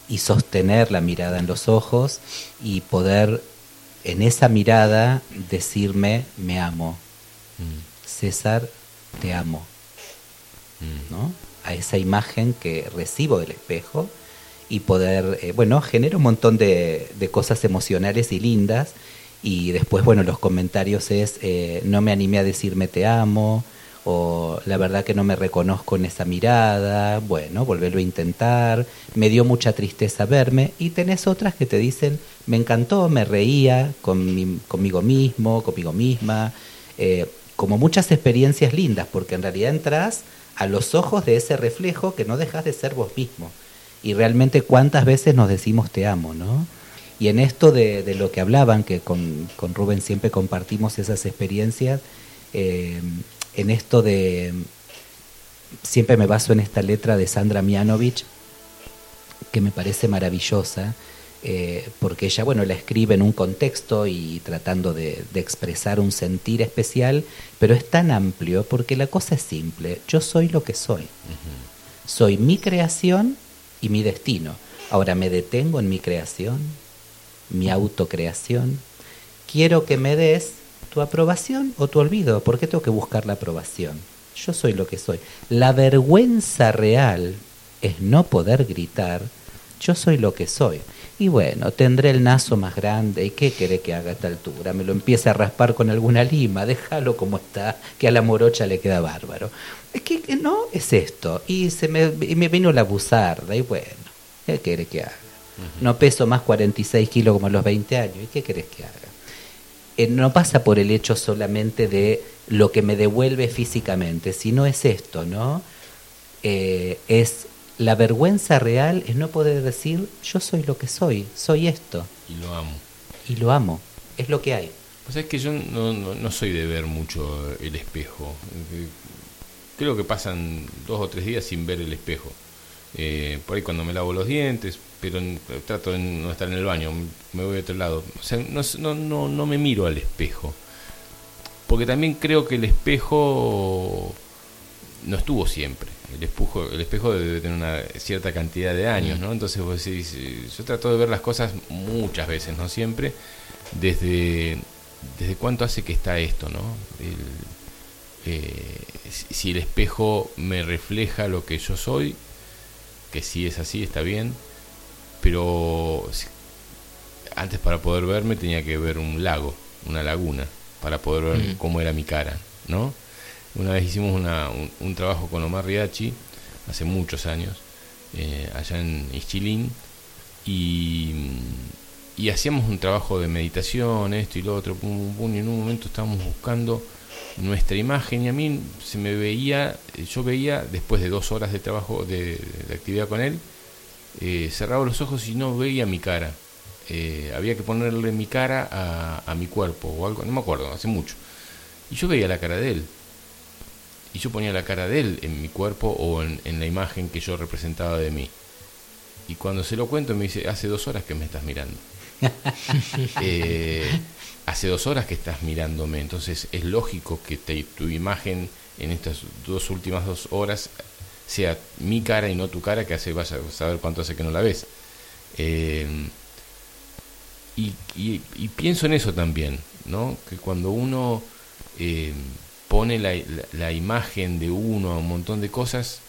y sostener la mirada en los ojos y poder en esa mirada decirme me amo. Mm. César, te amo. Mm. ¿No? A esa imagen que recibo del espejo y poder, eh, bueno, genera un montón de, cosas emocionales y lindas y después, bueno, los comentarios es, eh, no me animé a decirme te amo, o la verdad que no me reconozco en esa mirada, bueno, volverlo a intentar, me dio mucha tristeza verme, y tenés otras que te dicen, me encantó, me reía con conmigo mismo, conmigo misma, eh, como muchas experiencias lindas, porque en realidad entras a los ojos de ese reflejo que no dejas de ser vos mismo. Y realmente cuántas veces nos decimos te amo, ¿no? Y en esto de, de lo que hablaban, que con, con Rubén siempre compartimos esas experiencias, eh, en esto de, siempre me baso en esta letra de Sandra Mianovich, que me parece maravillosa, eh, porque ella, bueno, la escribe en un contexto y tratando de, expresar un sentir especial, pero es tan amplio porque la cosa es simple, yo soy lo que soy, soy mi creación y mi destino. Ahora me detengo en mi creación, mi autocreación, quiero que me des tu aprobación o tu olvido. ¿Por qué tengo que buscar la aprobación? Yo soy lo que soy. La vergüenza real es no poder gritar, yo soy lo que soy. Y bueno, tendré el naso más grande. ¿Y qué quiere que haga a esta altura? Me lo empiece a raspar con alguna lima. Déjalo como está, que a la morocha le queda bárbaro. Es que no, es esto. Y se me, me vino la buzarda. Y bueno, ¿qué quiere que haga? No peso más 46 kilos como a los 20 años. ¿Y qué querés que haga? Eh, no pasa por el hecho solamente de lo que me devuelve físicamente, sino es esto, ¿no? Eh, es la vergüenza real es no poder decir yo soy lo que soy, soy esto. Y lo amo. Y lo amo, es lo que hay. Pues es que yo no, no, soy de ver mucho el espejo. Creo que pasan dos o tres días sin ver el espejo. Eh, por ahí cuando me lavo los dientes, pero trato de no estar en el baño, me voy a otro lado. O sea, no, no, no me miro al espejo. Porque también creo que el espejo no estuvo siempre. El espejo, el espejo debe tener una cierta cantidad de años, ¿no? Entonces vos decís, yo trato de ver las cosas muchas veces, no siempre, desde, desde cuánto hace que está esto, ¿no? Eh, si el espejo me refleja lo que yo soy, que si es así, está bien, pero antes para poder verme tenía que ver un lago, una laguna, para poder ver mm. cómo era mi cara, ¿no? Una vez hicimos una, un, trabajo con Omar Riachi, hace muchos años, eh, allá en Ischilín, y, y, hacíamos un trabajo de meditación, esto y lo otro, y en un momento estábamos buscando nuestra imagen y a mí se me veía, yo veía después de dos horas de trabajo, de, actividad con él, eh, cerraba los ojos y no veía mi cara. Eh, había que ponerle mi cara a, a mi cuerpo o algo, no me acuerdo, hace mucho. Y yo veía la cara de él y yo ponía la cara de él en mi cuerpo o en, la imagen que yo representaba de mí. Y cuando se lo cuento me dice, hace dos horas que me estás mirando. Eh, hace dos horas que estás mirándome, entonces es lógico que tu imagen en estas dos últimas dos horas sea mi cara y no tu cara, que hace, vaya a saber cuánto hace que no la ves. Eh, y, y, pienso en eso también, ¿no? Que cuando uno eh, pone la, la, imagen de uno a un montón de cosas,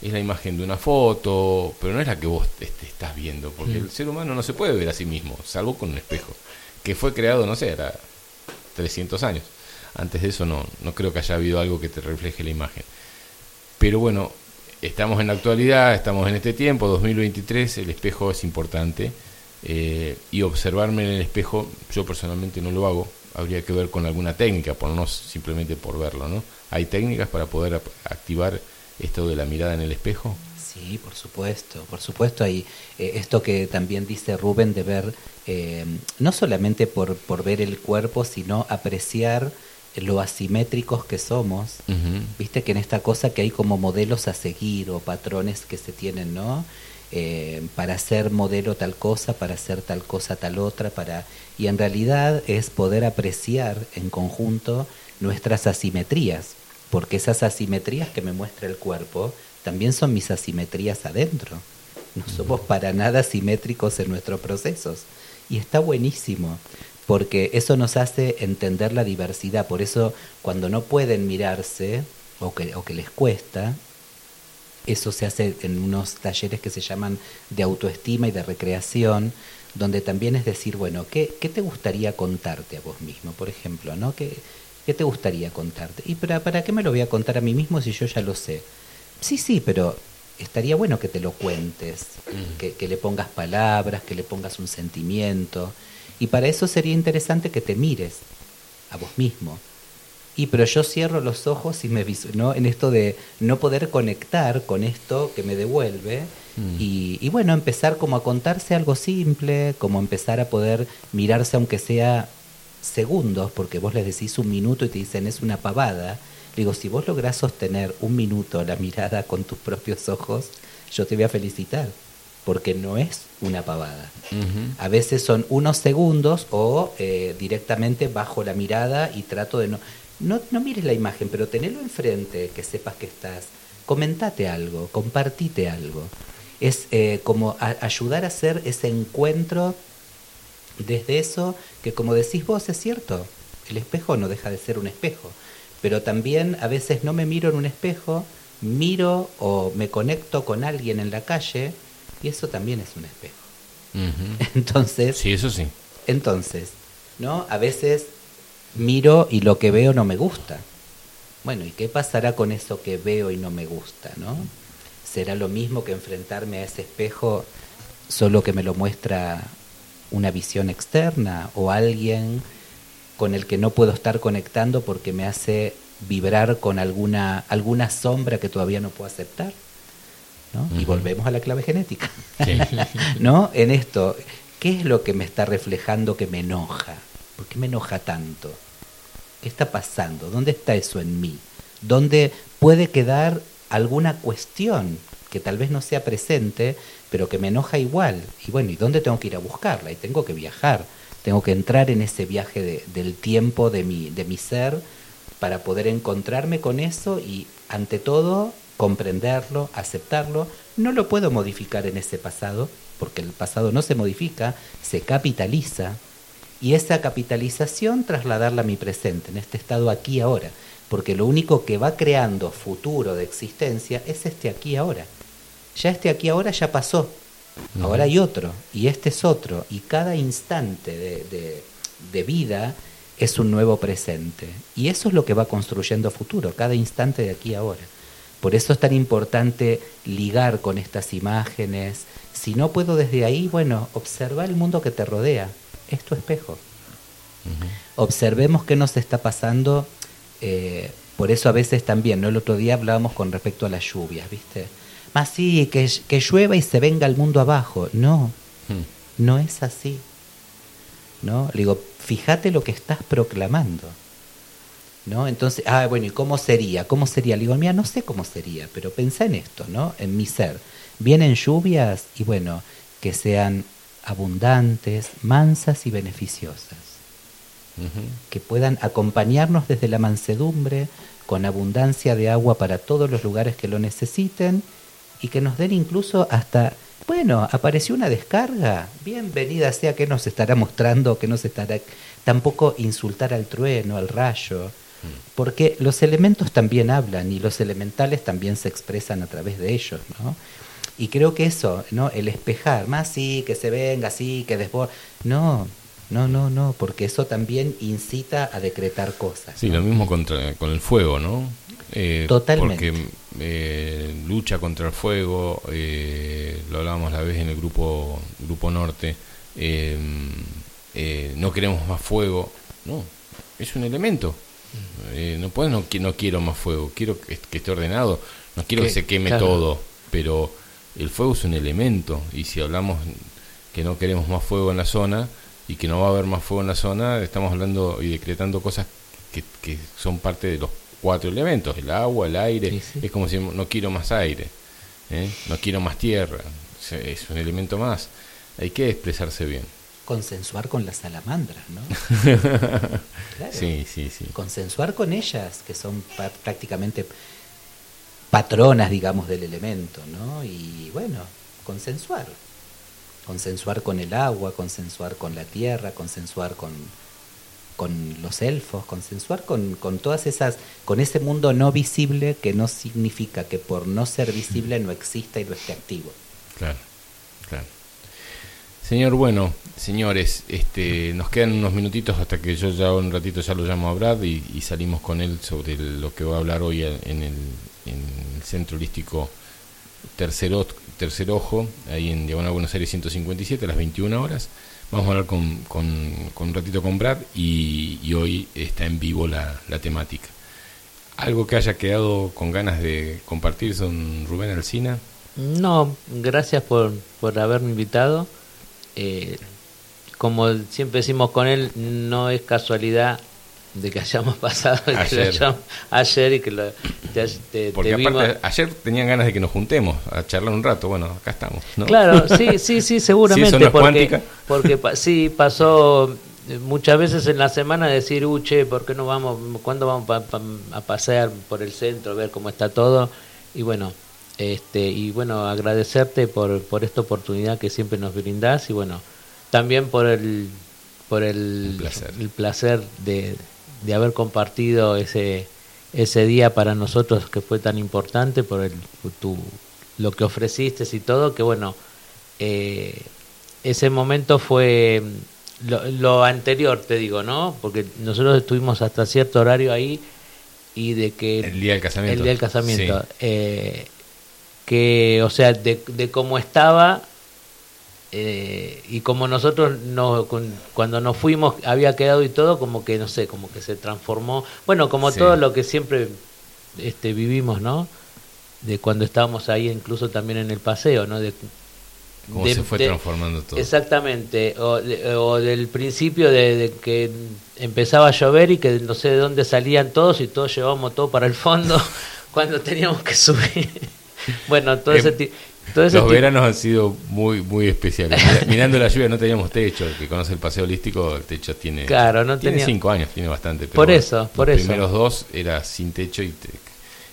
es la imagen de una foto, pero no es la que vos te, estás viendo, porque mm. el ser humano no se puede ver a sí mismo, salvo con un espejo, que fue creado, no sé, era 300 años. Antes de eso no, no creo que haya habido algo que te refleje la imagen. Pero bueno, estamos en la actualidad, estamos en este tiempo, 2023, el espejo es importante. Eh, y observarme en el espejo, yo personalmente no lo hago, habría que ver con alguna técnica, por no simplemente por verlo, ¿no? ¿Hay técnicas para poder activar esto de la mirada en el espejo? Sí, por supuesto, por supuesto. Hay eh, esto que también dice Rubén de ver, eh, no solamente por, por ver el cuerpo, sino apreciar lo asimétricos que somos. Viste que en esta cosa que hay como modelos a seguir o patrones que se tienen, ¿no? Eh, para ser modelo tal cosa, para hacer tal cosa tal otra, para y en realidad es poder apreciar en conjunto nuestras asimetrías, porque esas asimetrías que me muestra el cuerpo también son mis asimetrías adentro. No somos para nada simétricos en nuestros procesos y está buenísimo porque eso nos hace entender la diversidad. Por eso cuando no pueden mirarse o que, o que les cuesta, eso se hace en unos talleres que se llaman de autoestima y de recreación, donde también es decir, bueno, ¿qué, qué te gustaría contarte a vos mismo, por ejemplo? ¿no? ¿Qué, ¿Qué te gustaría contarte? ¿Y para, para qué me lo voy a contar a mí mismo si yo ya lo sé? Sí, sí, pero estaría bueno que te lo cuentes, mm. que, que, le pongas palabras, que le pongas un sentimiento. Y para eso sería interesante que te mires a vos mismo y pero yo cierro los ojos y me ¿no? en esto de no poder conectar con esto que me devuelve mm. y, y, bueno empezar como a contarse algo simple como empezar a poder mirarse aunque sea segundos porque vos les decís un minuto y te dicen es una pavada digo si vos lográs sostener un minuto la mirada con tus propios ojos yo te voy a felicitar porque no es una pavada. A veces son unos segundos o eh, directamente bajo la mirada y trato de no no, no mires la imagen, pero tenelo enfrente, que sepas que estás. Comentate algo, compartite algo. Es eh, como ayudar a hacer ese encuentro desde eso que, como decís vos, es cierto. El espejo no deja de ser un espejo. Pero también a veces no me miro en un espejo, miro o me conecto con alguien en la calle y eso también es un espejo. Entonces. Sí, eso sí. Entonces, ¿no? A veces miro y lo que veo no me gusta. Bueno, ¿y qué pasará con eso que veo y no me gusta, no? ¿Será lo mismo que enfrentarme a ese espejo solo que me lo muestra una visión externa o alguien con el que no puedo estar conectando porque me hace vibrar con alguna alguna sombra que todavía no puedo aceptar? ¿No? Y volvemos a la clave genética. ¿No? En esto, ¿qué es lo que me está reflejando que me enoja? ¿Por qué me enoja tanto? ¿Qué está pasando? ¿Dónde está eso en mí? ¿Dónde puede quedar alguna cuestión que tal vez no sea presente, pero que me enoja igual? Y bueno, ¿y dónde tengo que ir a buscarla? Y tengo que viajar, tengo que entrar en ese viaje del tiempo de mi, de mi ser para poder encontrarme con eso y ante todo comprenderlo, aceptarlo. No lo puedo modificar en ese pasado, porque el pasado no se modifica, se capitaliza, y esa capitalización trasladarla a mi presente, en este estado aquí ahora, porque lo único que va creando futuro de existencia es este aquí ahora. Ya este aquí ahora ya pasó, ahora hay otro, y este es otro, y cada instante de, de vida es un nuevo presente. Y eso es lo que va construyendo futuro, cada instante de aquí ahora. Por eso es tan importante ligar con estas imágenes. Si no puedo desde ahí, bueno, observa el mundo que te rodea. Es tu espejo. Observemos qué nos está pasando. Eh, por eso a veces también, ¿no? El otro día hablábamos con respecto a las lluvias, ¿viste? Más sí, que, que llueva y se venga el mundo abajo. No, hmm. no es así. ¿No? Le digo, fíjate lo que estás proclamando. ¿No? Entonces, ah, bueno, ¿y cómo sería? ¿Cómo sería? Le digo, mira, no sé cómo sería, pero pensá en esto, ¿no? En mi ser. Vienen lluvias y bueno, que sean abundantes, mansas y beneficiosas. Que puedan acompañarnos desde la mansedumbre, con abundancia de agua para todos los lugares que lo necesiten y que nos den incluso hasta bueno, apareció una descarga, bienvenida sea que nos estará mostrando, que nos estará tampoco insultar al trueno, al rayo. Porque los elementos también hablan y los elementales también se expresan a través de ellos, ¿no? Y creo que eso, ¿no? El espejar, más sí, que se venga, sí, que desborde. No, no, no, no, porque eso también incita a decretar cosas. Sí, lo mismo contra, con el fuego, ¿no? Eh, Totalmente. Porque eh, lucha contra el fuego, eh, lo hablábamos la vez en el grupo, grupo norte, no queremos más fuego, no, es un elemento. No puedes, no, no, quiero más fuego, quiero que, esté ordenado, no quiero que, se queme todo, pero el fuego es un elemento y si hablamos que no queremos más fuego en la zona y que no va a haber más fuego en la zona, estamos hablando y decretando cosas que, que son parte de los cuatro elementos, el agua, el aire, es como si no quiero más aire, ¿eh? no quiero más tierra, es un elemento más, hay que expresarse bien. Consensuar con las salamandras, ¿no? Sí, sí, sí. Consensuar con ellas, que son prácticamente patronas, digamos, del elemento, ¿no? Y bueno, consensuar. Consensuar con el agua, consensuar con la tierra, consensuar con, con los elfos, consensuar con, con todas esas, con ese mundo no visible que no significa que por no ser visible no exista y no esté activo. Claro, claro. Señor, bueno, señores, este, nos quedan unos minutitos hasta que yo ya un ratito ya lo llamo a Brad y, salimos con él sobre lo que va a hablar hoy en el, en el Centro Holístico Tercer, Tercer Ojo, ahí en Diagonal Buenos Aires 157 a las 21 horas. Vamos a hablar con, con, un ratito con Brad y, hoy está en vivo la, la, temática. ¿Algo que haya quedado con ganas de compartir con Rubén Alcina? No, gracias por, por haberme invitado. Eh, como siempre decimos con él, no es casualidad de que hayamos pasado ayer, y que lo, Porque aparte, ayer tenían ganas de que nos juntemos a charlar un rato, bueno, acá estamos. Claro, sí, sí, sí, seguramente. porque, porque sí, pasó muchas veces en la semana decir, uche, ¿por qué no vamos, cuándo vamos a pasear por el centro, a ver cómo está todo? Y bueno, este y bueno, agradecerte por, por esta oportunidad que siempre nos brindás y bueno, también por el por el, el placer de, de haber compartido ese, ese día para nosotros que fue tan importante por el, tu, lo que ofreciste y todo, que bueno, eh, ese momento fue lo, anterior, te digo, ¿no? Porque nosotros estuvimos hasta cierto horario ahí y de que... El día del casamiento. El día del casamiento. Eh, que, o sea, de, de cómo estaba eh, y como nosotros no, cuando nos fuimos había quedado y todo como que no sé como que se transformó. Bueno como todo lo que siempre este vivimos no de cuando estábamos ahí incluso también en el paseo no de Cómo se fue transformando todo. Exactamente, o, del principio de, que empezaba a llover y que no sé de dónde salían todos y todos llevábamos todo para el fondo cuando teníamos que subir. bueno, todo ese tipo los veranos han sido muy muy especiales. Mirando la lluvia no teníamos techo. El que conoce el paseo holístico, el techo tiene, claro, no tiene cinco años, tiene bastante. por eso, por los eso. primeros dos era sin techo y,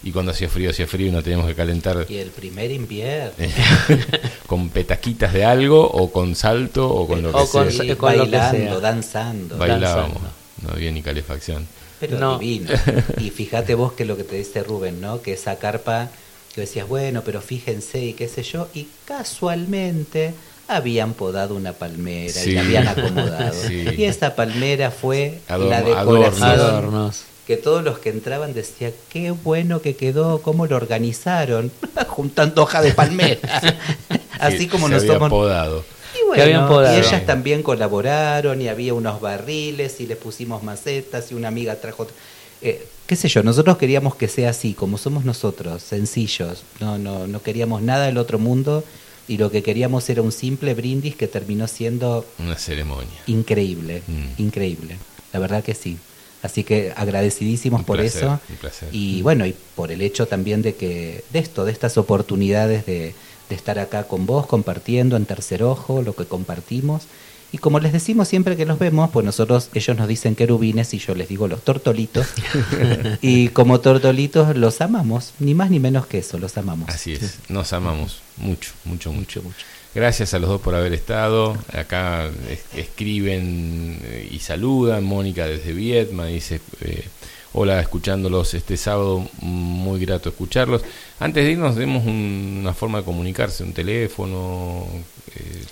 y cuando hacía frío, hacía frío y no teníamos que calentar. Y el primer invierno. con petaquitas de algo o con salto o con lo que con, sea. bailando, danzando. Bailábamos, no había ni calefacción. Pero no. divino. Y fíjate vos que lo que te dice Rubén, ¿no? Que esa carpa que decías, bueno, pero fíjense y qué sé yo, y casualmente habían podado una palmera y la habían acomodado. Y esta palmera fue la decoración. Que todos los que entraban decían, qué bueno que quedó, cómo lo organizaron, juntando hoja de palmera. Así como nos somos. Podado. Y bueno, y ellas también colaboraron y había unos barriles y les pusimos macetas y una amiga trajo eh, qué sé yo, nosotros queríamos que sea así, como somos nosotros, sencillos, no, no, no queríamos nada del otro mundo y lo que queríamos era un simple brindis que terminó siendo una ceremonia increíble, mm. increíble, la verdad que sí. Así que agradecidísimos por eso y bueno, y por el hecho también de que de esto, de estas oportunidades de, de estar acá con vos compartiendo en tercer ojo lo que compartimos y como les decimos siempre que los vemos, pues nosotros, ellos nos dicen querubines y yo les digo los tortolitos. y como tortolitos los amamos, ni más ni menos que eso, los amamos. Así es, nos amamos mucho, mucho, mucho, mucho. Gracias a los dos por haber estado. Acá escriben eh, y saludan. Mónica desde Vietma dice, eh, hola, escuchándolos este sábado, muy grato escucharlos. Antes de irnos, demos una forma de comunicarse, un teléfono. Eh,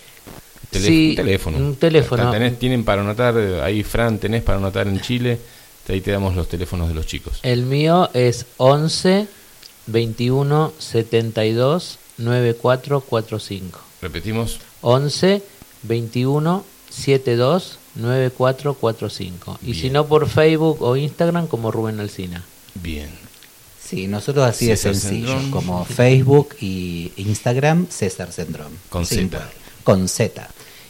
sí, un teléfono. Un teléfono. tienen para anotar, ahí Fran, tenés para anotar en Chile, ahí te damos los teléfonos de los chicos. El mío es 11 21 72 9445. Repetimos. 11 21 72 9445. Y si no por Facebook o Instagram como Rubén Alcina. Bien. Sí, nosotros así de sencillo, como Facebook y Instagram, César Sendrón. Con Z. Con Z.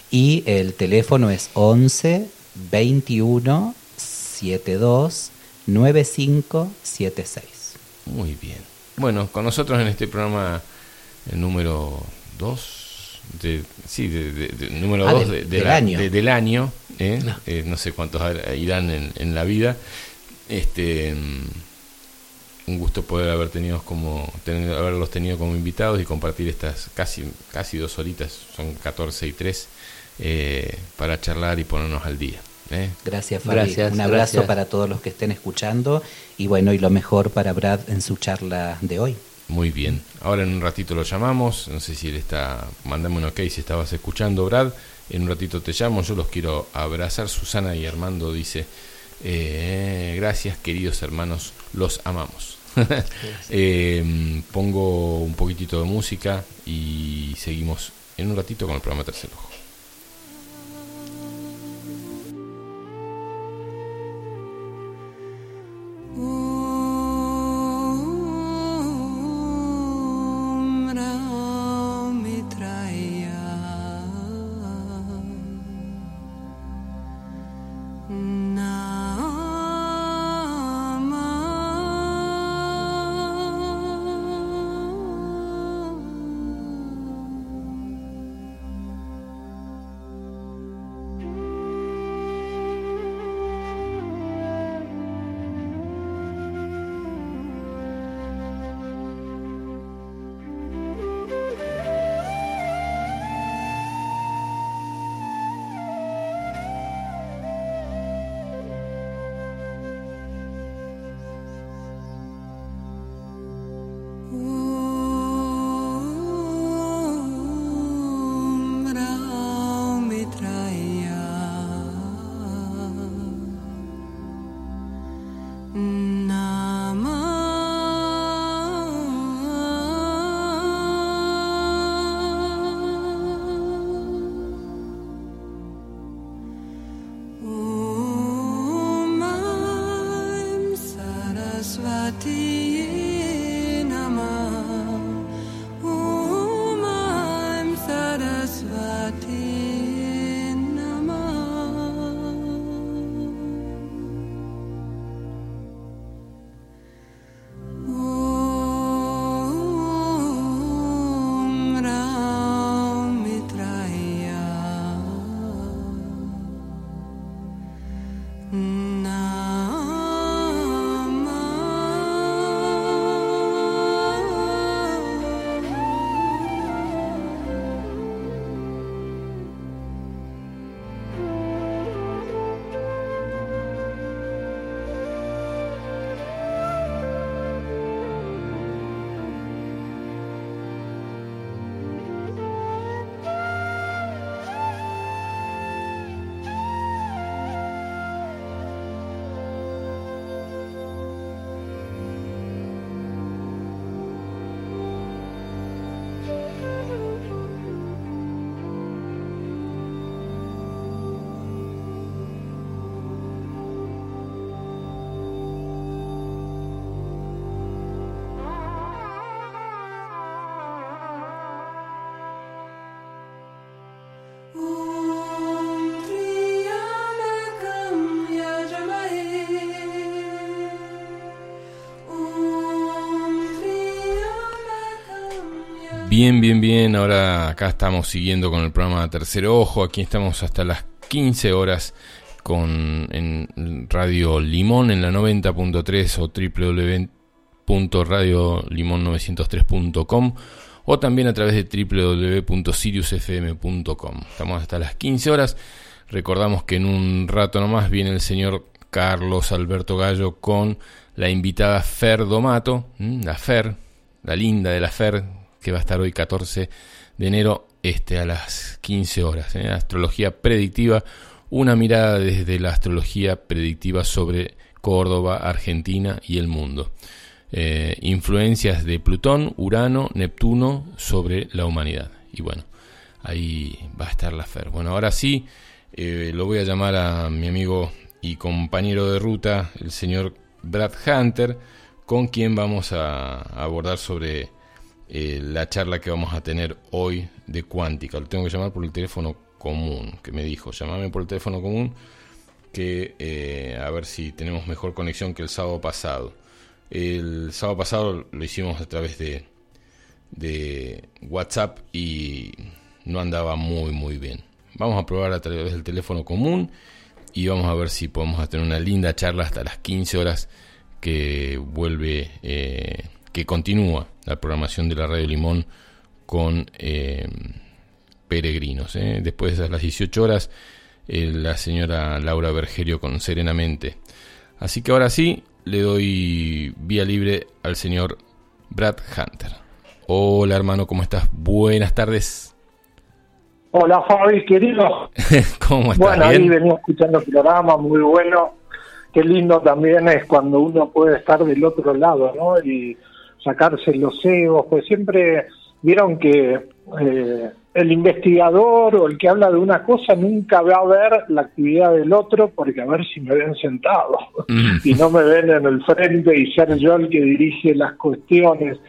Y el teléfono es 11 21 72 9576. Muy bien. Bueno, con nosotros en este programa el número 2 de, sí, de, número 2 ah, de, del, año. del año, ¿eh? no. Eh, no. sé cuántos irán en, en, la vida. Este un gusto poder haber tenido como tener, haberlos tenido como invitados y compartir estas casi casi dos horitas, son 14 y 3 eh, para charlar y ponernos al día. ¿eh? Gracias, Fabi. Un abrazo para todos los que estén escuchando y bueno, y lo mejor para Brad en su charla de hoy. Muy bien. Ahora en un ratito lo llamamos. No sé si él está. Mandame un ok si estabas escuchando, Brad. En un ratito te llamo. Yo los quiero abrazar. Susana y Armando dice: eh, Gracias, queridos hermanos. Los amamos. pongo un poquitito de música y seguimos en un ratito con el programa Tercer Ojo. Bien, bien, bien. Ahora acá estamos siguiendo con el programa Tercer Ojo. Aquí estamos hasta las 15 horas con en Radio Limón en la 90.3 o www.radiolimon903.com o también a través de www.siriusfm.com. Estamos hasta las 15 horas. Recordamos que en un rato nomás viene el señor Carlos Alberto Gallo con la invitada Fer Domato, la Fer, la linda de la Fer, que va a estar hoy 14 de enero este, a las 15 horas. ¿eh? Astrología predictiva, una mirada desde la astrología predictiva sobre Córdoba, Argentina y el mundo. Eh, influencias de Plutón, Urano, Neptuno sobre la humanidad. Y bueno, ahí va a estar la Fer. Bueno, ahora sí, eh, lo voy a llamar a mi amigo y compañero de ruta, el señor Brad Hunter, con quien vamos a, abordar sobre eh, la charla que vamos a tener hoy de cuántica. Lo tengo que llamar por el teléfono común, que me dijo, llamame por el teléfono común, que a ver si tenemos mejor conexión que el sábado pasado. El sábado pasado lo hicimos a través de, de WhatsApp y no andaba muy muy bien. Vamos a probar a través del teléfono común y vamos a ver si podemos tener una linda charla hasta las 15 horas que vuelve, eh, que continúa la programación de la Radio Limón con eh, peregrinos. ¿eh? Después de las 18 horas, la señora Laura Bergerio con Serenamente. Así que ahora sí, le doy vía libre al señor Brad Hunter. Hola hermano, ¿cómo estás? Buenas tardes. Hola Fabi, querido. ¿Cómo estás? Bueno, ahí venía escuchando el programa, muy bueno. Qué lindo también es cuando uno puede estar del otro lado, ¿no? Y sacarse los egos, pues siempre vieron que eh, el investigador o el que habla de una cosa nunca va a ver la actividad del otro porque a ver si me ven sentado mm. y no me ven en el frente y ser yo el que dirige las cuestiones.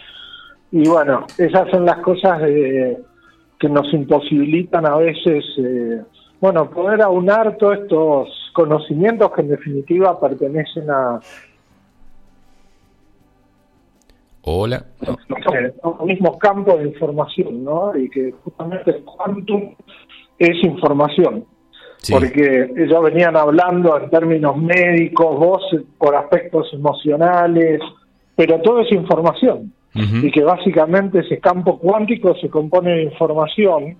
Y bueno, esas son las cosas que nos imposibilitan a veces, eh, bueno, poder aunar todos estos conocimientos que en definitiva pertenecen a, Hola. Los mismos campos de información, ¿no? Y que justamente el quantum es información. Porque ellos venían hablando en términos médicos, vos por aspectos emocionales, pero todo es información. Y que básicamente ese campo cuántico se compone de información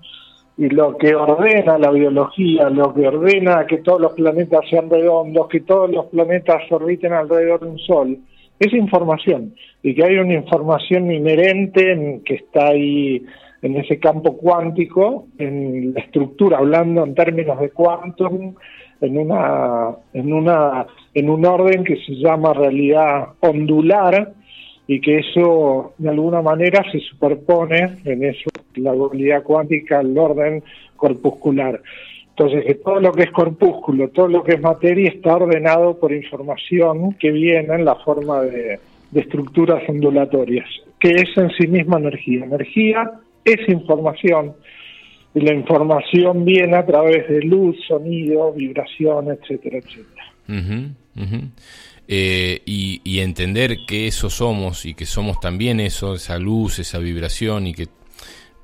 y lo que ordena la biología, lo que ordena que todos los planetas sean redondos, que todos los planetas orbiten alrededor de un sol, es información y que hay una información inherente en, que está ahí en ese campo cuántico, en la estructura, hablando en términos de quantum, en una, en una, en un orden que se llama realidad ondular y que eso de alguna manera se superpone en eso, la dualidad cuántica, al orden corpuscular. Entonces, que todo lo que es corpúsculo, todo lo que es materia está ordenado por información que viene en la forma de, estructuras ondulatorias, que es en sí misma energía. Energía es información y la información viene a través de luz, sonido, vibración, etcétera, etcétera. Eh, y, y, entender que eso somos y que somos también eso, esa luz, esa vibración y que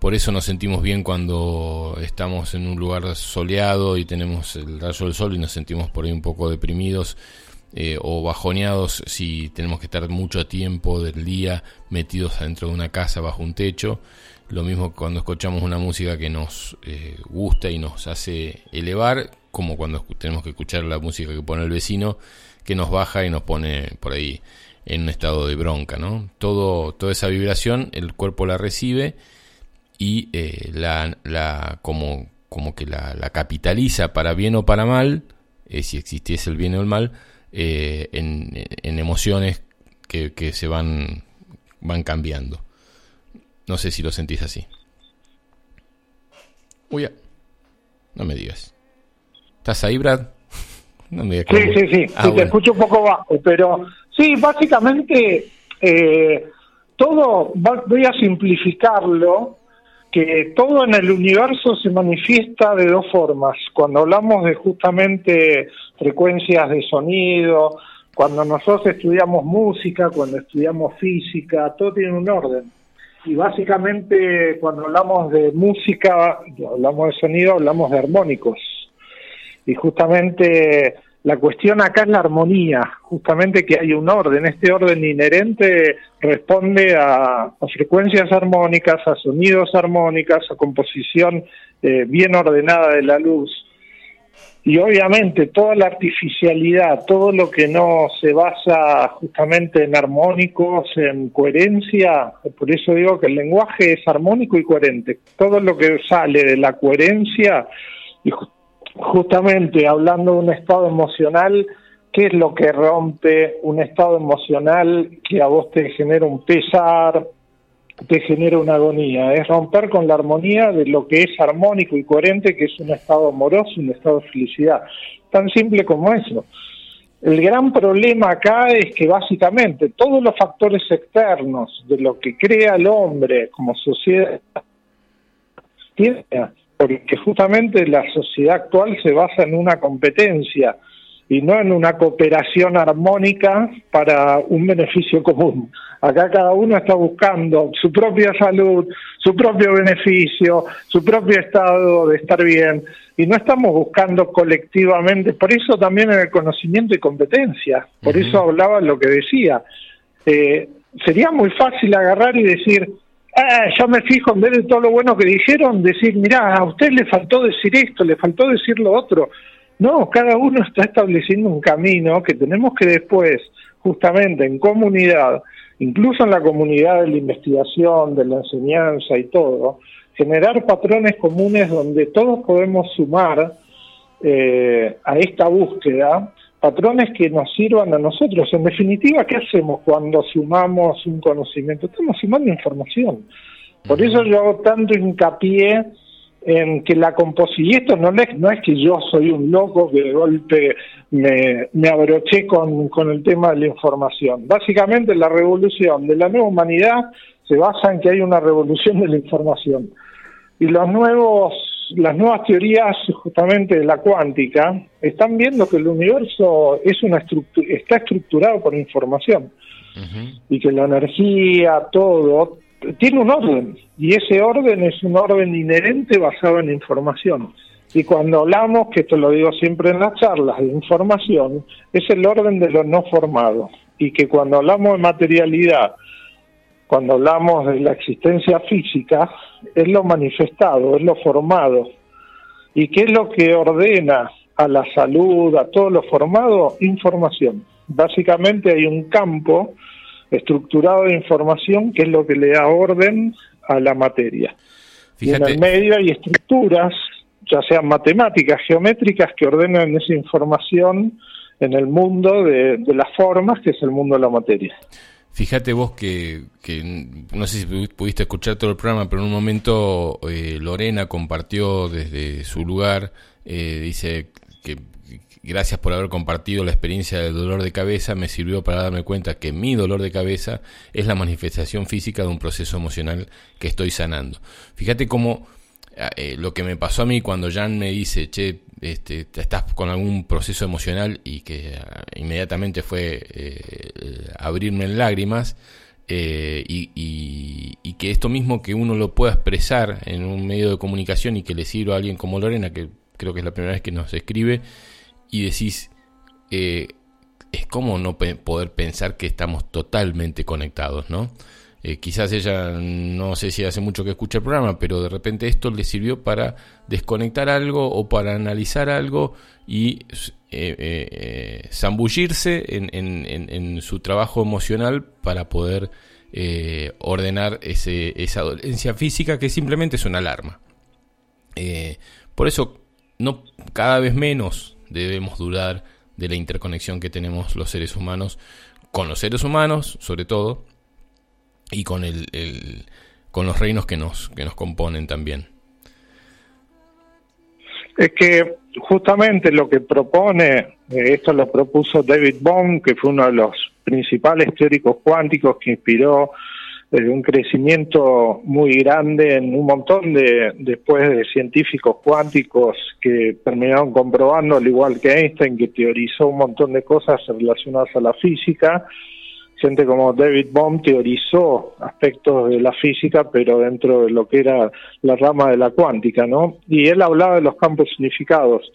por eso nos sentimos bien cuando estamos en un lugar soleado y tenemos el rayo del sol y nos sentimos por ahí un poco deprimidos eh, o bajoneados si tenemos que estar mucho tiempo del día metidos dentro de una casa bajo un techo. Lo mismo cuando escuchamos una música que nos eh, gusta y nos hace elevar, como cuando tenemos que escuchar la música que pone el vecino, que nos baja y nos pone por ahí en un estado de bronca, ¿no? Todo, toda esa vibración el cuerpo la recibe y eh, la, la, como, como que la, la, capitaliza para bien o para mal, eh, si existiese el bien o el mal, eh, en, en, emociones que, que, se van, van cambiando. No sé si lo sentís así. Uy, no me digas. ¿Estás ahí, Brad? No me digas sí, sí, sí, ah, te escucho un poco bajo, pero sí, básicamente todo, voy a simplificarlo, que todo en el universo se manifiesta de dos formas. Cuando hablamos de justamente frecuencias de sonido, cuando nosotros estudiamos música, cuando estudiamos física, todo tiene un orden. y básicamente cuando hablamos de música, hablamos de sonido, hablamos de armónicos. Y justamente la cuestión acá es la armonía, justamente que hay un orden. Este orden inherente responde a, frecuencias armónicas, a sonidos armónicas, a composición eh, bien ordenada de la luz. Y obviamente toda la artificialidad, todo lo que no se basa justamente en armónicos, en coherencia, por eso digo que el lenguaje es armónico y coherente. Todo lo que sale de la coherencia, y justamente hablando de un estado emocional, ¿qué es lo que rompe un estado emocional que a vos te genera un pesar, te genera una agonía, es romper con la armonía de lo que es armónico y coherente, que es un estado amoroso, un estado de felicidad. Tan simple como eso. El gran problema acá es que básicamente todos los factores externos de lo que crea el hombre como sociedad, porque justamente la sociedad actual se basa en una competencia y no en una cooperación armónica para un beneficio común. Acá cada uno está buscando su propia salud, su propio beneficio, su propio estado de estar bien, y no estamos buscando colectivamente, por eso también en el conocimiento y competencia, por eso hablaba lo que decía. Eh, sería muy fácil agarrar y decir, ah, yo me fijo en vez de todo lo bueno que dijeron, decir, mirá, a usted le faltó decir esto, le faltó decir lo otro. No, cada uno está estableciendo un camino que tenemos que después, justamente en comunidad, incluso en la comunidad de la investigación, de la enseñanza y todo, generar patrones comunes donde todos podemos sumar eh, a esta búsqueda patrones que nos sirvan a nosotros. En definitiva, ¿qué hacemos cuando sumamos un conocimiento? Estamos sumando información. Por eso yo hago tanto hincapié en que la composición, y esto no es, no es que yo soy un loco que de golpe me, me abroché con, con el tema de la información. Básicamente la revolución de la nueva humanidad se basa en que hay una revolución de la información. Y los nuevos, las nuevas teorías justamente de la cuántica están viendo que el universo es una está estructurado por información. Y que la energía, todo, tiene un orden y ese orden es un orden inherente basado en información. Y cuando hablamos, que esto lo digo siempre en las charlas, de información, es el orden de lo no formado. Y que cuando hablamos de materialidad, cuando hablamos de la existencia física, es lo manifestado, es lo formado. ¿Y qué es lo que ordena a la salud, a todo lo formado? Información. Básicamente hay un campo estructurado de información, que es lo que le da orden a la materia. Y en el medio hay estructuras, ya sean matemáticas, geométricas, que ordenan esa información en el mundo de, las formas, que es el mundo de la materia. Fíjate vos que, no sé si pudiste escuchar todo el programa, pero en un momento eh, Lorena compartió desde su lugar, eh, dice que gracias por haber compartido la experiencia del dolor de cabeza, me sirvió para darme cuenta que mi dolor de cabeza es la manifestación física de un proceso emocional que estoy sanando. Fíjate cómo eh, eh, lo que me pasó a mí cuando Jan me dice, che, este, estás con algún proceso emocional y que eh, inmediatamente fue abrirme en lágrimas, y, y, que esto mismo que uno lo pueda expresar en un medio de comunicación y que le sirva a alguien como Lorena, que creo que es la primera vez que nos escribe, y decís, eh, es como no poder pensar que estamos totalmente conectados, ¿no? Eh, quizás ella no sé si hace mucho que escucha el programa, pero de repente esto le sirvió para desconectar algo o para analizar algo y eh, zambullirse en, su trabajo emocional para poder ordenar esa dolencia física que simplemente es una alarma. por eso, cada vez menos debemos dudar de la interconexión que tenemos los seres humanos con los seres humanos, sobre todo, y con el, con los reinos que nos que nos componen también. Es que justamente lo que propone, eh, esto lo propuso David Bohm, que fue uno de los principales teóricos cuánticos que inspiró un crecimiento muy grande en un montón de, después de científicos cuánticos que terminaron comprobando, al igual que Einstein, que teorizó un montón de cosas relacionadas a la física, gente como David Bohm teorizó aspectos de la física, pero dentro de lo que era la rama de la cuántica, ¿no? Y él hablaba de los campos unificados.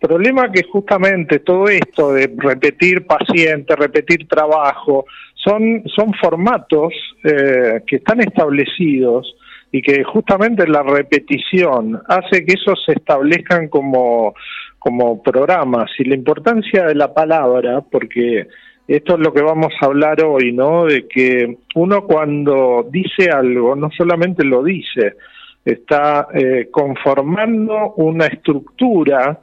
Problema que justamente todo esto de repetir paciente, repetir trabajo, son, son formatos eh, que están establecidos y que justamente la repetición hace que esos se establezcan como, como programas y la importancia de la palabra, porque esto es lo que vamos a hablar hoy, ¿no? De que uno cuando dice algo no solamente lo dice, está eh, conformando una estructura,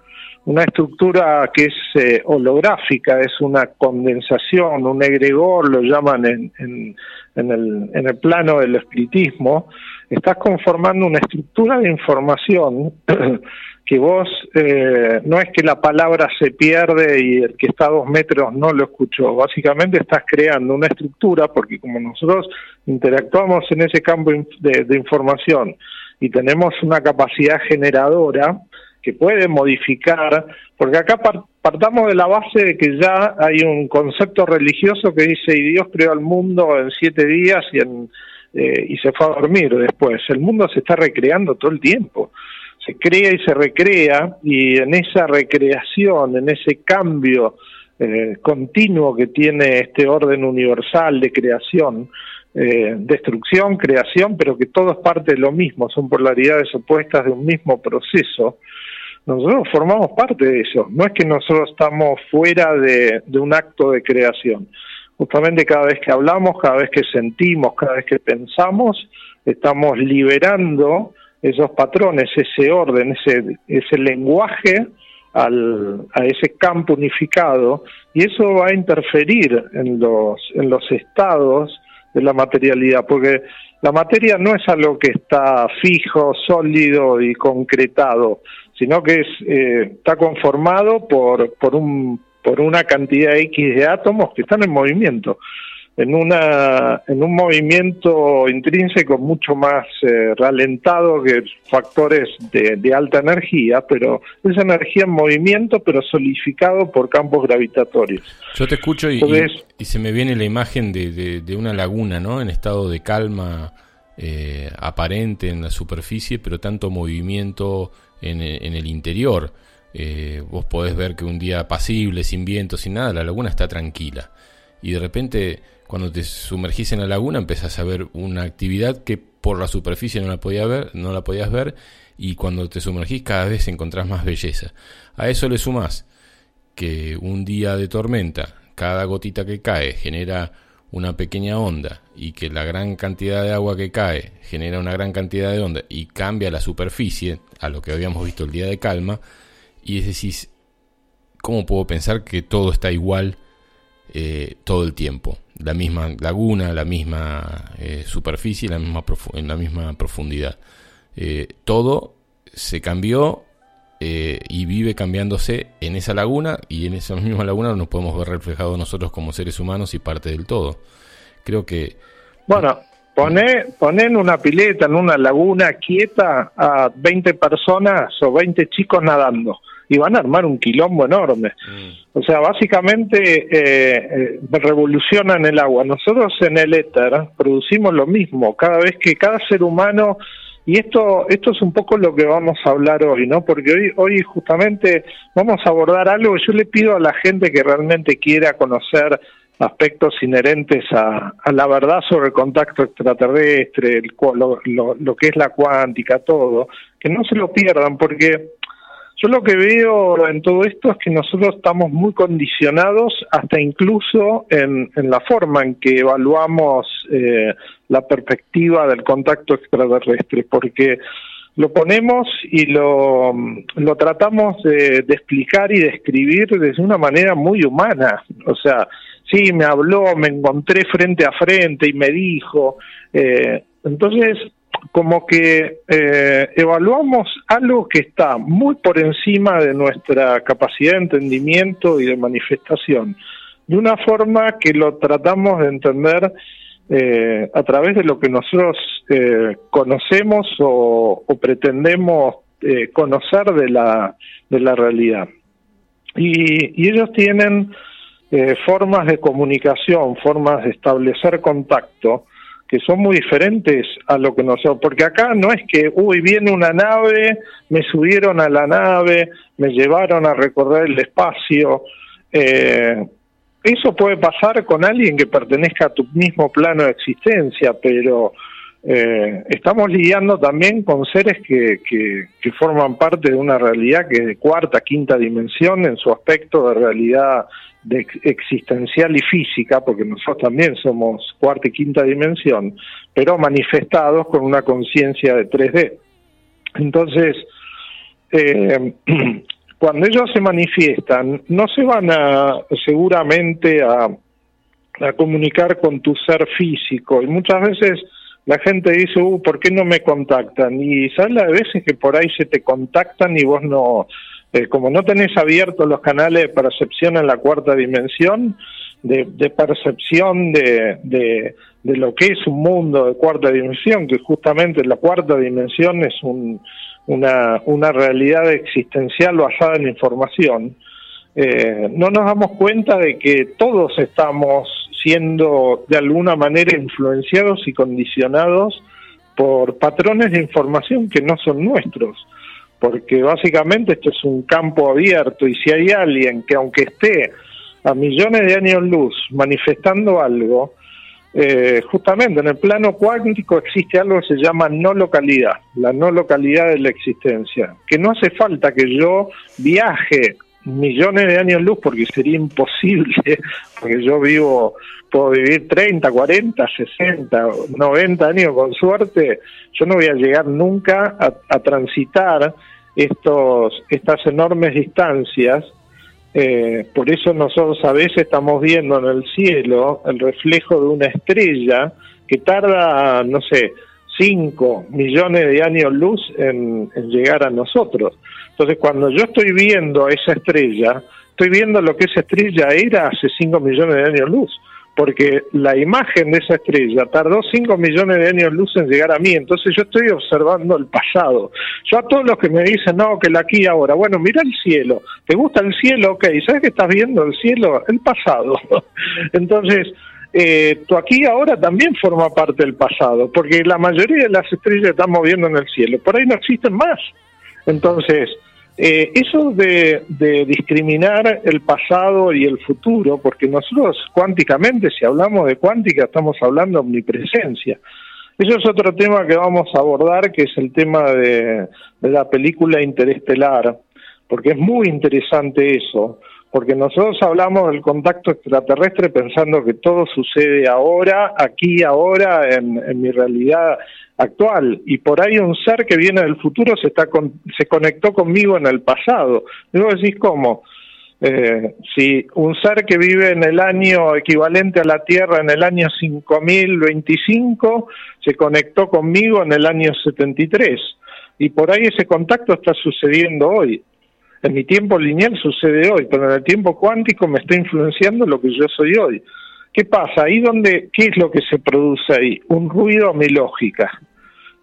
una estructura que es eh, holográfica, es una condensación, un egregor, lo llaman en, en, en, el, en el plano del espiritismo, estás conformando una estructura de información que vos eh, no es que la palabra se pierde y el que está a dos metros no lo escuchó, básicamente estás creando una estructura porque como nosotros interactuamos en ese campo de, información y tenemos una capacidad generadora que puede modificar, porque acá partamos de la base de que ya hay un concepto religioso que dice y Dios creó al mundo en siete días y, en, eh, y se fue a dormir después. El mundo se está recreando todo el tiempo se crea y se recrea y en esa recreación, en ese cambio eh, continuo que tiene este orden universal de creación, eh, destrucción, creación, pero que todo es parte de lo mismo, son polaridades opuestas de un mismo proceso, nosotros formamos parte de eso, no es que nosotros estamos fuera de, de un acto de creación, justamente cada vez que hablamos, cada vez que sentimos, cada vez que pensamos, estamos liberando esos patrones, ese orden, ese, ese lenguaje al, a ese campo unificado y eso va a interferir en los, en los estados de la materialidad, porque la materia no es algo que está fijo, sólido y concretado, sino que es, eh, está conformado por, por, un, por una cantidad X de átomos que están en movimiento en, una, en un movimiento intrínseco mucho más eh, ralentado que factores de, alta energía, pero esa energía en movimiento, pero solidificado por campos gravitatorios. Yo te escucho y, y, se me viene la imagen de, de, una laguna, ¿no? En estado de calma eh, aparente en la superficie, pero tanto movimiento en, en el interior. Eh, vos podés ver que un día pasible, sin viento, sin nada, la laguna está tranquila. Y de repente cuando te sumergís en la laguna empezás a ver una actividad que por la superficie no la, podía ver, no la podías ver y cuando te sumergís cada vez encontrás más belleza. A eso le sumás que un día de tormenta, cada gotita que cae genera una pequeña onda y que la gran cantidad de agua que cae genera una gran cantidad de onda y cambia la superficie a lo que habíamos visto el día de calma y es decir, ¿cómo puedo pensar que todo está igual eh, todo el tiempo? la misma laguna, la misma eh, superficie, la misma en la misma profundidad. Eh, todo se cambió y vive cambiándose en esa laguna y en esa misma laguna nos podemos ver reflejados nosotros como seres humanos y parte del todo. Creo que... Bueno, poner en una pileta, en una laguna quieta a 20 personas o 20 chicos nadando y van a armar un quilombo enorme. Mm. O sea, básicamente eh, eh, revolucionan el agua. Nosotros en el éter producimos lo mismo, cada vez que cada ser humano, y esto, esto es un poco lo que vamos a hablar hoy, ¿no? Porque hoy, hoy justamente vamos a abordar algo que yo le pido a la gente que realmente quiera conocer aspectos inherentes a, a, la verdad sobre el contacto extraterrestre, el, lo, lo, lo, que es la cuántica, todo, que no se lo pierdan, porque yo lo que veo en todo esto es que nosotros estamos muy condicionados hasta incluso en, la forma en que evaluamos eh, la perspectiva del contacto extraterrestre, porque lo ponemos y lo, lo tratamos de, explicar y de escribir desde una manera muy humana. O sea, sí, me habló, me encontré frente a frente y me dijo. Eh, entonces, como que eh, evaluamos algo que está muy por encima de nuestra capacidad de entendimiento y de manifestación, de una forma que lo tratamos de entender eh, a través de lo que nosotros eh, conocemos o, pretendemos conocer de la, de la realidad. Y, y ellos tienen eh, formas de comunicación, formas de establecer contacto, que son muy diferentes a lo que nosotros, porque acá no es que, uy, viene una nave, me subieron a la nave, me llevaron a recorrer el espacio. Eh, eso puede pasar con alguien que pertenezca a tu mismo plano de existencia, pero eh, estamos lidiando también con seres que, que, forman parte de una realidad que es de cuarta, quinta dimensión en su aspecto de realidad existencial y física, porque nosotros también somos cuarta y quinta dimensión, pero manifestados con una conciencia de 3D. Entonces, eh, cuando ellos se manifiestan, no se van a seguramente a comunicar con tu ser físico y muchas veces la gente dice, uh, ¿por qué no me contactan? Y sabes la de veces que por ahí se te contactan y vos no, eh, como no tenés abiertos los canales de percepción en la cuarta dimensión, de, percepción de, de, lo que es un mundo de cuarta dimensión, que justamente la cuarta dimensión es un, una, una realidad existencial basada en información, eh, no nos damos cuenta de que todos estamos siendo de alguna manera influenciados y condicionados por patrones de información que no son nuestros, porque básicamente esto es un campo abierto y si hay alguien que aunque esté a millones de años luz manifestando algo, eh, justamente en el plano cuántico existe algo que se llama no localidad, la no localidad de la existencia, que no hace falta que yo viaje millones de años luz porque sería imposible, porque yo vivo, puedo vivir 30, 40, 60, 90 años con suerte, yo no voy a llegar nunca a, transitar estos, estas enormes distancias. Eh, por eso nosotros a veces estamos viendo en el cielo el reflejo de una estrella que tarda, no sé, 5 millones de años luz en llegar a nosotros. Entonces, cuando yo estoy viendo esa estrella, estoy viendo lo que esa estrella era hace 5 millones de años luz, porque la imagen de esa estrella tardó 5 millones de años luz en llegar a mí, entonces yo estoy observando el pasado. Yo a todos los que me dicen, no, que la aquí ahora, bueno, mira el cielo, ¿te gusta el cielo? Ok, ¿sabes que estás viendo el cielo? El pasado. entonces, eh, tu aquí ahora también forma parte del pasado, porque la mayoría de las estrellas están moviendo en el cielo, por ahí no existen más. Entonces, eh, eso de, discriminar el pasado y el futuro, porque nosotros cuánticamente, si hablamos de cuántica, estamos hablando de omnipresencia. Eso es otro tema que vamos a abordar, que es el tema de, de la película Interestelar, porque es muy interesante eso, porque nosotros hablamos del contacto extraterrestre pensando que todo sucede ahora, aquí, ahora, en, en mi realidad actual y por ahí un ser que viene del futuro se está se conectó conmigo en el pasado. Y vos decís cómo, eh, si un ser que vive en el año equivalente a la Tierra en el año 5025 se conectó conmigo en el año 73 y por ahí ese contacto está sucediendo hoy. En mi tiempo lineal sucede hoy, pero en el tiempo cuántico me está influenciando lo que yo soy hoy. ¿Qué pasa? Ahí donde, ¿qué es lo que se produce ahí? Un ruido a mi lógica.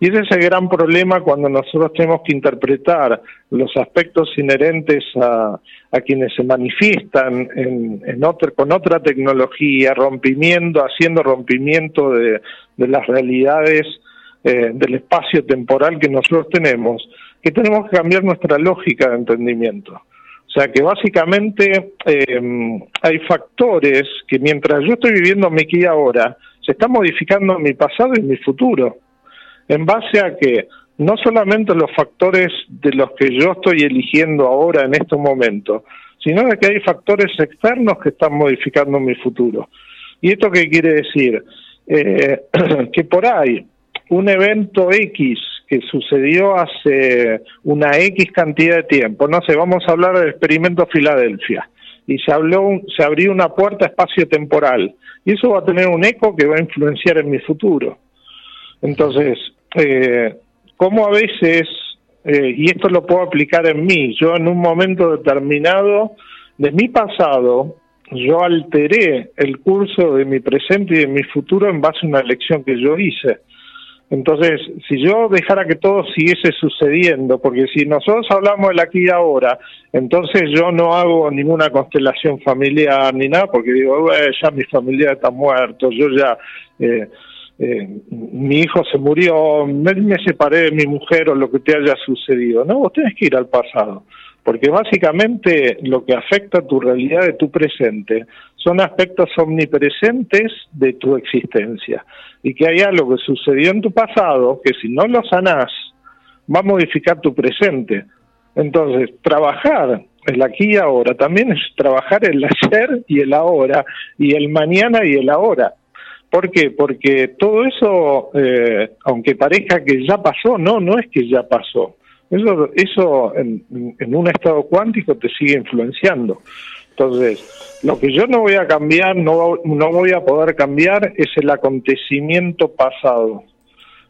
Y ese es el gran problema cuando nosotros tenemos que interpretar los aspectos inherentes a, quienes se manifiestan en, con otra tecnología, rompimiento, haciendo rompimiento de, las realidades eh, del espacio temporal que nosotros tenemos, que tenemos que cambiar nuestra lógica de entendimiento. O sea que básicamente eh, hay factores que mientras yo estoy viviendo mi aquí ahora, se está modificando mi pasado y mi futuro en base a que no solamente los factores de los que yo estoy eligiendo ahora en estos momentos, sino de que hay factores externos que están modificando mi futuro. ¿Y esto qué quiere decir? Eh, que por ahí un evento X que sucedió hace una X cantidad de tiempo, no sé, vamos a hablar del experimento Filadelfia, y se, habló, se abrió una puerta espacio-temporal, y eso va a tener un eco que va a influenciar en mi futuro. Entonces, eh, cómo a veces, eh, y esto lo puedo aplicar en mí, yo en un momento determinado de mi pasado, yo alteré el curso de mi presente y de mi futuro en base a una elección que yo hice. Entonces, si yo dejara que todo siguiese sucediendo, porque si nosotros hablamos del aquí y ahora, entonces yo no hago ninguna constelación familiar ni nada, porque digo, ya mi familia está muerto, yo ya, eh, eh, mi hijo se murió, me, me, separé de mi mujer o lo que te haya sucedido. No, vos tenés que ir al pasado, porque básicamente lo que afecta a tu realidad de tu presente son aspectos omnipresentes de tu existencia y que hay algo que sucedió en tu pasado que si no lo sanás va a modificar tu presente. Entonces, trabajar el aquí y ahora también es trabajar el ayer y el ahora y el mañana y el ahora. ¿Por qué? Porque todo eso, eh, aunque parezca que ya pasó, no, no es que ya pasó. Eso, eso en, un estado cuántico te sigue influenciando. Entonces, lo que yo no voy a cambiar, no, no voy a poder cambiar es el acontecimiento pasado,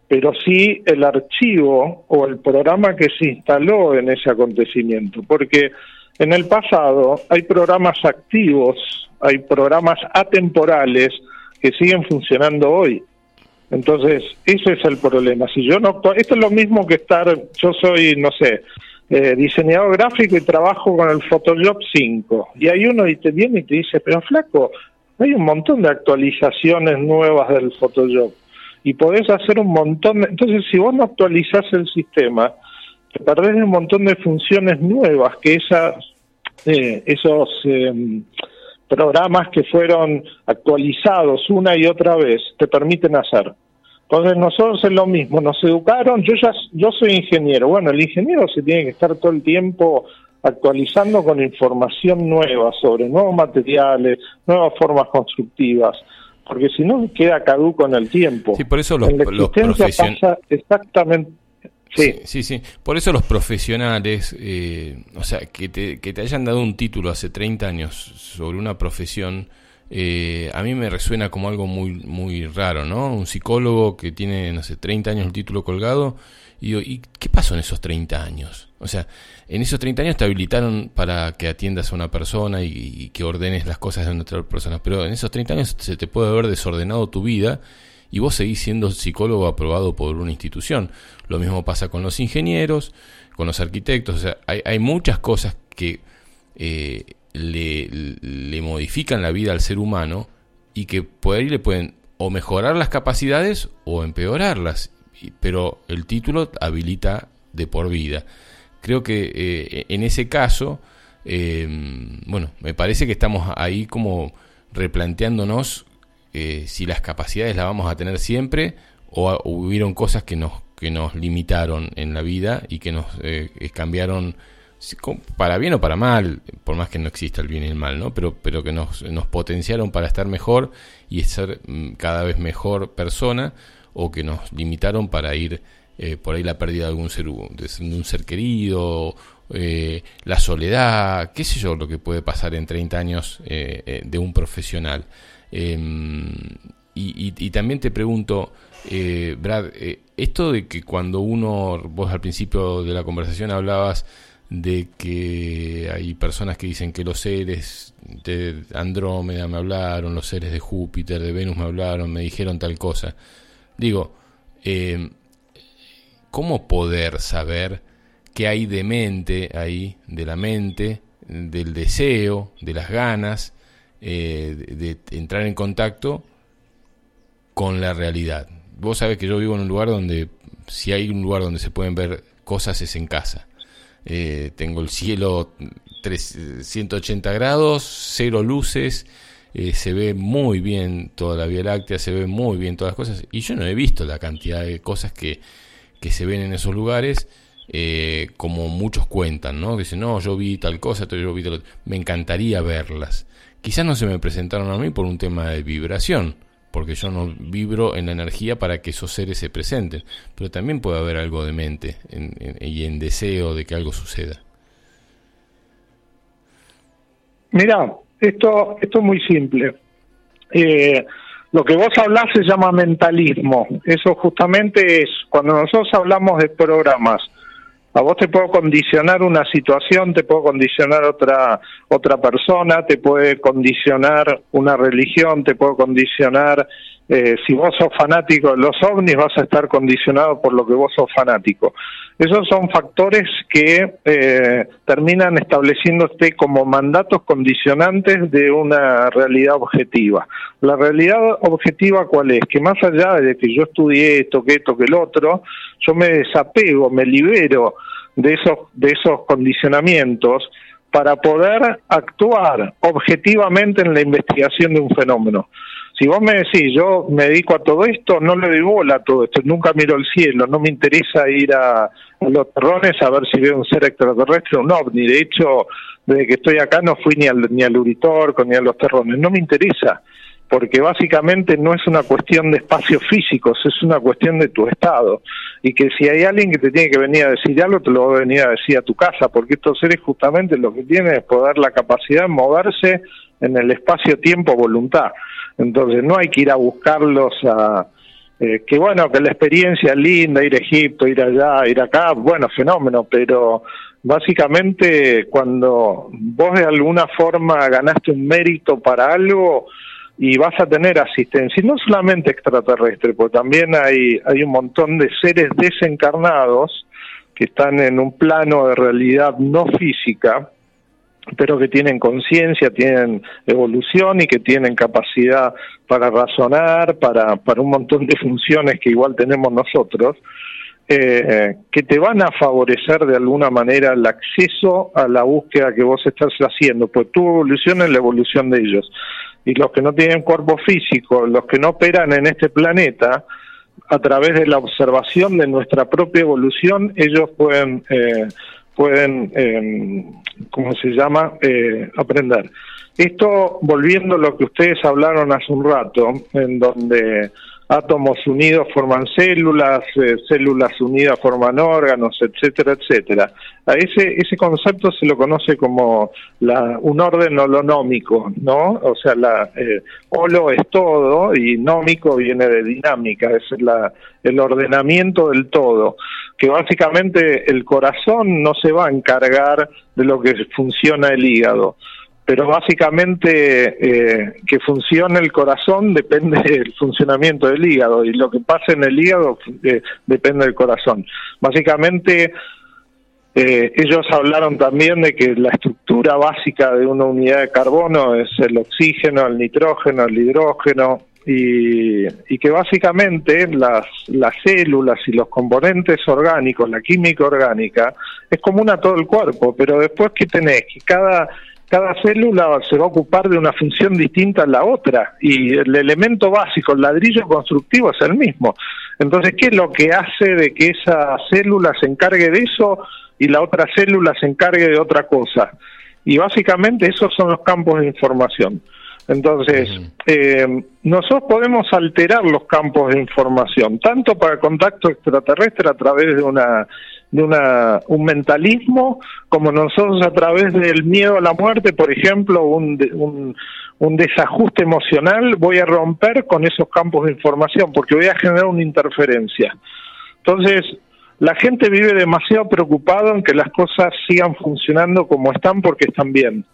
pero sí el archivo o el programa que se instaló en ese acontecimiento, porque en el pasado hay programas activos, hay programas atemporales que siguen funcionando hoy. Entonces, ese es el problema. Si yo no esto es lo mismo que estar, yo soy, no sé, eh, diseñador gráfico y trabajo con el Photoshop 5. Y hay uno y te viene y te dice, pero flaco, hay un montón de actualizaciones nuevas del Photoshop. Y podés hacer un montón de... Entonces, si vos no actualizás el sistema, te perdés un montón de funciones nuevas que esas, eh, esos em, programas que fueron actualizados una y otra vez te permiten hacer. Entonces nosotros es lo mismo, nos educaron, yo ya yo soy ingeniero, bueno, el ingeniero se tiene que estar todo el tiempo actualizando con información nueva sobre nuevos materiales, nuevas formas constructivas, porque si no queda caduco en el tiempo. Sí, por eso los, los pasa exactamente Sí. sí, sí, Por eso los profesionales, eh, o sea, que te, que te hayan dado un título hace 30 años sobre una profesión, eh, a mí me resuena como algo muy, muy raro, ¿no? Un psicólogo que tiene, no sé, 30 años el título colgado, y digo, ¿y qué pasó en esos 30 años? O sea, en esos 30 años te habilitaron para que atiendas a una persona y, que ordenes las cosas de otra persona, pero en esos 30 años se te puede haber desordenado tu vida y vos seguís siendo psicólogo aprobado por una institución. Lo mismo pasa con los ingenieros, con los arquitectos, o sea, hay, hay muchas cosas que... Eh, le, le modifican la vida al ser humano y que por ahí le pueden o mejorar las capacidades o empeorarlas, pero el título habilita de por vida. Creo que eh, en ese caso, eh, bueno, me parece que estamos ahí como replanteándonos eh, si las capacidades las vamos a tener siempre o, hubieron cosas que nos, que nos limitaron en la vida y que nos cambiaron para bien o para mal, por más que no exista el bien y el mal, ¿no? Pero, pero que nos, nos potenciaron para estar mejor y ser mm, cada vez mejor persona, o que nos limitaron para ir eh, por ahí la pérdida de algún ser, de un ser querido, eh, la soledad, qué sé yo, lo que puede pasar en 30 años eh, de un profesional. Em, y, y, también te pregunto, Brad, esto de que cuando uno, vos al principio de la conversación hablabas de que hay personas que dicen que los seres de Andrómeda me hablaron, los seres de Júpiter, de Venus me hablaron, me dijeron tal cosa. Digo, eh, ¿cómo poder saber qué hay de mente ahí, de la mente, del deseo, de las ganas, eh, de, de entrar en contacto con la realidad? Vos sabés que yo vivo en un lugar donde, si hay un lugar donde se pueden ver cosas, es en casa eh, tengo el cielo 180 grados, cero luces, eh, se ve muy bien toda la Vía Láctea, se ve muy bien todas las cosas, y yo no he visto la cantidad de cosas que, que se ven en esos lugares, eh, como muchos cuentan, ¿no? Dicen, no, yo vi tal cosa, yo vi Me encantaría verlas. Quizás no se me presentaron a mí por un tema de vibración, porque yo no vibro en la energía para que esos seres se presenten, pero también puede haber algo de mente y en deseo de que algo suceda. Mira, esto, esto es muy simple. Eh, lo que vos hablás se llama mentalismo. Eso justamente es cuando nosotros hablamos de programas a vos te puedo condicionar una situación, te puedo condicionar otra otra persona, te puede condicionar una religión, te puedo condicionar eh, si vos sos fanático de los ovnis, vas a estar condicionado por lo que vos sos fanático. Esos son factores que eh, terminan estableciéndose como mandatos condicionantes de una realidad objetiva. La realidad objetiva cuál es? Que más allá de que yo estudié esto, que esto, que el otro, yo me desapego, me libero de esos, de esos condicionamientos para poder actuar objetivamente en la investigación de un fenómeno. Si vos me decís, yo me dedico a todo esto, no le doy bola a todo esto, nunca miro el cielo, no me interesa ir a, los terrones a ver si veo un ser extraterrestre o un ovni. De hecho, desde que estoy acá no fui ni al, ni al Uritorco ni a los terrones, no me interesa, porque básicamente no es una cuestión de espacios físicos, es una cuestión de tu estado. Y que si hay alguien que te tiene que venir a decir algo, te lo va a venir a decir a tu casa, porque estos seres justamente lo que tienen es poder la capacidad de moverse en el espacio-tiempo voluntad. Entonces no hay que ir a buscarlos a... Eh, que bueno, que la experiencia es linda, ir a Egipto, ir allá, ir acá, bueno, fenómeno, pero básicamente cuando vos de alguna forma ganaste un mérito para algo y vas a tener asistencia, y no solamente extraterrestre, porque también hay, hay un montón de seres desencarnados que están en un plano de realidad no física, pero que tienen conciencia, tienen evolución y que tienen capacidad para razonar, para, para un montón de funciones que igual tenemos nosotros, eh, que te van a favorecer de alguna manera el acceso a la búsqueda que vos estás haciendo, pues tu evolución es la evolución de ellos. Y los que no tienen cuerpo físico, los que no operan en este planeta, a través de la observación de nuestra propia evolución, ellos pueden eh, pueden, eh, ¿cómo se llama?, eh, aprender. Esto, volviendo a lo que ustedes hablaron hace un rato, en donde átomos unidos forman células, eh, células unidas forman órganos, etcétera, etcétera. A ese, ese concepto se lo conoce como la, un orden holonómico, ¿no? O sea, la, eh, holo es todo y nómico viene de dinámica, es la, el ordenamiento del todo, que básicamente el corazón no se va a encargar de lo que funciona el hígado pero básicamente eh, que funcione el corazón depende del funcionamiento del hígado y lo que pasa en el hígado eh, depende del corazón. Básicamente eh, ellos hablaron también de que la estructura básica de una unidad de carbono es el oxígeno, el nitrógeno, el hidrógeno y, y que básicamente las, las células y los componentes orgánicos, la química orgánica, es común a todo el cuerpo, pero después que tenés que cada cada célula se va a ocupar de una función distinta a la otra y el elemento básico, el ladrillo constructivo es el mismo. Entonces, ¿qué es lo que hace de que esa célula se encargue de eso y la otra célula se encargue de otra cosa? Y básicamente esos son los campos de información. Entonces, eh, nosotros podemos alterar los campos de información, tanto para contacto extraterrestre a través de una de una, un mentalismo, como nosotros a través del miedo a la muerte, por ejemplo, un, un, un desajuste emocional, voy a romper con esos campos de información, porque voy a generar una interferencia. Entonces, la gente vive demasiado preocupada en que las cosas sigan funcionando como están porque están bien.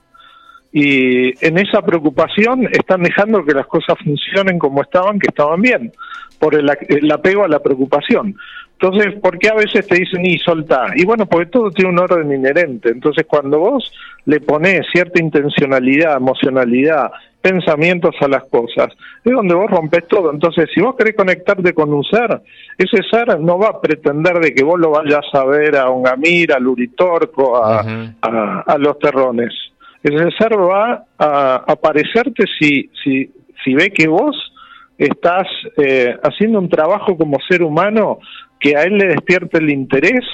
Y en esa preocupación están dejando que las cosas funcionen como estaban, que estaban bien, por el, el apego a la preocupación. Entonces, ¿por qué a veces te dicen y soltá? Y bueno, porque todo tiene un orden inherente. Entonces, cuando vos le pones cierta intencionalidad, emocionalidad, pensamientos a las cosas, es donde vos rompes todo. Entonces, si vos querés conectarte con un ser, ese ser no va a pretender de que vos lo vayas a ver a Ongamir, al Uritorco, a, a, los terrones. Ese ser va a aparecerte si, si, si ve que vos estás eh, haciendo un trabajo como ser humano que a él le despierte el interés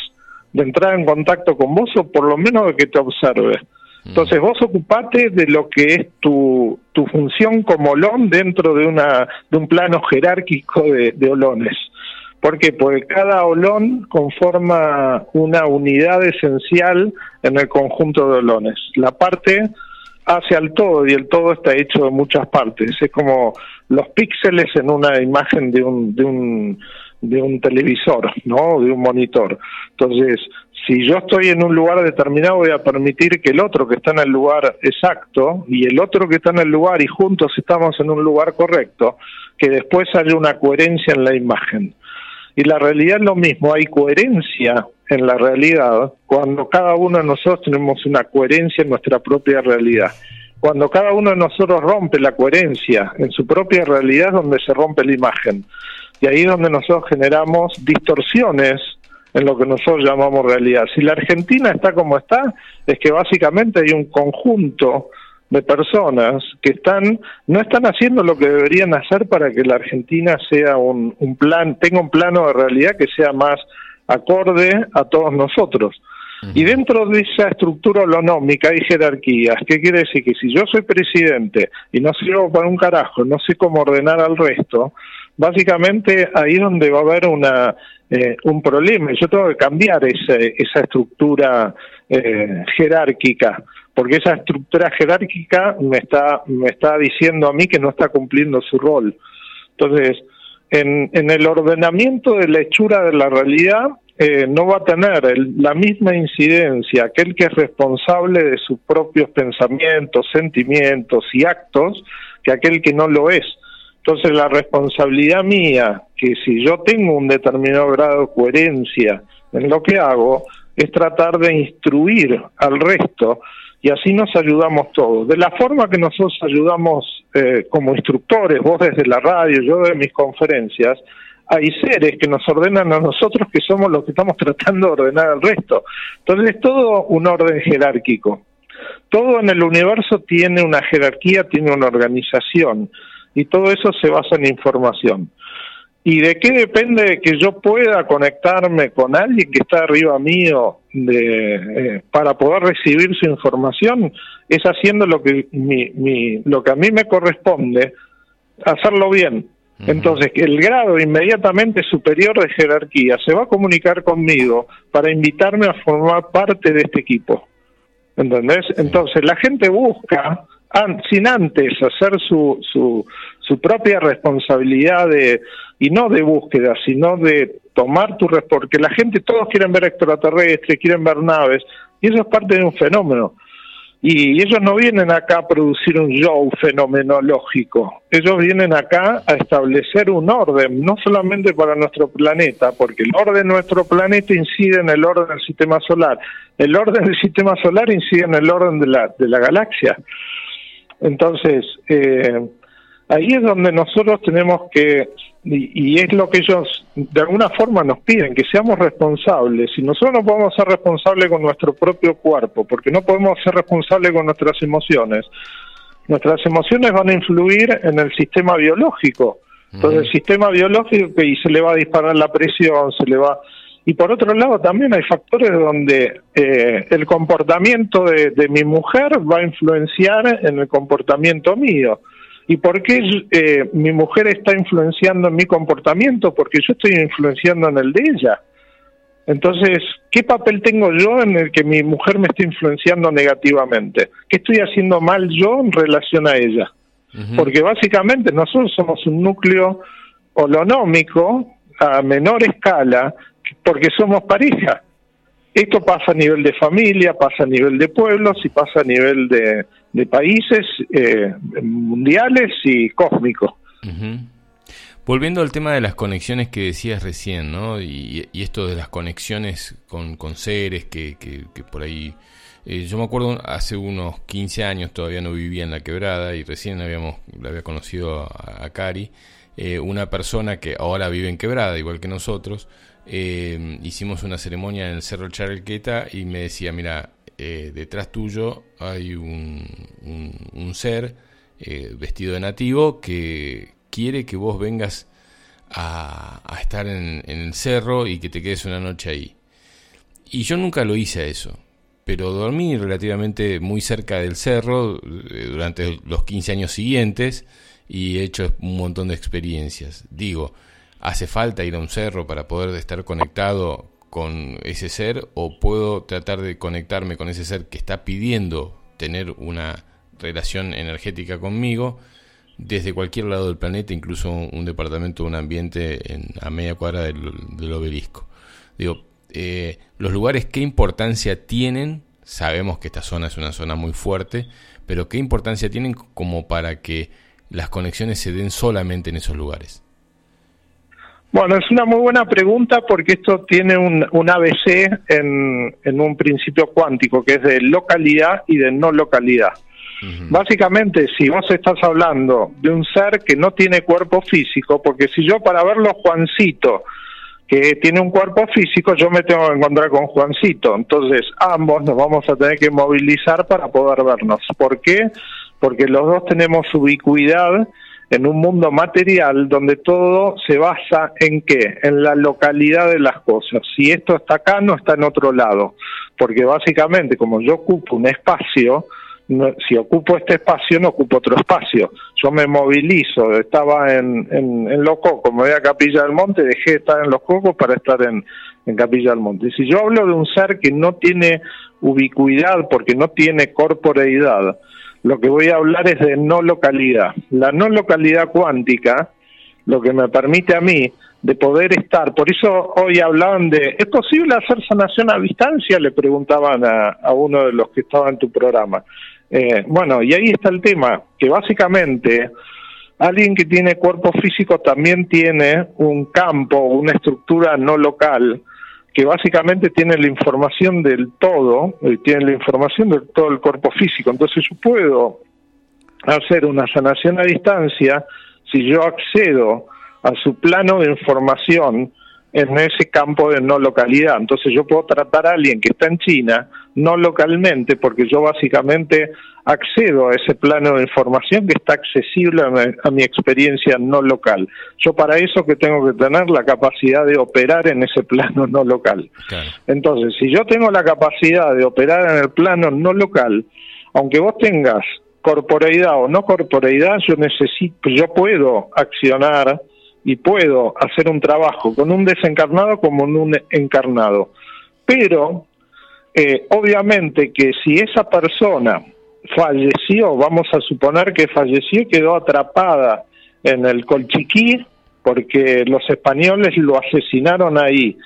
de entrar en contacto con vos o por lo menos de que te observe. Mm. Entonces vos ocupate de lo que es tu, tu función como olón dentro de, una, de un plano jerárquico de, de olones. ¿Por qué? Porque cada olón conforma una unidad esencial en el conjunto de olones. La parte hace al todo y el todo está hecho de muchas partes. Es como los píxeles en una imagen de un, de un, de un televisor, ¿no? De un monitor. Entonces, si yo estoy en un lugar determinado voy a permitir que el otro que está en el lugar exacto y el otro que está en el lugar y juntos estamos en un lugar correcto, que después haya una coherencia en la imagen. Y la realidad es lo mismo, hay coherencia en la realidad cuando cada uno de nosotros tenemos una coherencia en nuestra propia realidad. Cuando cada uno de nosotros rompe la coherencia en su propia realidad es donde se rompe la imagen. Y ahí es donde nosotros generamos distorsiones en lo que nosotros llamamos realidad. Si la Argentina está como está, es que básicamente hay un conjunto de personas que están no están haciendo lo que deberían hacer para que la Argentina sea un, un plan tenga un plano de realidad que sea más acorde a todos nosotros. Y dentro de esa estructura holonómica hay jerarquías. ¿Qué quiere decir? Que si yo soy presidente y no sirvo para un carajo, no sé cómo ordenar al resto, básicamente ahí es donde va a haber una, eh, un problema. Yo tengo que cambiar ese, esa estructura eh, jerárquica, porque esa estructura jerárquica me está, me está diciendo a mí que no está cumpliendo su rol. Entonces, en, en el ordenamiento de la hechura de la realidad, eh, no va a tener la misma incidencia aquel que es responsable de sus propios pensamientos, sentimientos y actos que aquel que no lo es. Entonces la responsabilidad mía, que si yo tengo un determinado grado de coherencia en lo que hago, es tratar de instruir al resto y así nos ayudamos todos. De la forma que nosotros ayudamos eh, como instructores, vos desde la radio, yo de mis conferencias, hay seres que nos ordenan a nosotros que somos los que estamos tratando de ordenar al resto. Entonces es todo un orden jerárquico. Todo en el universo tiene una jerarquía, tiene una organización y todo eso se basa en información. ¿Y de qué depende que yo pueda conectarme con alguien que está arriba mío de, eh, para poder recibir su información? Es haciendo lo que, mi, lo que a mí me corresponde, hacerlo bien. Entonces, el grado inmediatamente superior de jerarquía se va a comunicar conmigo para invitarme a formar parte de este equipo. ¿Entendés? Entonces, la gente busca, sin antes hacer su, su, propia responsabilidad de, y no de búsqueda, sino de tomar tu porque la gente, todos quieren ver extraterrestres, quieren ver naves, y eso es parte de un fenómeno. Y ellos no vienen acá a producir un show fenomenológico, ellos vienen acá a establecer un orden, no solamente para nuestro planeta, porque el orden de nuestro planeta incide en el orden del sistema solar, el orden del sistema solar incide en el orden de la, de la galaxia. Entonces, eh, ahí es donde nosotros tenemos que, y, es lo que ellos de alguna forma nos piden, que seamos responsables. Y nosotros no podemos ser responsables con nuestro propio cuerpo, porque no podemos ser responsables con nuestras emociones. Nuestras emociones van a influir en el sistema biológico. Entonces, el sistema biológico, y se le va a disparar la presión, se le va. Y por otro lado, también hay factores donde eh, el comportamiento de, de mi mujer va a influenciar en el comportamiento mío. ¿Y por qué eh, mi mujer está influenciando en mi comportamiento? Porque yo estoy influenciando en el de ella. Entonces, ¿qué papel tengo yo en el que mi mujer me está influenciando negativamente? ¿Qué estoy haciendo mal yo en relación a ella? Porque básicamente nosotros somos un núcleo holonómico a menor escala porque somos pareja. Esto pasa a nivel de familia, pasa a nivel de pueblos y pasa a nivel de, países eh, mundiales y cósmicos. Volviendo al tema de las conexiones que decías recién, ¿no? Y, esto de las conexiones con, seres que, que, por ahí... Eh, yo me acuerdo hace unos 15 años, todavía no vivía en la quebrada y recién habíamos, había conocido a, Cari, eh, una persona que ahora vive en quebrada, igual que nosotros, hicimos una ceremonia en el Cerro Charqueta y me decía, mira, eh, detrás tuyo hay un, ser eh, vestido de nativo que quiere que vos vengas a, estar en, el cerro y que te quedes una noche ahí. Y yo nunca lo hice eso, pero dormí relativamente muy cerca del cerro eh, durante los 15 años siguientes y he hecho un montón de experiencias. Digo, ¿hace falta ir a un cerro para poder estar conectado con ese ser o puedo tratar de conectarme con ese ser que está pidiendo tener una relación energética conmigo desde cualquier lado del planeta, incluso un departamento, un ambiente en, a media cuadra del, obelisco. Digo, eh, los lugares qué importancia tienen, sabemos que esta zona es una zona muy fuerte, pero qué importancia tienen como para que las conexiones se den solamente en esos lugares. Bueno, es una muy buena pregunta porque esto tiene un, un ABC en, en, un principio cuántico que es de localidad y de no localidad. Básicamente, si vos estás hablando de un ser que no tiene cuerpo físico, porque si yo para verlo Juancito, que tiene un cuerpo físico, yo me tengo que encontrar con Juancito, entonces ambos nos vamos a tener que movilizar para poder vernos. ¿Por qué? Porque los dos tenemos ubicuidad en un mundo material donde todo se basa en qué? En la localidad de las cosas. Si esto está acá, no está en otro lado. Porque básicamente, como yo ocupo un espacio, si ocupo este espacio, no ocupo otro espacio. Yo me movilizo, estaba en, en, en Los Cocos, me voy a Capilla del Monte, dejé de estar en Los Cocos para estar en, en Capilla del Monte. Si yo hablo de un ser que no tiene ubicuidad porque no tiene corporeidad, lo que voy a hablar es de no localidad. La no localidad cuántica, lo que me permite a mí de poder estar, por eso hoy hablaban de, ¿es posible hacer sanación a distancia? Le preguntaban a, a uno de los que estaba en tu programa. Eh, bueno, y ahí está el tema, que básicamente alguien que tiene cuerpo físico también tiene un campo, una estructura no local, que básicamente tiene la información del todo, eh, tiene la información de todo el cuerpo físico. Entonces yo puedo hacer una sanación a distancia si yo accedo a su plano de información en ese campo de no localidad. Entonces yo puedo tratar a alguien que está en China, no localmente, porque yo básicamente accedo a ese plano de información que está accesible a mi, experiencia no local. Yo para eso que tengo que tener la capacidad de operar en ese plano no local. Entonces, si yo tengo la capacidad de operar en el plano no local, aunque vos tengas corporeidad o no corporeidad, yo necesito, yo puedo accionar y puedo hacer un trabajo con un desencarnado como en un encarnado. Pero, eh, obviamente que si esa persona falleció, vamos a suponer que falleció y quedó atrapada en el Colchiquí, porque los españoles lo asesinaron ahí,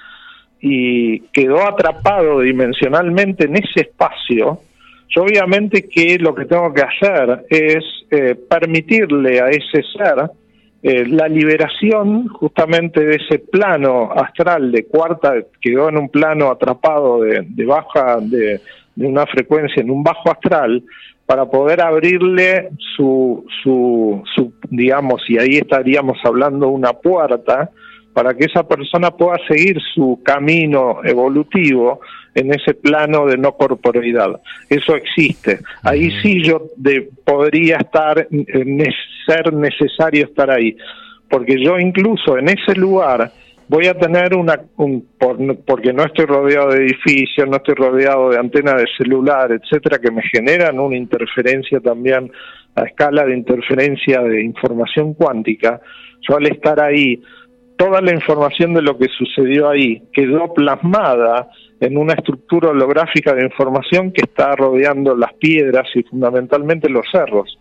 y quedó atrapado dimensionalmente en ese espacio, yo obviamente que lo que tengo que hacer es eh, permitirle a ese ser eh, la liberación justamente de ese plano astral de cuarta, quedó en un plano atrapado de, baja, de, una frecuencia en un bajo astral, para poder abrirle su, su, su, digamos, y ahí estaríamos hablando una puerta, para que esa persona pueda seguir su camino evolutivo en ese plano de no corporeidad. Eso existe. Ahí sí yo podría estar, ser necesario estar ahí, porque yo incluso en ese lugar voy a tener una, porque no estoy rodeado de edificios, no estoy rodeado de antenas de celular, etcétera, que me generan una interferencia también a escala de interferencia de información cuántica. Yo al estar ahí, toda la información de lo que sucedió ahí quedó plasmada en una estructura holográfica de información que está rodeando las piedras y fundamentalmente los cerros.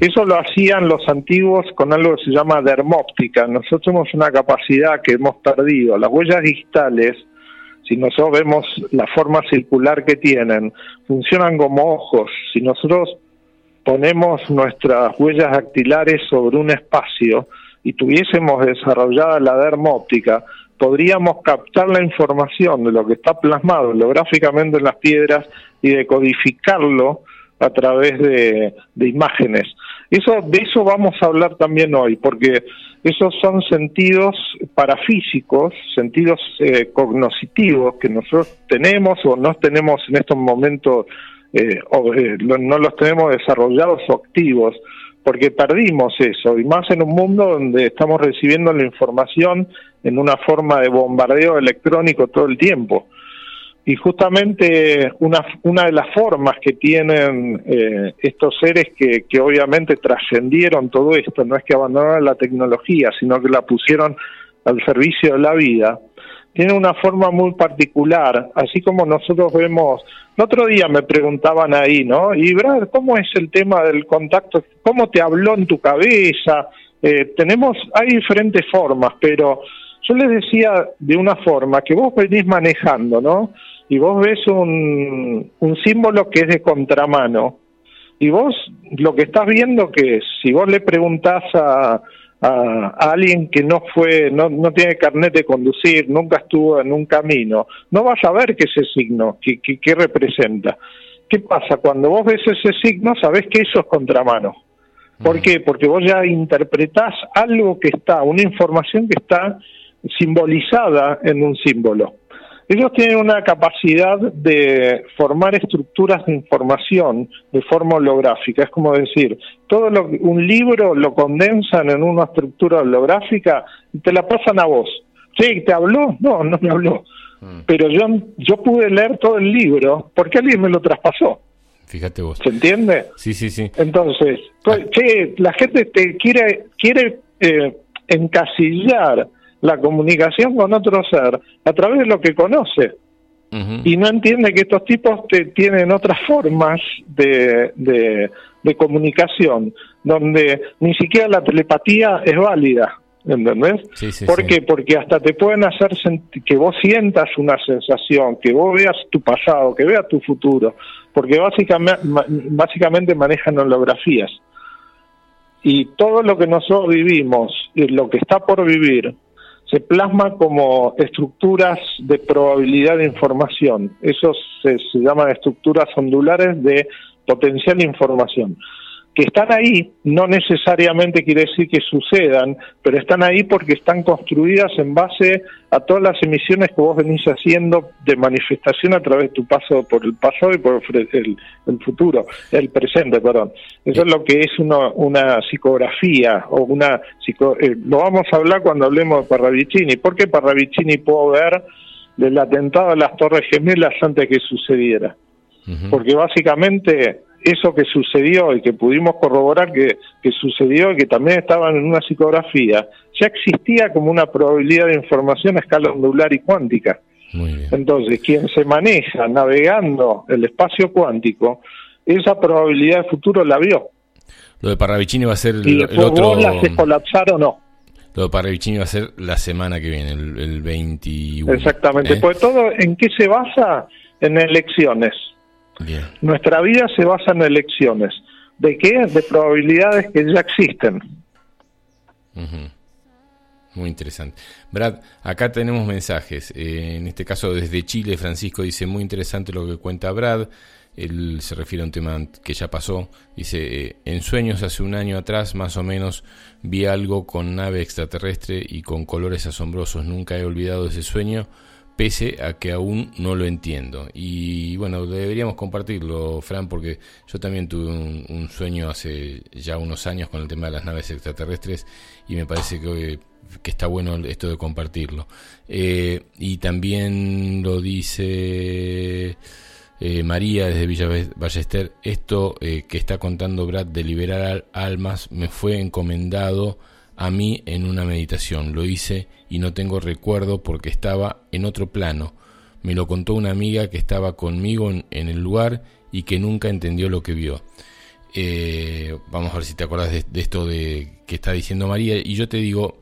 Eso lo hacían los antiguos con algo que se llama dermóptica. Nosotros tenemos una capacidad que hemos perdido. Las huellas digitales, si nosotros vemos la forma circular que tienen, funcionan como ojos. Si nosotros ponemos nuestras huellas dactilares sobre un espacio y tuviésemos desarrollada la dermóptica, podríamos captar la información de lo que está plasmado holográficamente en las piedras y decodificarlo a través de, imágenes. Eso, de eso vamos a hablar también hoy, porque esos son sentidos parafísicos, sentidos eh, cognoscitivos que nosotros tenemos o no tenemos en estos momentos, eh, o, eh, no los tenemos desarrollados o activos, porque perdimos eso, y más en un mundo donde estamos recibiendo la información en una forma de bombardeo electrónico todo el tiempo. Y justamente una, una de las formas que tienen eh, estos seres que, que obviamente trascendieron todo esto, no es que abandonaron la tecnología, sino que la pusieron al servicio de la vida, tiene una forma muy particular, así como nosotros vemos, el otro día me preguntaban ahí, ¿no? Y Brad, ¿cómo es el tema del contacto? ¿Cómo te habló en tu cabeza? Eh, tenemos, hay diferentes formas, pero Yo les decía de una forma que vos venís manejando, ¿no? Y vos ves un, un símbolo que es de contramano. Y vos lo que estás viendo que si vos le preguntás a, a, alguien que no fue, no, no tiene carnet de conducir, nunca estuvo en un camino, no vas a ver qué ese signo, qué, qué, representa. ¿Qué pasa? Cuando vos ves ese signo, sabés que eso es contramano. ¿Por qué? Porque vos ya interpretás algo que está, una información que está simbolizada en un símbolo. Ellos tienen una capacidad de formar estructuras de información de forma holográfica. Es como decir, todo lo, un libro lo condensan en una estructura holográfica y te la pasan a vos. Sí, ¿te habló? No, no me habló. Mm. Pero yo, yo pude leer todo el libro porque alguien me lo traspasó. Fíjate vos. ¿Se entiende? Sí, sí, sí. Entonces, pues, ah. la gente te quiere, quiere eh, encasillar la comunicación con otro ser a través de lo que conoce. Y no entiende que estos tipos te, tienen otras formas de, de, comunicación, donde ni siquiera la telepatía es válida. ¿Entendés? ¿Por qué? Porque hasta te pueden hacer que vos sientas una sensación, que vos veas tu pasado, que veas tu futuro, porque básicamente, básicamente manejan holografías. Y todo lo que nosotros vivimos y lo que está por vivir se plasma como estructuras de probabilidad de información. Eso se, se llaman estructuras ondulares de potencial información que están ahí no necesariamente quiere decir que sucedan, pero están ahí porque están construidas en base a todas las emisiones que vos venís haciendo de manifestación a través de tu paso por el pasado y por el, futuro, el presente, perdón. Eso es lo que es una psicografía o una eh, lo vamos a hablar cuando hablemos de Parravicini. ¿Por qué Parravicini pudo ver del atentado a las Torres Gemelas antes que sucediera? Porque básicamente eso que sucedió y que pudimos corroborar que, sucedió y que también estaban en una psicografía, ya existía como una probabilidad de información a escala ondular y cuántica. Entonces, quien se maneja navegando el espacio cuántico, esa probabilidad de futuro la vio. Lo de Parravicini va a ser el, otro... ¿La haces colapsar o no? Lo de Parravicini va a ser la semana que viene, el, el 21. Exactamente, ¿eh? pues todo en qué se basa en elecciones. Nuestra vida se basa en elecciones. ¿De qué? De probabilidades que ya existen. Muy interesante. Brad, acá tenemos mensajes. Eh, en este caso desde Chile, Francisco dice, muy interesante lo que cuenta Brad. Él se refiere a un tema que ya pasó. Dice, eh, en sueños hace un año atrás más o menos vi algo con nave extraterrestre y con colores asombrosos. Nunca he olvidado ese sueño pese a que aún no lo entiendo. Y bueno, deberíamos compartirlo, Fran, porque yo también tuve un, sueño hace ya unos años con el tema de las naves extraterrestres y me parece que, está bueno esto de compartirlo. Eh, y también lo dice eh, María desde Villa Ballester, esto eh, que está contando Brad de liberar almas me fue encomendado a mí en una meditación. Lo hice y no tengo recuerdo porque estaba en otro plano. Me lo contó una amiga que estaba conmigo en, el lugar y que nunca entendió lo que vio. Eh, vamos a ver si te acuerdas de, esto de que está diciendo María. Y yo te digo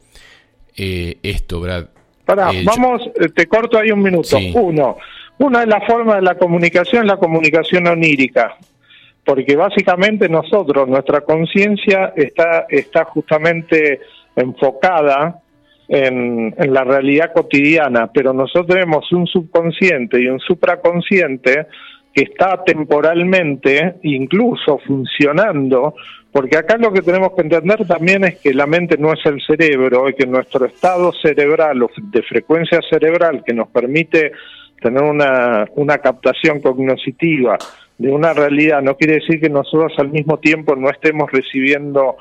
eh, esto, Brad. Para, eh, vamos, te corto ahí un minuto. Uno, una de las formas de la comunicación es la comunicación onírica porque básicamente nosotros, nuestra conciencia está, está justamente enfocada en, la realidad cotidiana, pero nosotros tenemos un subconsciente y un supraconsciente que está temporalmente incluso funcionando, porque acá lo que tenemos que entender también es que la mente no es el cerebro y que nuestro estado cerebral o de frecuencia cerebral que nos permite tener una, una captación cognitiva de una realidad no quiere decir que nosotros al mismo tiempo no estemos recibiendo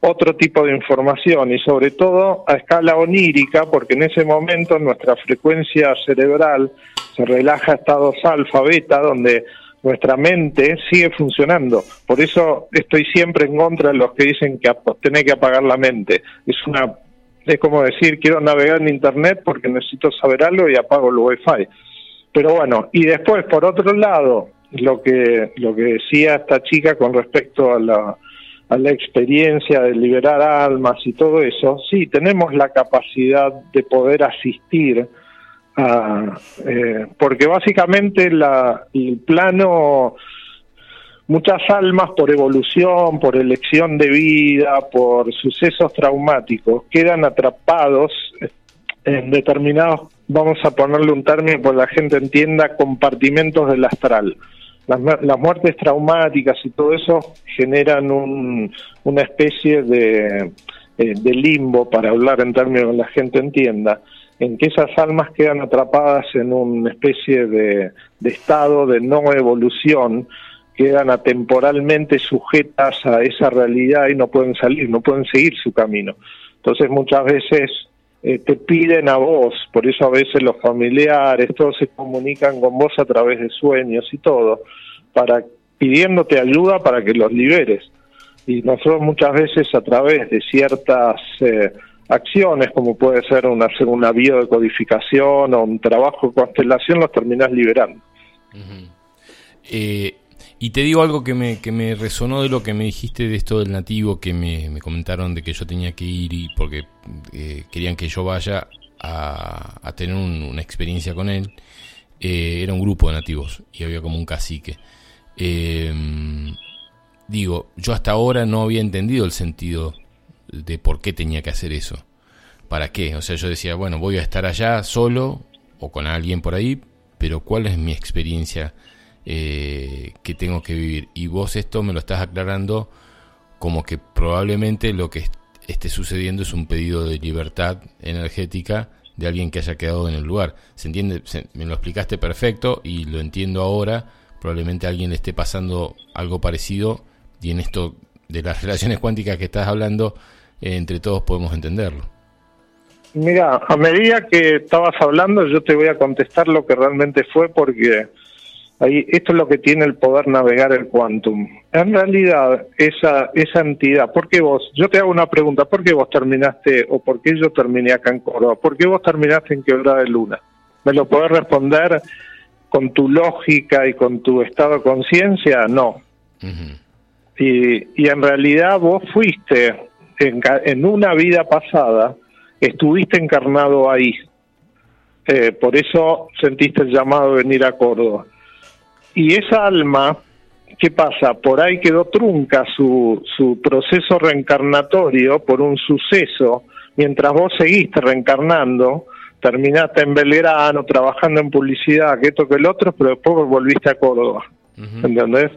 otro tipo de información y sobre todo a escala onírica porque en ese momento nuestra frecuencia cerebral se relaja a estados alfa, beta, donde nuestra mente sigue funcionando. Por eso estoy siempre en contra de los que dicen que tenés que apagar la mente. Es una es como decir, quiero navegar en internet porque necesito saber algo y apago el wifi. Pero bueno, y después por otro lado, lo que lo que decía esta chica con respecto a la a la experiencia de liberar almas y todo eso, sí, tenemos la capacidad de poder asistir a, eh, porque básicamente la, el plano, muchas almas por evolución, por elección de vida, por sucesos traumáticos, quedan atrapados en determinados, vamos a ponerle un término para que la gente entienda, compartimentos del astral las, muertes traumáticas y todo eso generan una especie de, eh, de limbo, para hablar en términos que la gente entienda, en que esas almas quedan atrapadas en una especie de, de estado de no evolución, quedan atemporalmente sujetas a esa realidad y no pueden salir, no pueden seguir su camino. Entonces muchas veces eh, te piden a vos, por eso a veces los familiares, todos se comunican con vos a través de sueños y todo, para pidiéndote ayuda para que los liberes. Y nosotros muchas veces a través de ciertas eh, acciones, como puede ser una, una biodecodificación o un trabajo de constelación, los terminás liberando. Y te digo algo que me, que me resonó de lo que me dijiste de esto del nativo, que me, comentaron de que yo tenía que ir y porque eh, querían que yo vaya a, tener una experiencia con él. Eh, era un grupo de nativos y había como un cacique. Eh, digo, yo hasta ahora no había entendido el sentido de por qué tenía que hacer eso. ¿Para qué? O sea, yo decía, bueno, voy a estar allá solo o con alguien por ahí, pero ¿cuál es mi experiencia? Eh, que tengo que vivir. Y vos esto me lo estás aclarando como que probablemente lo que esté sucediendo es un pedido de libertad energética de alguien que haya quedado en el lugar. ¿Se entiende? me lo explicaste perfecto y lo entiendo ahora. Probablemente a alguien le esté pasando algo parecido y en esto de las relaciones cuánticas que estás hablando, eh, entre todos podemos entenderlo. Mira, a medida que estabas hablando, yo te voy a contestar lo que realmente fue porque Ahí, esto es lo que tiene el poder navegar el quantum. En realidad, esa, esa entidad, ¿por qué vos? Yo te hago una pregunta, ¿por qué vos terminaste o por qué yo terminé acá en Córdoba? ¿Por qué vos terminaste en Quebrada de Luna? ¿Me lo podés responder con tu lógica y con tu estado de conciencia? No. y, y en realidad vos fuiste en, en una vida pasada, estuviste encarnado ahí. Eh, por eso sentiste el llamado de venir a Córdoba y esa alma, ¿qué pasa? Por ahí quedó trunca su, su proceso reencarnatorio por un suceso, mientras vos seguiste reencarnando, terminaste en Belgrano, trabajando en publicidad, que esto que el otro, pero después volviste a Córdoba, ¿entendés?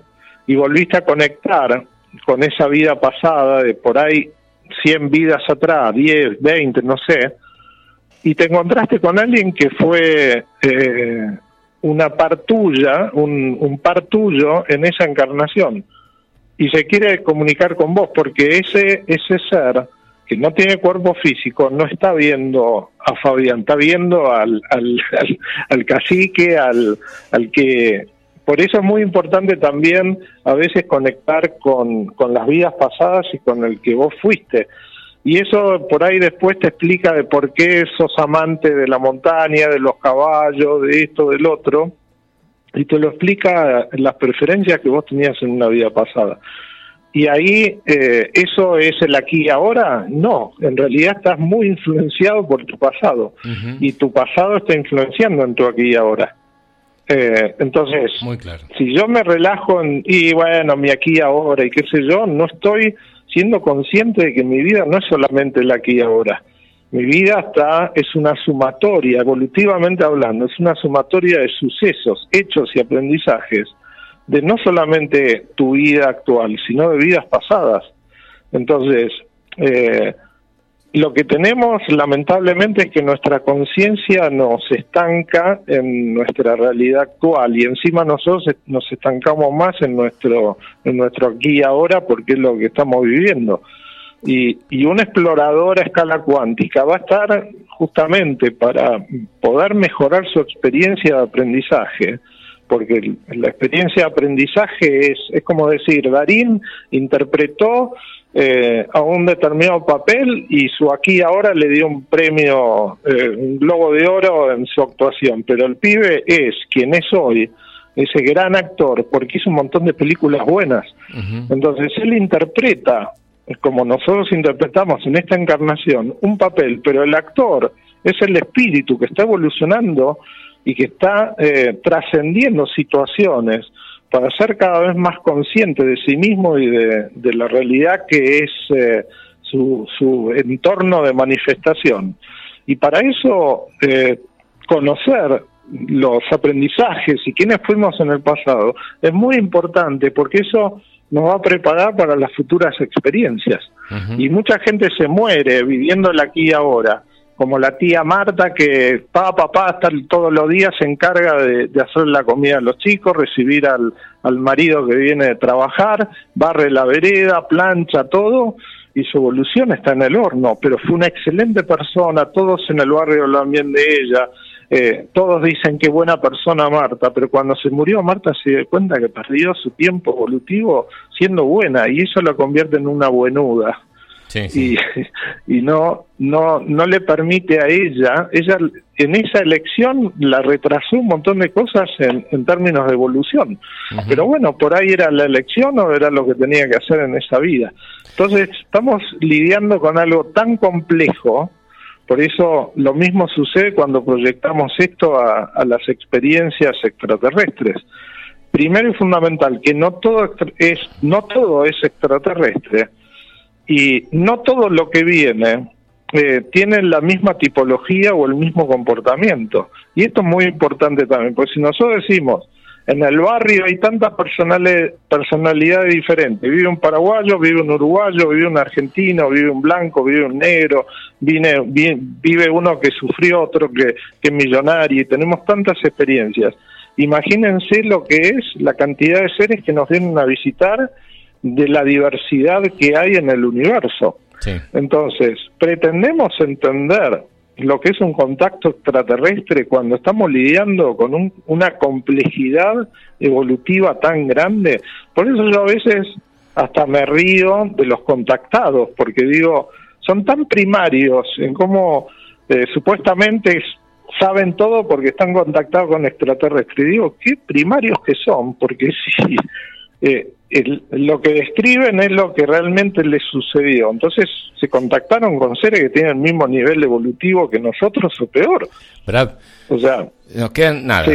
Y volviste a conectar con esa vida pasada de por ahí 100 vidas atrás, 10, 20, no sé, y te encontraste con alguien que fue eh, una par tuya, un, un en esa encarnación y se quiere comunicar con vos porque ese ese ser que no tiene cuerpo físico no está viendo a Fabián, está viendo al, al, al, cacique, al, al que... Por eso es muy importante también a veces conectar con, con las vidas pasadas y con el que vos fuiste. Y eso por ahí después te explica de por qué sos amante de la montaña, de los caballos, de esto, del otro, y te lo explica las preferencias que vos tenías en una vida pasada. Y ahí, eh, ¿eso es el aquí y ahora? No, en realidad estás muy influenciado por tu pasado, y tu pasado está influenciando en tu aquí y ahora. Eh, entonces, muy claro. si yo me relajo en, y bueno, mi aquí y ahora y qué sé yo, no estoy siendo consciente de que mi vida no es solamente el aquí y ahora. Mi vida está, es una sumatoria, evolutivamente hablando, es una sumatoria de sucesos, hechos y aprendizajes de no solamente tu vida actual, sino de vidas pasadas. Entonces, eh, lo que tenemos lamentablemente es que nuestra conciencia nos estanca en nuestra realidad actual y encima nosotros nos estancamos más en nuestro en nuestro aquí y ahora porque es lo que estamos viviendo. Y, y un explorador a escala cuántica va a estar justamente para poder mejorar su experiencia de aprendizaje, porque la experiencia de aprendizaje es, es como decir, Darín interpretó eh, a un determinado papel y su aquí ahora le dio un premio, eh, un globo de oro en su actuación, pero el pibe es quien es hoy ese gran actor, porque hizo un montón de películas buenas. Entonces él interpreta, como nosotros interpretamos en esta encarnación, un papel, pero el actor es el espíritu que está evolucionando y que está eh, trascendiendo situaciones para ser cada vez más consciente de sí mismo y de, la realidad que es eh, su, su, entorno de manifestación. Y para eso, eh, conocer los aprendizajes y quiénes fuimos en el pasado es muy importante porque eso nos va a preparar para las futuras experiencias. Y mucha gente se muere viviéndola aquí y ahora como la tía Marta que papá, papá, todos los días se encarga de, hacer la comida a los chicos, recibir al, al marido que viene de trabajar, barre la vereda, plancha todo y su evolución está en el horno, pero fue una excelente persona, todos en el barrio hablan bien de ella, eh, todos dicen qué buena persona Marta, pero cuando se murió Marta se dio cuenta que perdió su tiempo evolutivo siendo buena y eso la convierte en una buenuda. Y, y no, no, no le permite a ella, ella en esa elección la retrasó un montón de cosas en, en términos de evolución. Pero bueno, por ahí era la elección o era lo que tenía que hacer en esa vida. Entonces, estamos lidiando con algo tan complejo, por eso lo mismo sucede cuando proyectamos esto a, a las experiencias extraterrestres. Primero y fundamental, que no todo es, no todo es extraterrestre y no todo lo que viene eh, tiene la misma tipología o el mismo comportamiento. Y esto es muy importante también, porque si nosotros decimos, en el barrio hay tantas personalidades diferentes, vive un paraguayo, vive un uruguayo, vive un argentino, vive un blanco, vive un negro, vive, vive uno que sufrió, otro que, que es millonario, y tenemos tantas experiencias. Imagínense lo que es la cantidad de seres que nos vienen a visitar de la diversidad que hay en el universo. Entonces, pretendemos entender lo que es un contacto extraterrestre cuando estamos lidiando con una complejidad evolutiva tan grande. Por eso yo a veces hasta me río de los contactados, porque digo, son tan primarios en cómo eh, supuestamente saben todo porque están contactados con extraterrestres. digo, qué primarios que son, porque si eh, lo que describen es lo que realmente les sucedió. Entonces se contactaron con seres que tienen el mismo nivel evolutivo que nosotros o peor. O sea, nos quedan nada.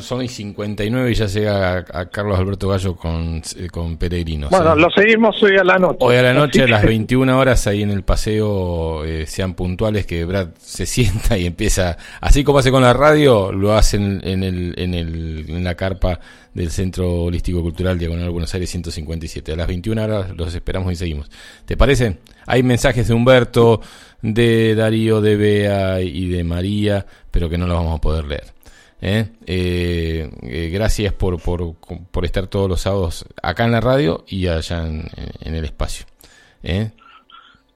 son y 59 y ya llega a, Carlos Alberto Gallo con, eh, con Peregrinos. Bueno, lo seguimos hoy a la noche. Hoy a la noche, a las 21 horas, ahí en el paseo, eh, sean puntuales que Brad se sienta y empieza, así como hace con la radio, lo hacen en, el, en, el, en la carpa del Centro Holístico Cultural Diagonal Buenos Aires 157. A las 21 horas los esperamos y seguimos. ¿Te parece? Hay mensajes de Humberto, de Darío, de Bea y de María, pero que no los vamos a poder leer. ¿eh? Eh, eh, gracias por, por, por, estar todos los sábados acá en la radio y allá en, el espacio.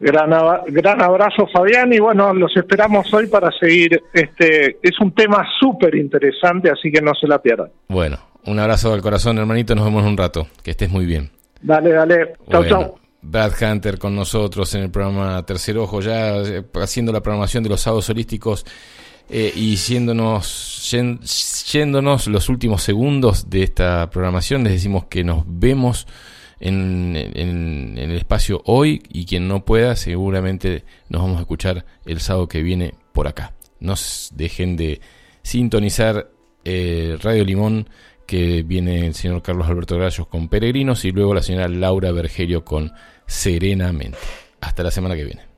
Gran, gran abrazo Fabián y bueno, los esperamos hoy para seguir. Este es un tema súper interesante, así que no se la pierdan. Bueno, un abrazo del corazón, hermanito. Nos vemos un rato. Que estés muy bien. Dale, dale. Chau, chau. Brad Hunter con nosotros en el programa Tercer Ojo, ya eh, haciendo la programación de los sábados holísticos eh, y yéndonos, yéndonos los últimos segundos de esta programación. Les decimos que nos vemos en, en, el espacio hoy y quien no pueda, seguramente nos vamos a escuchar el sábado que viene por acá. No dejen de sintonizar eh, Radio Limón que viene el señor Carlos Alberto Gallos con Peregrinos y luego la señora Laura Bergerio con Serenamente. Hasta la semana que viene.